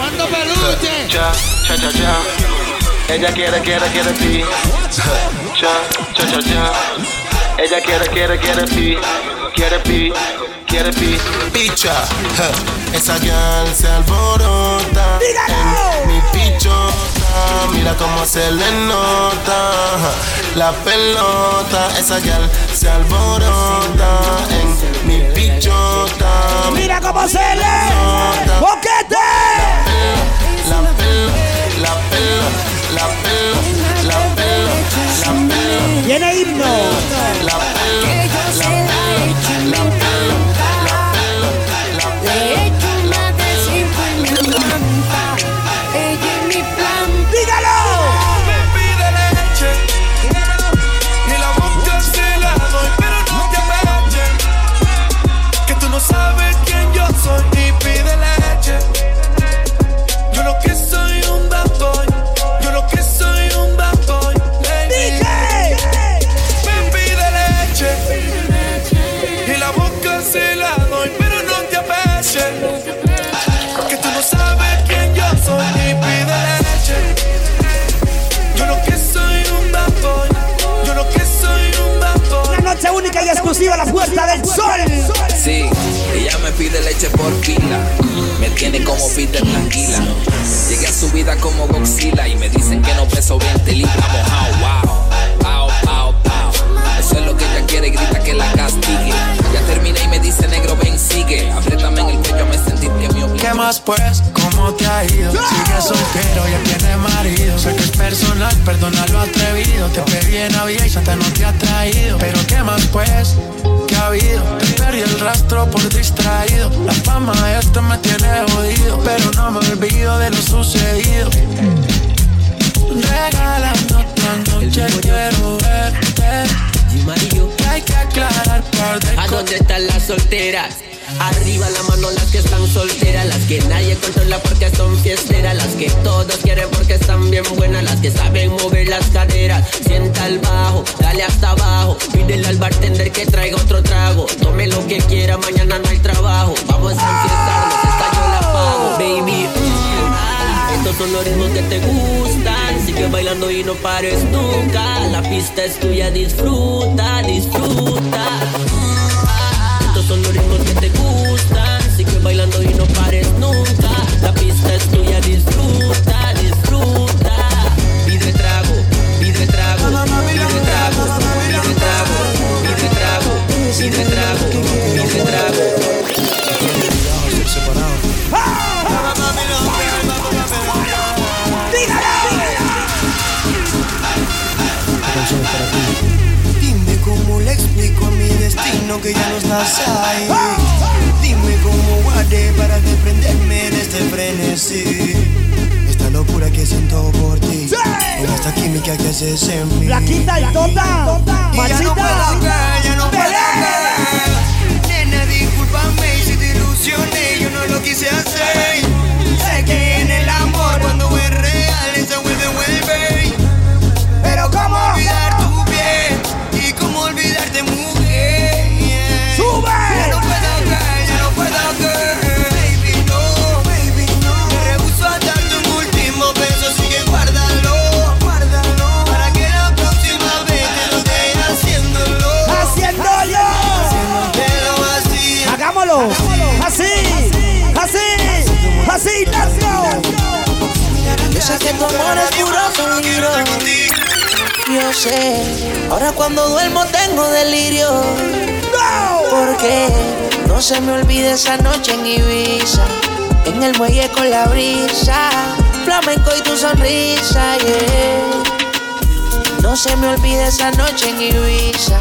Cha, cha, cha, cha. Ella quiere, quiere, quiere pi. Cha, cha, cha, cha. Ella quiere, quiere, quiere pi. Quiere pi, quiere pi. Picha. Esa girl se alborota. En mi pichota. Mira cómo se le nota. La pelota. Esa girl se alborota. En mi pichota. Mira cómo se le. ¡Boquete! La pelo, la pelo, la pelo, la pelo, la pelo. Tiene himno. La exclusiva la puerta del sol. Sí, ella me pide leche por pila. Me tiene como Peter tranquila. Llegué a su vida como Godzilla y me dicen que no peso 20 libras mojado. Wow, pao, pao, pao. Eso es lo que ella quiere, grita que la castigue. Ya terminé y me dice negro, ven, sigue. Apriétame en el cuello, me obliga. ¿Qué más pues? ¿Cómo te ha ido? Sigue soltero, ya tiene marido. Sé que es personal, perdona lo atrevido. Te pedí en Navidad y Santa no te ha traído. Pero ¿qué más pues? ¿Qué ha habido? Te perdí el rastro por distraído. La fama de esto me tiene jodido. Pero no me olvido de lo sucedido. Regalando otra noche, quiero verte. Que hay que aclarar par de ¿A dónde están las solteras? Arriba la mano las que están solteras, las que nadie controla porque son fiesteras, las que todos quieren porque están bien buenas, las que saben mover las caderas. Sienta al bajo, dale hasta abajo, pídele al bartender que traiga otro trago. Tome lo que quiera, mañana no hay trabajo. Vamos a enfiestarnos, esta yo la pago, baby. Estos son los ritmos que te gustan, sigue bailando y no pares nunca. La pista es tuya, disfruta, disfruta. Son los ritmos que te gustan. Sigue bailando y no pares nunca. La pista es tuya, disfruta, disfruta. Pide trago, pide trago, pide trago, pide trago, pide trago, pide trago, pide trago. Que ya no estás ahí. Dime cómo guardé para desprenderme de este frenesí. Esta locura que siento por ti. Con esta química que haces en mí. La quita y tota. Y ya no puedo ya no puedo. Nena, discúlpame si te ilusioné, yo no lo quise hacer. Yo sé que tu amor es puro peligro. Yo sé, ahora cuando duermo tengo delirio. Porque no se me olvide esa noche en Ibiza. En el muelle con la brisa. Flamenco y tu sonrisa, yeah. No se me olvide esa noche en Ibiza.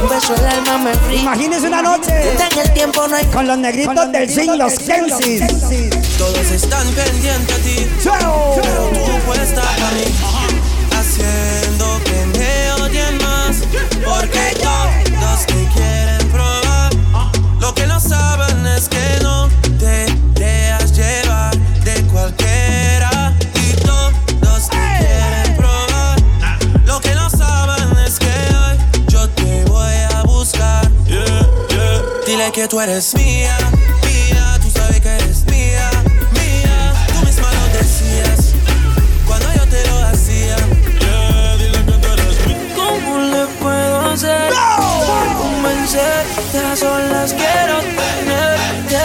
Un beso el alma me fría. Imagínese una noche en el tiempo no hay con los negritos del swing, los Kensis. Todos están pendientes a ti. Chao. Pero tú puesta para mí. Haciendo que me odien más. Porque todos te quieren probar. Lo que no saben es que no Que tú eres mía, mía. Tú sabes que eres mía, mía. Tú misma lo decías cuando yo te lo hacía. Dile que tú eres mía. ¿Cómo le puedo hacer para convencerte? A solas quiero tenerte.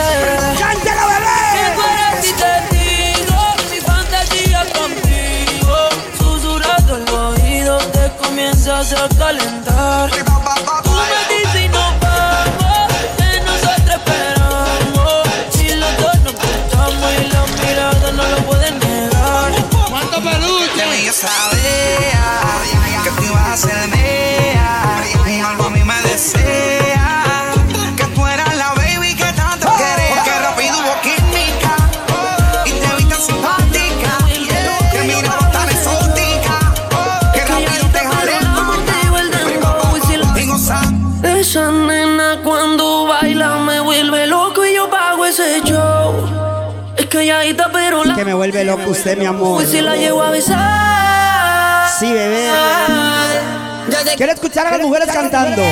¡Cántalo, bebé! Que tú eres mi testigo, mi fantasía contigo. Susurrando el oído te comienzas a calentar. Loco usted, mi amor. Pues si la llevo a besar. Sí, bebé. Quiero escuchar a las mujeres cantando.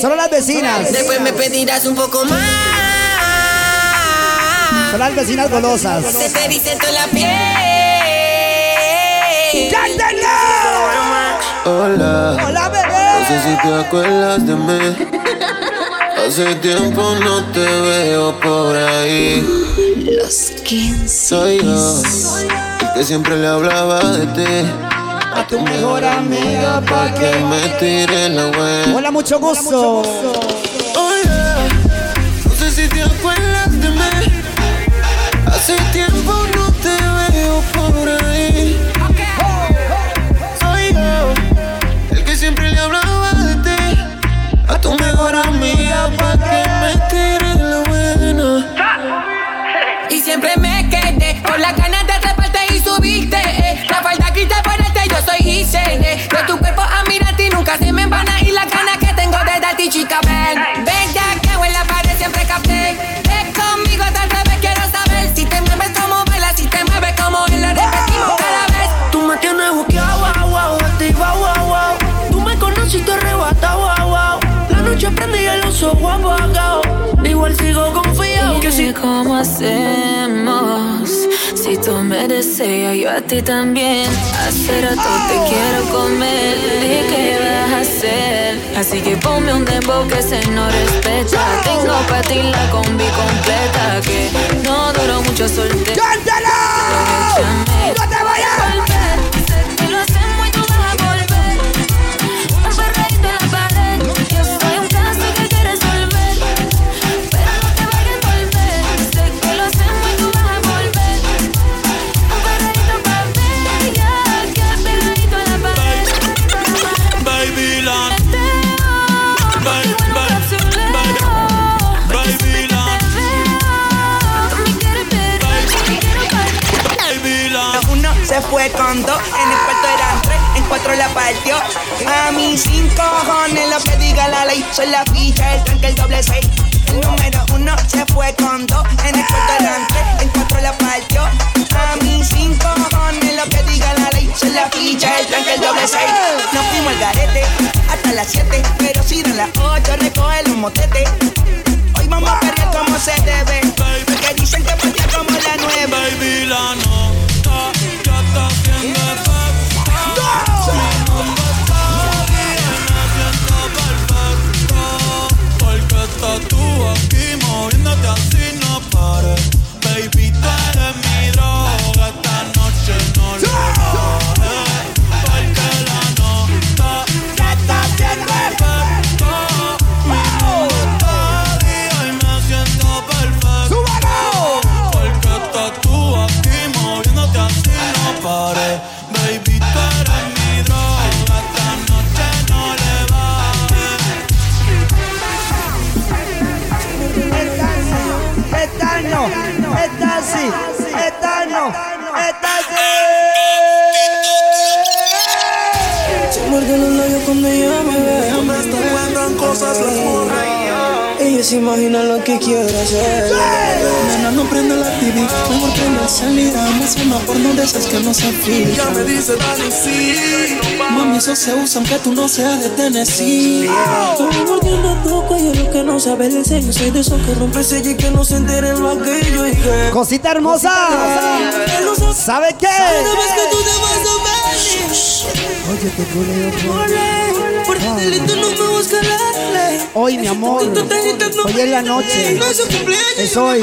Solo las vecinas. Después me pedirás un poco más. Son las vecinas golosas. Te te dice toda la piel. Hola. Hola, bebé. No sé si te acuerdas de mí. Hace tiempo no te veo por ahí. 15. Soy yo, el que siempre le hablaba de ti. A tu mejor amiga Pa' que me tire la buena. Hola, mucho gusto. ¿Cómo hacemos? Si tú me deseas, yo a ti también. Hace rato te quiero comer. Dije que vas a hacer. Así que ponme un dembow que se no respeta. Tengo para ti la combi completa. Que no duró mucho soltero. Cuatro la partió. A mis cinco cojones lo que diga la ley, soy la ficha, el tranque, el doble seis. El número uno se fue con dos, en el cuarto eran tres, en cuatro la partió. A mis cinco cojones lo que diga la ley, soy la ficha, el tranque, el doble seis. Nos fuimos al garete hasta las siete, pero si dan las ocho recoge los motetes. Hoy vamos a perder como se debe, porque dicen que partía como la nueve. Baby la nota ya está Porque estás tú aquí moviéndote así no se filtran. Ya me dice Dani, sí. Mami, eso se usa aunque tú no seas de Tennessee. Estoy mordiendo tu cuello, lo que no sabe el sello. Soy de esos que rompe sello y que no se enteren lo aquello. Y que Cosita hermosa. ¿Sabe qué? Sabes que tú te vas a ver. Oye, te culeo Por tu delito no me busca la ley. Hoy, mi amor. Hoy es la noche. Es hoy.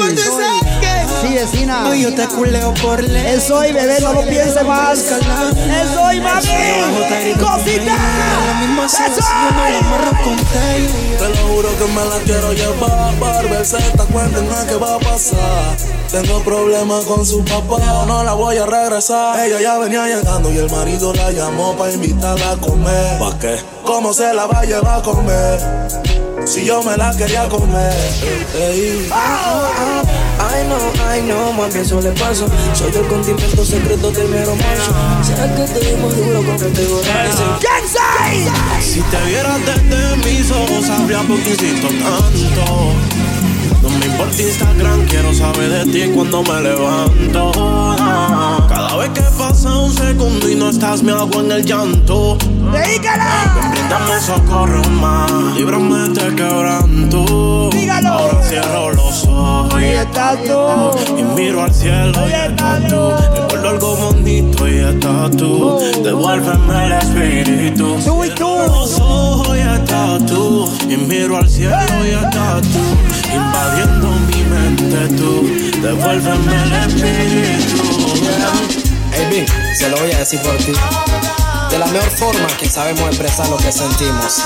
Sí, vecina. No, yo te culeo por ley. Es hoy, bebé, no lo piense más. Es hoy, mami. Cosita. Es hoy. Te lo juro que me la quiero llevar. Barbeceta, cuéntenme qué va a pasar. Tengo problemas con su papá, no la voy a regresar. Ella ya venía llegando y el marido la llamó para invitarla a comer. ¿Para qué? ¿Cómo se la va a llevar a comer? Si yo me la quería comer. Ey. Ay no, ay no, mami, eso le paso. Soy el condimento secreto del mero macho. Sé que te más duro con categoría. Si te vieras desde mis ojos, sabría por qué insisto tanto. No me importa Instagram, quiero saber de ti cuando me levanto. Cada vez que pasa un segundo y no estás, me hago en el llanto. ¡Dedícala! Brindame socorro más, líbrame de quebranto. Dígalo. Ahora cierro los ojos y estás tú. Y miro al cielo y estás tú. Recuerdo algo bonito y estás tú. Devuélveme el espíritu. Tú y tú. Los ojos y estás tú. Y miro al cielo y estás tú. Invadiendo mi mente tú. Devuélveme el espíritu. Hey, Big, se lo voy a decir por ti. De la mejor forma que sabemos expresar lo que sentimos.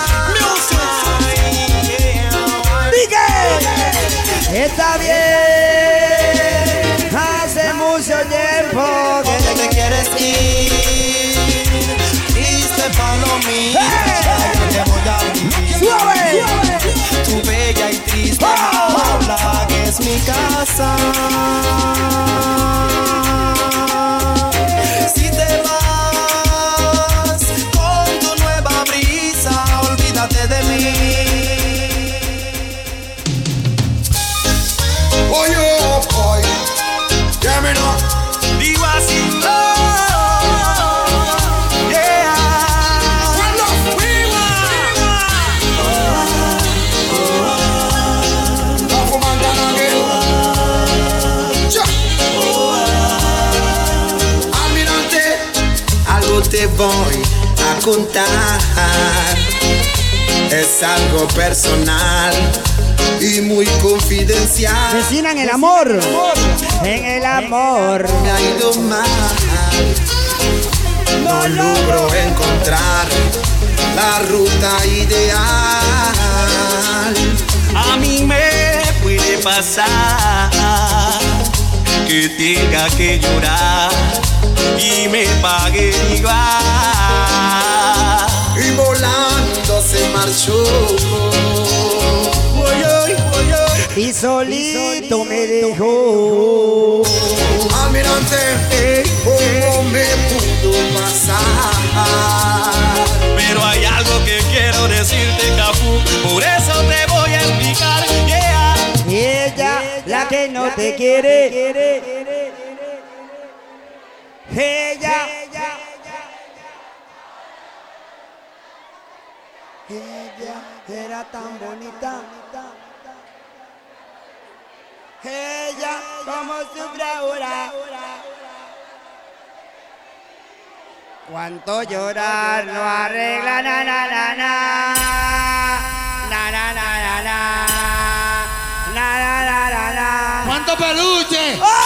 Está bien. Hace mucho tiempo que ¿Dónde te quieres ir? Triste palomita, yo te voy a vivir. Suave. Tu bella y triste Paula, que es mi casa. Si te vas con tu nueva brisa, olvídate de mí. Oye, boy. Voy a contar. Es algo personal y muy confidencial. Vecina en el amor. En el amor. Me ha ido mal. No logro encontrar la ruta ideal. A mí me puede pasar que tenga que llorar y me pague igual. Y volando se marchó. Y solito me dejó. Almirante, ¿cómo me pudo pasar? Pero hay algo que quiero decirte, Capu, por eso te voy a explicar. Yeah. Y ella, la que no te quiere. Ella. Ella era tan bonita. Ella, como sufre ahora. Cuánto llorar no arregla na na na na. Na na na na na. Na na na na na. ¿Cuánto peluche? Es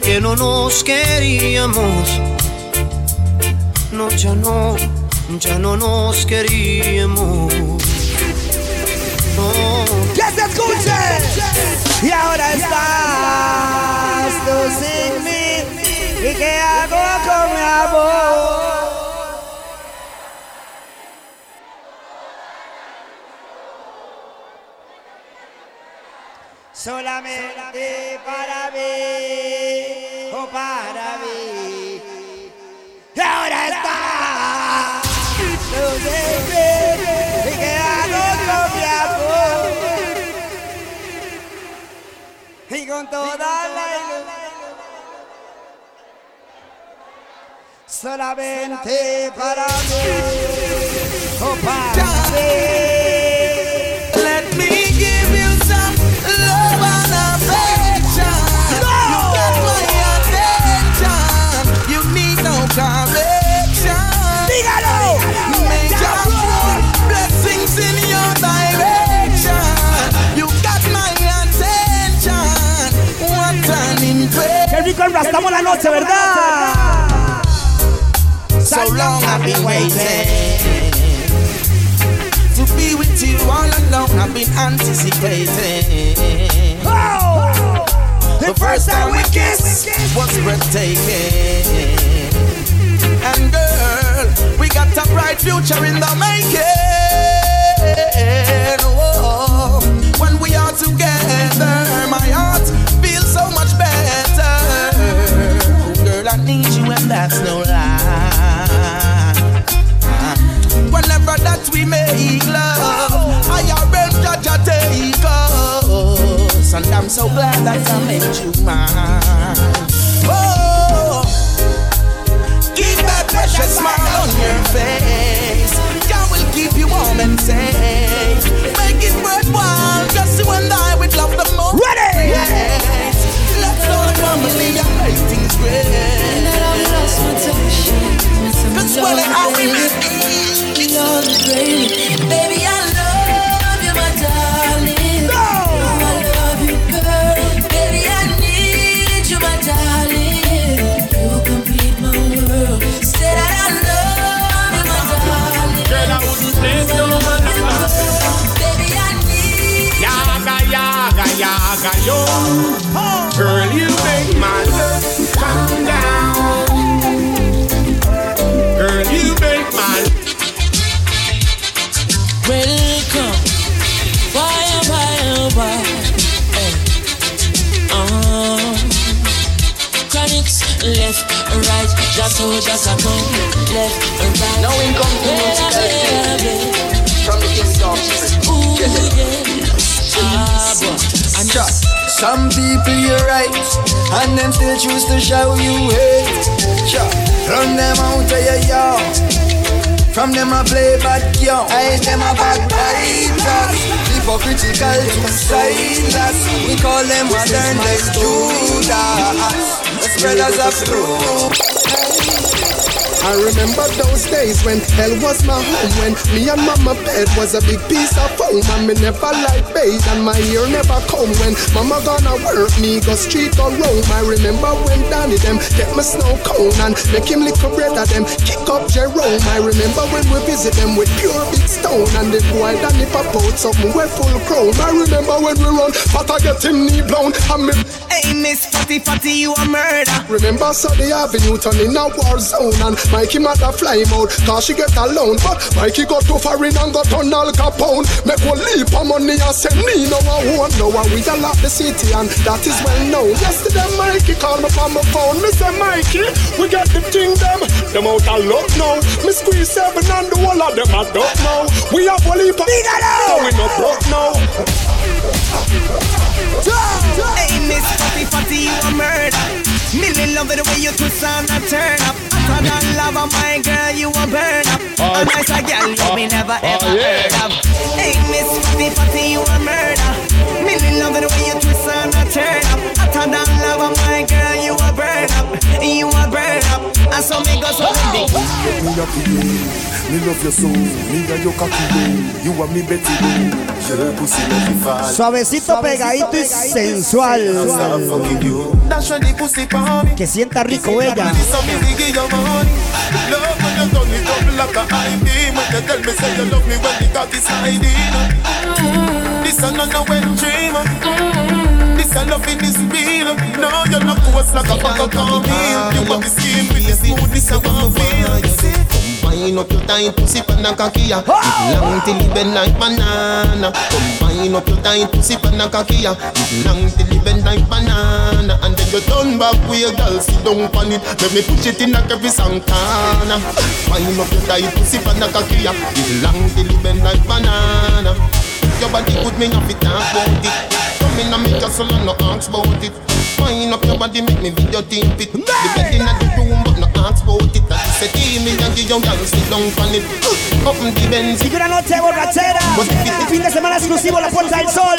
que no nos queríamos. No, ya no, ya no nos queríamos. No. ¡Que se escuche! Y ahora estás tú sin mí. ¿Y qué hago con mi amor? Solamente para mí, ¿Y con toda la ilusión. Solamente para mí, oh para mí. ¿Verdad? So long I've been waiting to be with you all alone. I've been anticipating. Oh. The first time we kissed was breathtaking. And girl, we got a bright future in the making. Whoa. When we are together, my heart feels so much better. I need you, and that's no lie. Whenever that we make love, I arrange that you take us, and I'm so glad that I made you mine. Oh, keep that precious smile on your face. God will keep you warm and safe. Make it worthwhile, just you and I with love the most. Ready? Yes. Let's all come believe and make things great. Cause when I Baby, I love you, my darling. I love you, girl. Baby, I need you, my darling. You complete my world. Say that I love you, my darling. Girl, I wouldn't let no man Baby, I need Yaga, yaga, yaga, yo. Just so, just a come, left, right. Now we come to. From the kingdom. Ooh, yeah. Ah, boy. I'm just some people you're right, and them still choose to show you hate. Sure. Run them out of your yard. From them I play bad young, I them a bad biters. Hypocritical to silence. We call them modern day Judas. The spreaders of truth. I remember those days when hell was my home When me and mama bed was a big piece of foam And me never like bathe and my ear never come When mama gonna work me go street or roam I remember when Danny them get me snow cone And make him lick a bread of them kick up Jerome. I remember when we visit them with pure big stone And the boy Danny pop out something we full chrome. I remember when we run but I get him knee blown And me Hey Miss Fatty Fatty you a murder. Remember Sunday Avenue turn in a war zone And Mikey mother fly out Cause she get alone. But Mikey got too foreign and got on Al Capone. Make one leap of money and send me no one won't know And we a lot the city and that is well known. Yesterday Mikey called me from my phone. Me say Mikey, we got the thing them. Them out of luck now. Me squeeze seven and the whole of them I don't know We have one leap of So we no broke now. Hey Miss Fatty Fatty you a murder. Millie love the way you twist and a turn Hotter than lava my girl you a burn up. Oh. A nicer girl you oh. me never oh, ever heard of. Hey Miss Fatty Fatty you a murder. Millie love the way you twist and a turn up. Hotter than lava my girl you a burn up. You a burn And so me go so big me happy you. Me love you so, me and your cocky you. Me Betty Boo. Suavecito, pegadito y sensual. Que sienta rico ella. Say you love me when the cock is sliding. This a no no wet dream. This a loving is real. No, you're not forced like a bag of cornmeal. You want the skin with the smoothness I want feel. Combine up your tight pussy pan a kakia It oh! long till it bend like banana Combine up your tight pussy pan a kakia It long till it bend like banana And then you turn back with your girl sit down pan it Let me push it in like every Santana Combine up your tight pussy pan a kakia It long till it bend like banana Your body good me have it talk about it. Come in and make your soul and no ask about it. Wind up your body make me video tape it. The bed in the room but no ask about it. Is a team me and give your girl sit down pan it Up in the Benz. Que una noche borrachera. El fin de semana exclusivo La Puerta del Sol.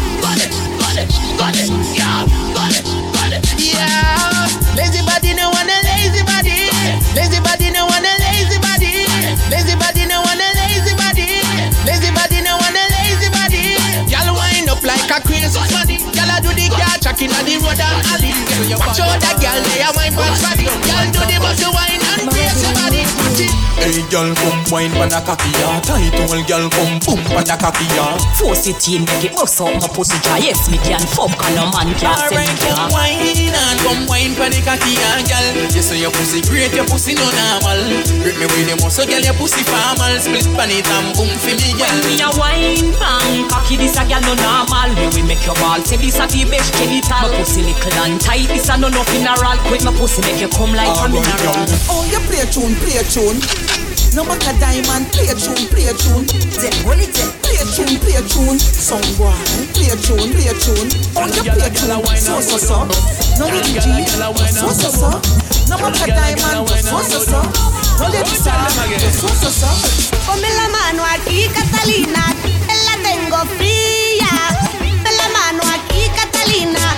a crazy body. Y'all do the car track inna the road and alley. Out that girl they a wine for body. Y'all do the muscle wine and crazy body. Watch it. Hey girl, come wine pan a cocky ya Tight old girl, come boom pan a cocky ya Force it in, make it bust out my pussy dry. Yes, me can fuck and no man can say me Alright, come wine and come wine pan the cocky ya girl You say your pussy great, your pussy no normal Grip me with the muscle, girl, your pussy formal Split pan it and boom for me, girl When Me a wine bang, cocky this a gal no normal. Me we make your ball, say this a the best genital. My pussy little and tight, this a no no funeral. Quick, my pussy make you come like a mineral. Oh, you play tune, play tune. No matter diamond, play tune, play tune. Then hold it, then play tune, play tune. Some boy, play tune, play tune. Oh, you play tune, so so so. No little G, so so so. No matter diamond, so so so. No little star, so so so. Ponme la mano aquí, Catalina, que la tengo fría. Ponme la mano aquí, Catalina,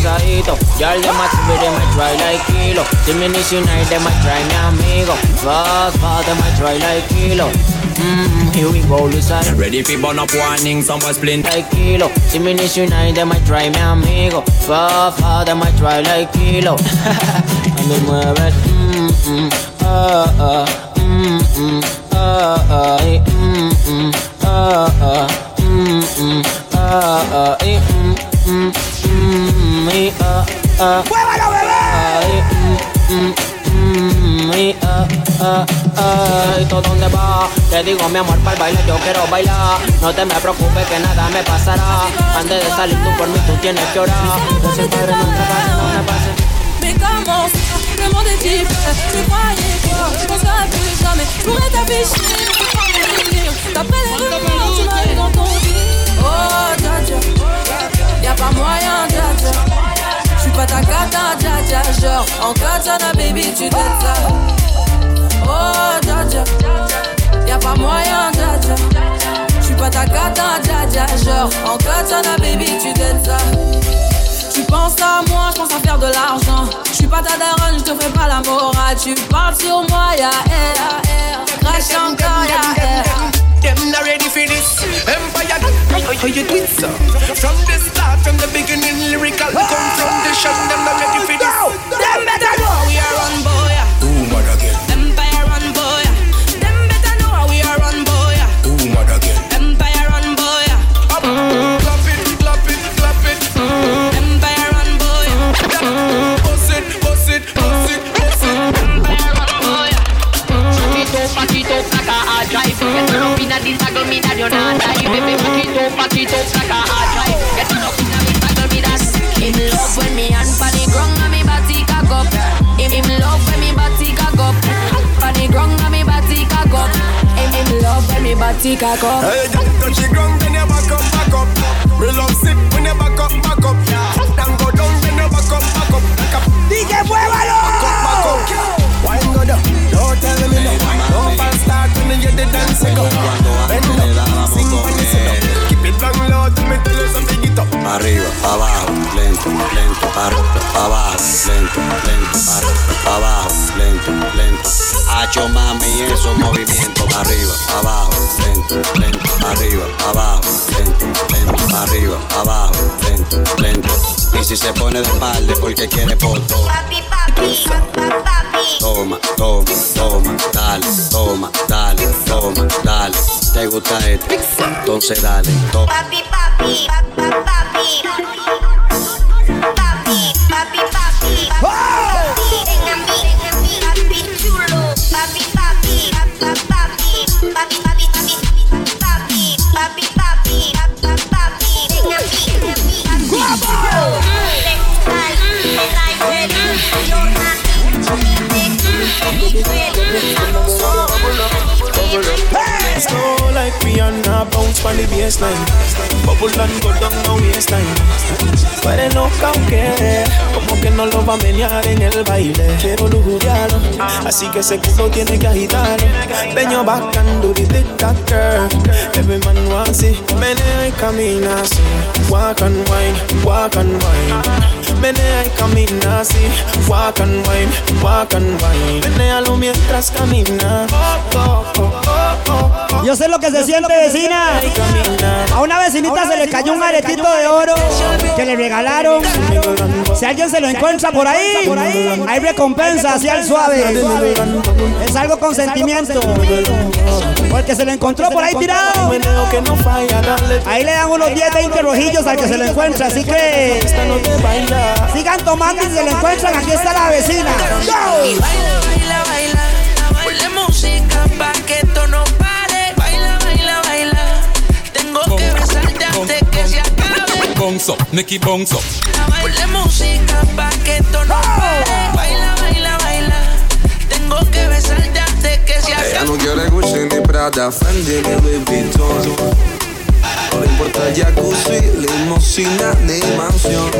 To be fría. colizadito, y'all them a try, them a try like kilo. Diminish unite, them a try me amigo. Fuck, fuck, them a try like kilo. Mmm, here we go, Luzai. Ready for burn up warning, someone splint like kilo. Diminish unite, them a try me amigo. Fuck, fuck, them a try like kilo. A me mueve, mmm, mmm, ah, ah, mmm, mmm, ah, ah, eh, mmm, mmm, ah, ah, mmm, mmm, ah, ah, eh, mmm, mmm, eh, ah, ah. Ah, eh, mm, mm, mm, eh, ah, ah, ah. ¿Y tú dónde vas? Te digo mi amor para el baile yo quiero bailar. No te me preocupes que nada me pasará. Antes de salir tú por mí tú tienes que orar. Yo soy padre no te pases, no me pases Mais comment ça Le monde est type Tu croyais quoi Je pense qu'à plus jamais Je pourrais t'afficher les rumeurs Tu m'as eu dans ton lit Oh dja dja Y'a pas moyen dja dja J'suis pas ta cata dja Genre en katana baby tu t'aides ça Oh dja dja Y'a pas moyen dja dja J'suis pas ta cata dja dja Genre en katana baby tu t'aides ça tu penses à moi, je pense à faire de l'argent. Je suis pas ta daronne, je te fais pas la morale. Tu parles sur moi, ya air. Crash encore, ya. Them not ready for this. Empire How you do it so From the start, from the beginning Lyrical come from the shot Them not ready for this. Them better how we are on boy me you in love when me me In, love when me me In, love when me touch the ground, then you back up, back up. Me love sip when you back up, back up. Fuck down, go down, then you back up, back up. Back up. DJ, muévalo Back up, back up. Wine go down, don't tell me no. No fast start when you the dance go. Bend up, sing when you sit up. Keep it long low till me tell you something get up. Arriba, abajo, lento, lento, arriba, abajo, lento, lento, arriba, abajo, lento, lento. Hacho mami, esos movimientos. Arriba, abajo, lento, lento, arriba, abajo, lento, lento, arriba, abajo, lento, lento. Y si se pone de espalda es porque quiere. Papi, papi, papi. Toma, toma, toma, dale, toma, dale, toma, dale. ¿Te gusta esto? Entonces dale, toma. Papi, papi, papi, papi. Papi, bounce on the baseline. Bubble and go down no waistline. Pare loca aunque como que no lo va a menear en el baile. Quiero lujuriarlo, así que ese culo tiene que agitarlo. Peño bacán, do the tic tac girl. Every man wants. Menea y camina así. Walk and wine, walk and wine. Menea y camina así. Walk and wine, walk and wine. Menealo mientras camina. Oh, oh, oh, oh, oh, oh. Yo sé lo que se siente, vecina. A una vecinita se le cayó un aretito de oro que le regalaron. Si alguien se lo encuentra por ahí, hay recompensa hacia el suave. Es algo con sentimiento. Porque se lo encontró por ahí tirado. Ahí le dan unos 10, 20 rojillos al que se lo encuentra. Así que sigan tomando y se lo encuentran. Aquí está la vecina. ¡Go! Baila, baila, ponle música pa' que esto no pare. Baila, baila, baila. Tengo que besarte antes que se acabe. Up, Nicky up. Ponle música pa' que esto no pare. Baila, baila, baila. Tengo que besarte antes que se Ella acabe. no quiere Gucci ni Prada, Fendi ni Louis Vuitton No le importa jacuzzi, limosina ni mansión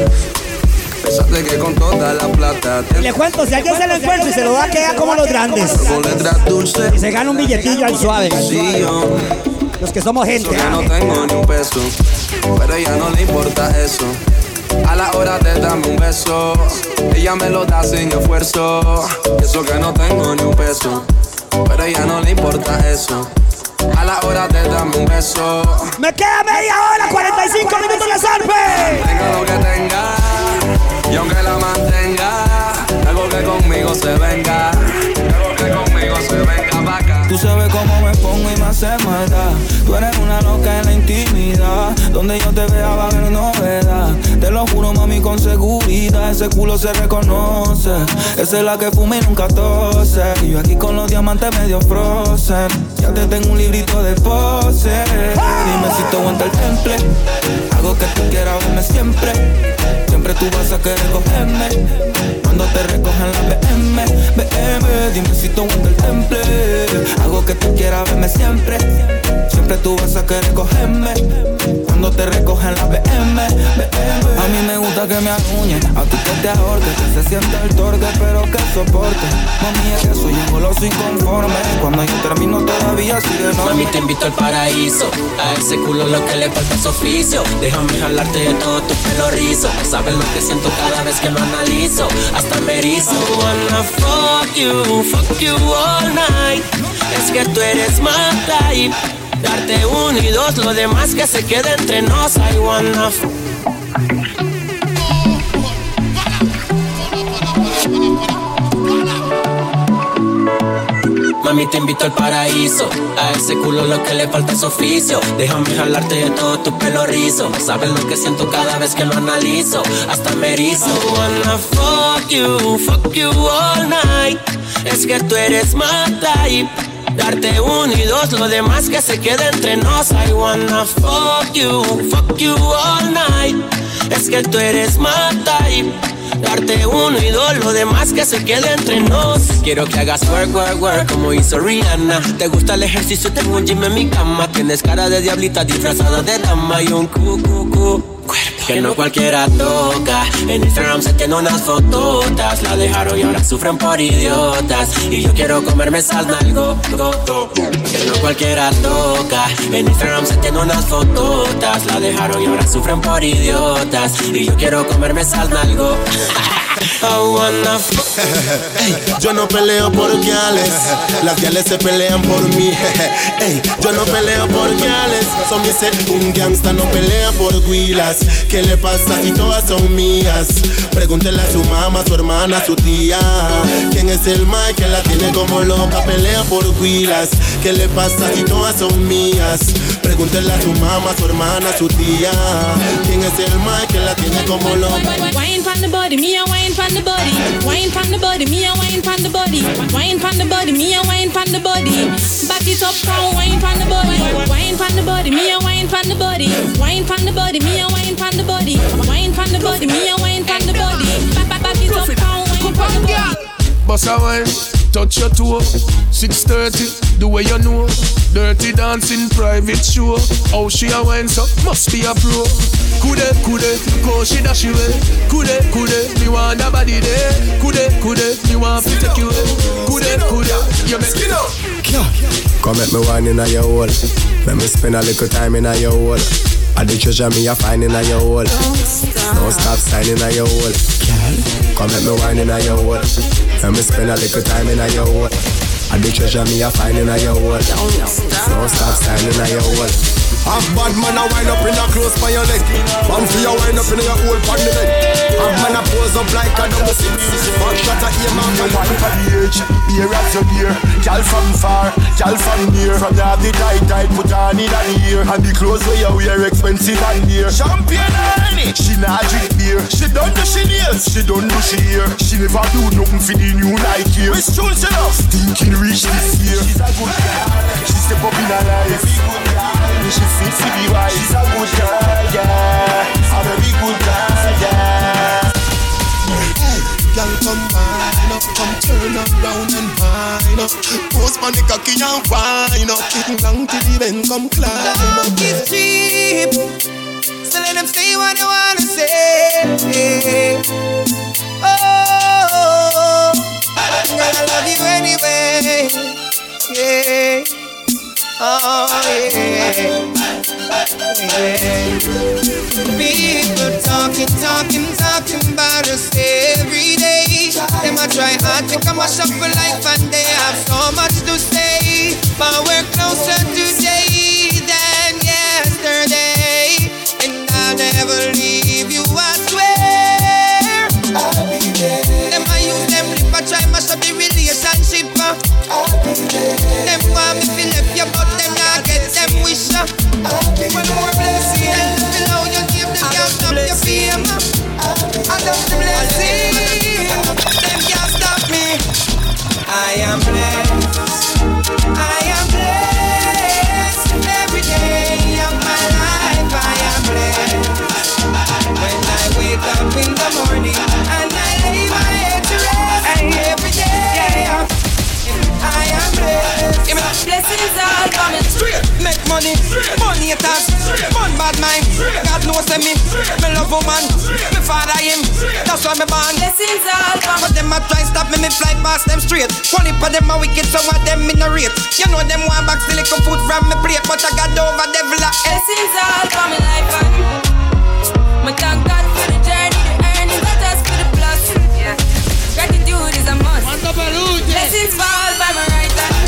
Pensate que con toda la plata te Le cuento, si alguien se lo encuentra y se lo da, queda como los grandes. Y se gana un billetillo al suave. Los que somos gente. Yo no tengo ni un peso Pero ella no le importa eso a la hora de darme un beso, ella me lo da sin esfuerzo. Eso que no tengo ni un peso, pero ella no le importa eso. A la hora de darme un beso, Me queda media hora, 45 minutos de zarpe. tenga lo que tenga, y aunque la mantenga, algo que conmigo se venga, algo que conmigo se venga pa' acá. Tú sabes cómo me pongo y me hace maldad. Tú eres una loca en la intimidad. Donde yo te vea va a haber novedad. Te lo juro, mami, con seguridad. Ese culo se reconoce. Esa es la que fuma y nunca tose. Y yo aquí con los diamantes medio frozen. Ya te tengo un librito de pose. Dime si te aguanta el temple. Algo que tú quieras verme siempre. Siempre tú vas a querer cogerme. Cuando te recogen la BM, Dime si aguanta el temple. Algo que tú quieras verme siempre. Siempre tú vas a querer cogerme. Cuando te recogen la BM, BM. A mí me gusta que me aruñen. A ti que te ahorque. Que se sienta el torque, pero que soporte. Mami, es que soy un goloso inconforme. Cuando yo termino todavía sigue no. Mami, te invito al paraíso. A ese culo lo que le falta es oficio. Déjame jalarte de todo tu pelo rizo. Sabes lo que siento cada vez que lo analizo. Hasta me erizo. Wanna fuck you, fuck you all night. Es que tú eres my type. Darte uno y dos, lo demás que se quede entre nos. I wanna f- Mami, te invito al paraíso. A ese culo lo que le falta es oficio. Déjame jalarte de todo tu pelo rizo. Sabes lo que siento cada vez que lo analizo. Hasta me erizo. I wanna fuck you, fuck you all night. Es que tú eres my type. Darte uno y dos, lo demás que se quede entre nos. I wanna fuck you, fuck you all night. Es que tú eres my type. Darte uno y dos, lo demás que se quede entre nos. Quiero que hagas work, work, work como hizo Rihanna. Te gusta el ejercicio, tengo un gym en mi cama. Tienes cara de diablita disfrazada de dama y un cu, cu, cu. Que no cualquiera toca. En Instagram se tiene unas fototas. La dejaron y ahora sufren por idiotas. Y yo quiero comerme esas. Que no cualquiera toca. En Instagram se tiene unas fototas. La dejaron y ahora sufren por idiotas. Y yo quiero comerme esas. I wanna Ey, yo no peleo por guiales, las guiales se pelean por mí. Ey, yo no peleo por guiales, son mis set, un gangsta no pelea por guilas. ¿Qué le pasa si todas son mías? Pregúntele a su mamá, su hermana, su tía. ¿Quién es el Mike que la tiene como loca? Pelea por guilas. ¿Qué le pasa si todas son mías? Pregúntele a su mamá, su hermana, su tía. ¿Quién es el Mike que la tiene como loca? Wine from the body, me a wine from the body. Wine from the body, me a wine from the body. Wine from the body, me a wine from the body. Back it up, come wine from the body. Wine from the body, me a wine from the body. Wine from the body, me a wine from the body. Wine from the body, me a wine from the body. Back, it up, come wine from the body. Boss a wine, touch your toe. 6:30, the way you know. Dirty dancing, private show. How she a wine so must be a pro. Kude, kude, go she dash you away. Kude, kude, me want a body there. Kude, kude, me want to take you away. Kude, kude, you make skin up. Come make me wine inna your hole. Let me spend a little time inna your hole. I the treasure me a find inna your hole. Don't stop signing inna your hole. Come make me wine inna your hole. Let me spend a little time inna your hole. I the treasure me a find inna your hole. Don't stop signing inna your hole. Half bad man a wind up in a close by your leg. One for your wind up in your hole pan the bed. Half man a pose up like a double six. Back shot a aim and One for the age, beer as your beer. Gal from far, gal from near. From the have the tight tight, put on in the ear. And the clothes where you wear expensive and dear. Champion honey, she not drink beer. She don't do she nails, she don't do she hair. She never do nothing for the new Nike. Which tunes you love? Thinking reach this year. She's a good girl. She step up in her life. She fit for the wife. She's a good girl, yeah. A very good girl, yeah. Girl, come wine up, come turn around and wine up. Pose on the cocky and wine up. Long till the bend come climb up. Love is cheap, so let them say what they wanna say. Oh, girl, I love you anyway. Yeah. Oh yeah. yeah. People talking, talking, talking about us every day. Them a try hard to come mash up for life and they have so much to say. But we're closer today than yesterday. And I'll never leave you, I swear. I'll be there. Them I use them lip, I try mash up the relationship. uh. Them want me feel left you, but wish. uh. When more blessing, below you give them can't stop your fame. I love the blessing, them can't stop me. I am blessed. I am blessed every day of my life. I am blessed when I wake up in the morning blessings all coming straight. Make money, money it has, fun bad mind. God knows that me, me love woman, me father him. That's why me born. Blessings all coming. But them a try stop me, me fly past them straight. Funny for them a wicked, so what them in a rate. You know them want back still little food from me plate, but I got over devil. Blessings all coming like life. My thank God for the journey, the earnings, not just for the plus. Gratitude is a must. Blessings fall by my right hand.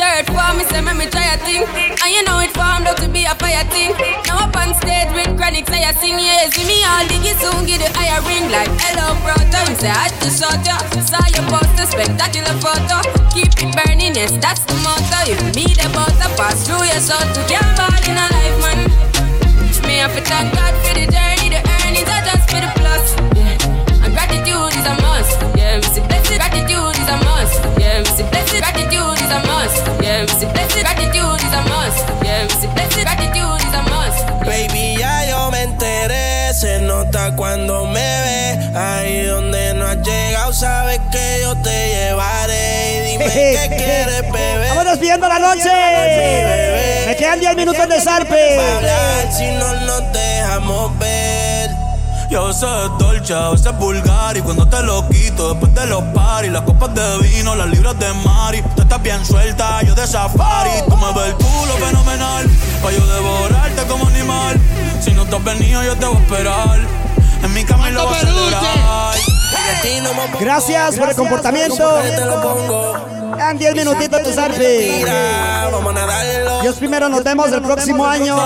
Third form, me say me try a thing, and you know it formed out to be a fire thing. Now up on stage with chronic, say I sing yeah, see me all diggy soon get the higher ring like hello brother. You say I just shot ya, saw your poster, spectacular photo. Keep it burning, yes that's the motto. If me the butter pass through your soul to get ball in a life man. Me have to thank God for the journey, the earnings are just for the plus. Yeah. And gratitude is a must. Yeah, me say blessed gratitude is a must. Yeah, me say blessed gratitude is a must. Yeah, me say blessed gratitude is a must. Baby, ya yo me enteré, se nota cuando me ve. Ahí donde no has llegado, sabes que yo te llevaré. Y dime qué quieres, bebé. Vámonos pidiendo la noche. Me quedan 10 minutos de zarpe. Si no nos dejamos ver. Y a veces es dolce, a veces es vulgar Y cuando te lo quito después de los paris Las copas de vino, las libras de mari. Tú estás bien suelta, yo de safari. Tú me ves el culo fenomenal Pa' yo devorarte como animal. Si no te has venido yo te voy a esperar En mi cama y lo voy a Gracias por el comportamiento. Quedan 10 minutitos de zarpe. Dios primero, nos vemos el próximo año.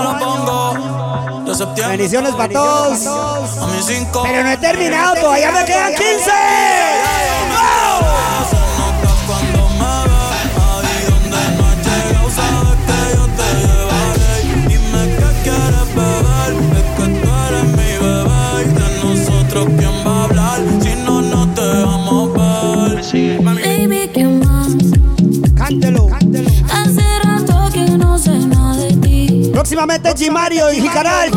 Bendiciones para todos. Pero no he terminado, todavía me quedan 15. Próximamente G Mario y Jicaral.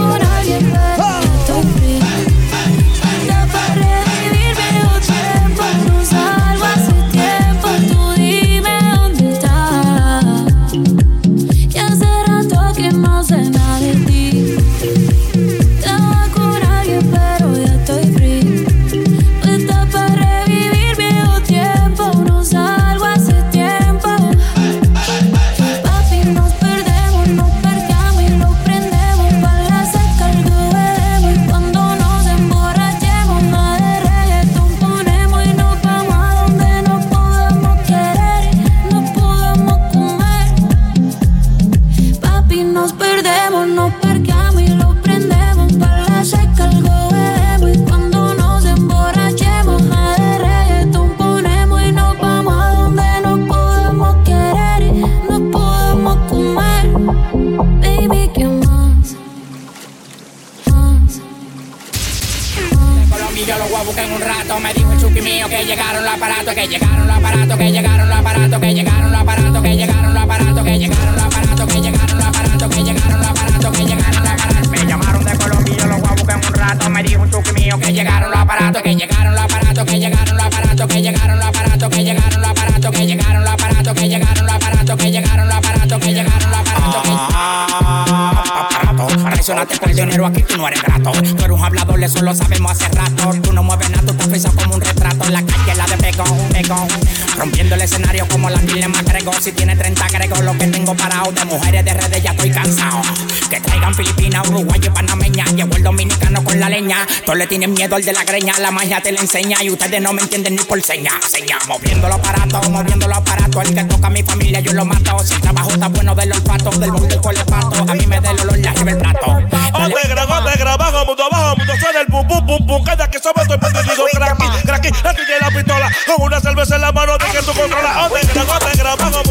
La. La magia te la enseña y ustedes no me entienden ni por seña. Seña, moviendo los aparatos, moviendo los aparatos. El que toca a mi familia, yo lo mato. Si el trabajo está bueno del olfato, del mundo y con el pato. A mí me da el olor, ya lleva el plato. Negra, negra, bajo, mundo abajo, mundo suena el pum pum pum pum. Cada que somos estoy perdido, cracky, cracky, aquí tiene la pistola. Con una cerveza en la mano, de que tú controlas. Oh, negra, negra, bajo,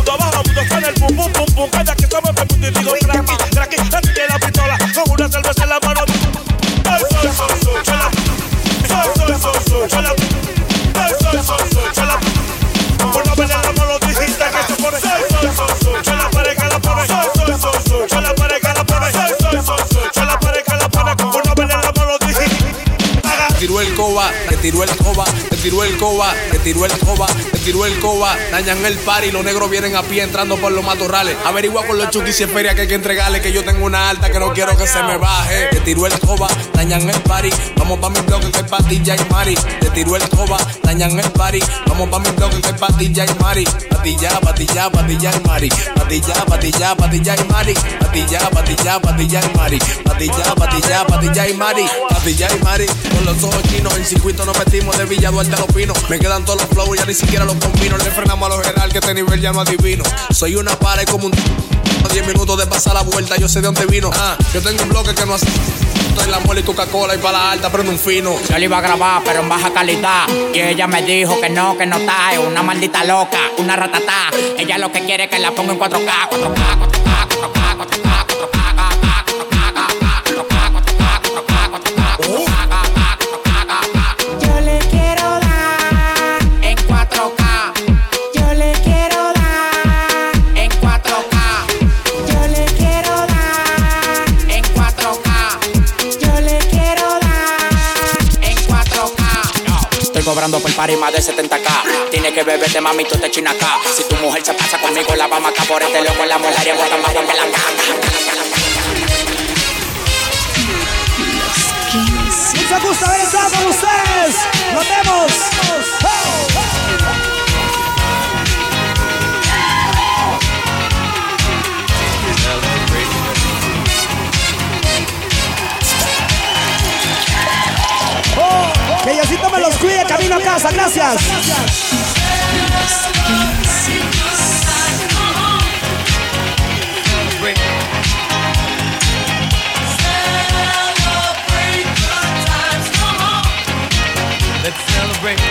tiró el coba, te tiró el coba, te tiró el coba, te tiró el coba, dañan el party, los negros vienen a pie entrando por los matorrales. Averigua con los si es feria que hay que entregarle, que yo tengo una alta que no quiero que se me baje. Te tiró el coba, dañan el party, vamos pa' mi bloque que es patilla y mari. Te tiró el coba, dañan el party, vamos pa' mi bloque que es patilla y mari. Patilla, patilla, patilla y mari. Patilla, patilla, patilla y mari. Patilla, patilla, patilla y mari. Patilla, patilla, patilla y mari. Patilla y mari. Con los ojos chinos, en circuito nos metimos de Villa Duarte a los pinos. Me quedan todos los flows, ya ni siquiera los combino. Le frenamos a los general que este nivel ya no adivino. Soy una para y como un. A 10 minutos de pasar la vuelta, yo sé de dónde vino. Ah, yo tengo un bloque que no hace. En la mole y Coca-Cola y para la alta prendo un fino. Yo le iba a grabar, pero en baja calidad. Y ella me dijo que no, que no está. Es una maldita loca, una ratatá. Ella lo que quiere es que la ponga en 4K, 4K, 4K, 4K, cobrando por par y más de 70k. Tiene que beberte, mami, tú te china acá. Si tu mujer se pasa conmigo, la vamos a matar por este loco, la mujer bota más que la Mucho gusto haber estado con ustedes. Nos vemos. Diosito me los cuide camino a casa. Gracias. Let's celebrate.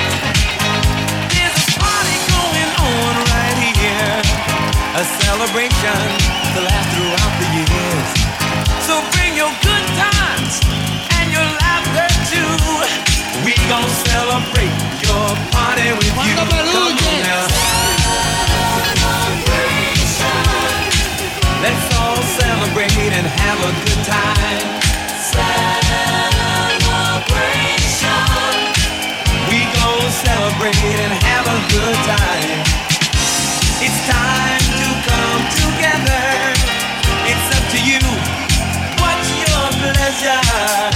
A celebration to last throughout the years. So bring your celebrate your party with you. Come on now. Let's all celebrate and have a good time. Celebration. We gon' celebrate and have a good time. It's time to come together. It's up to you. What's your pleasure?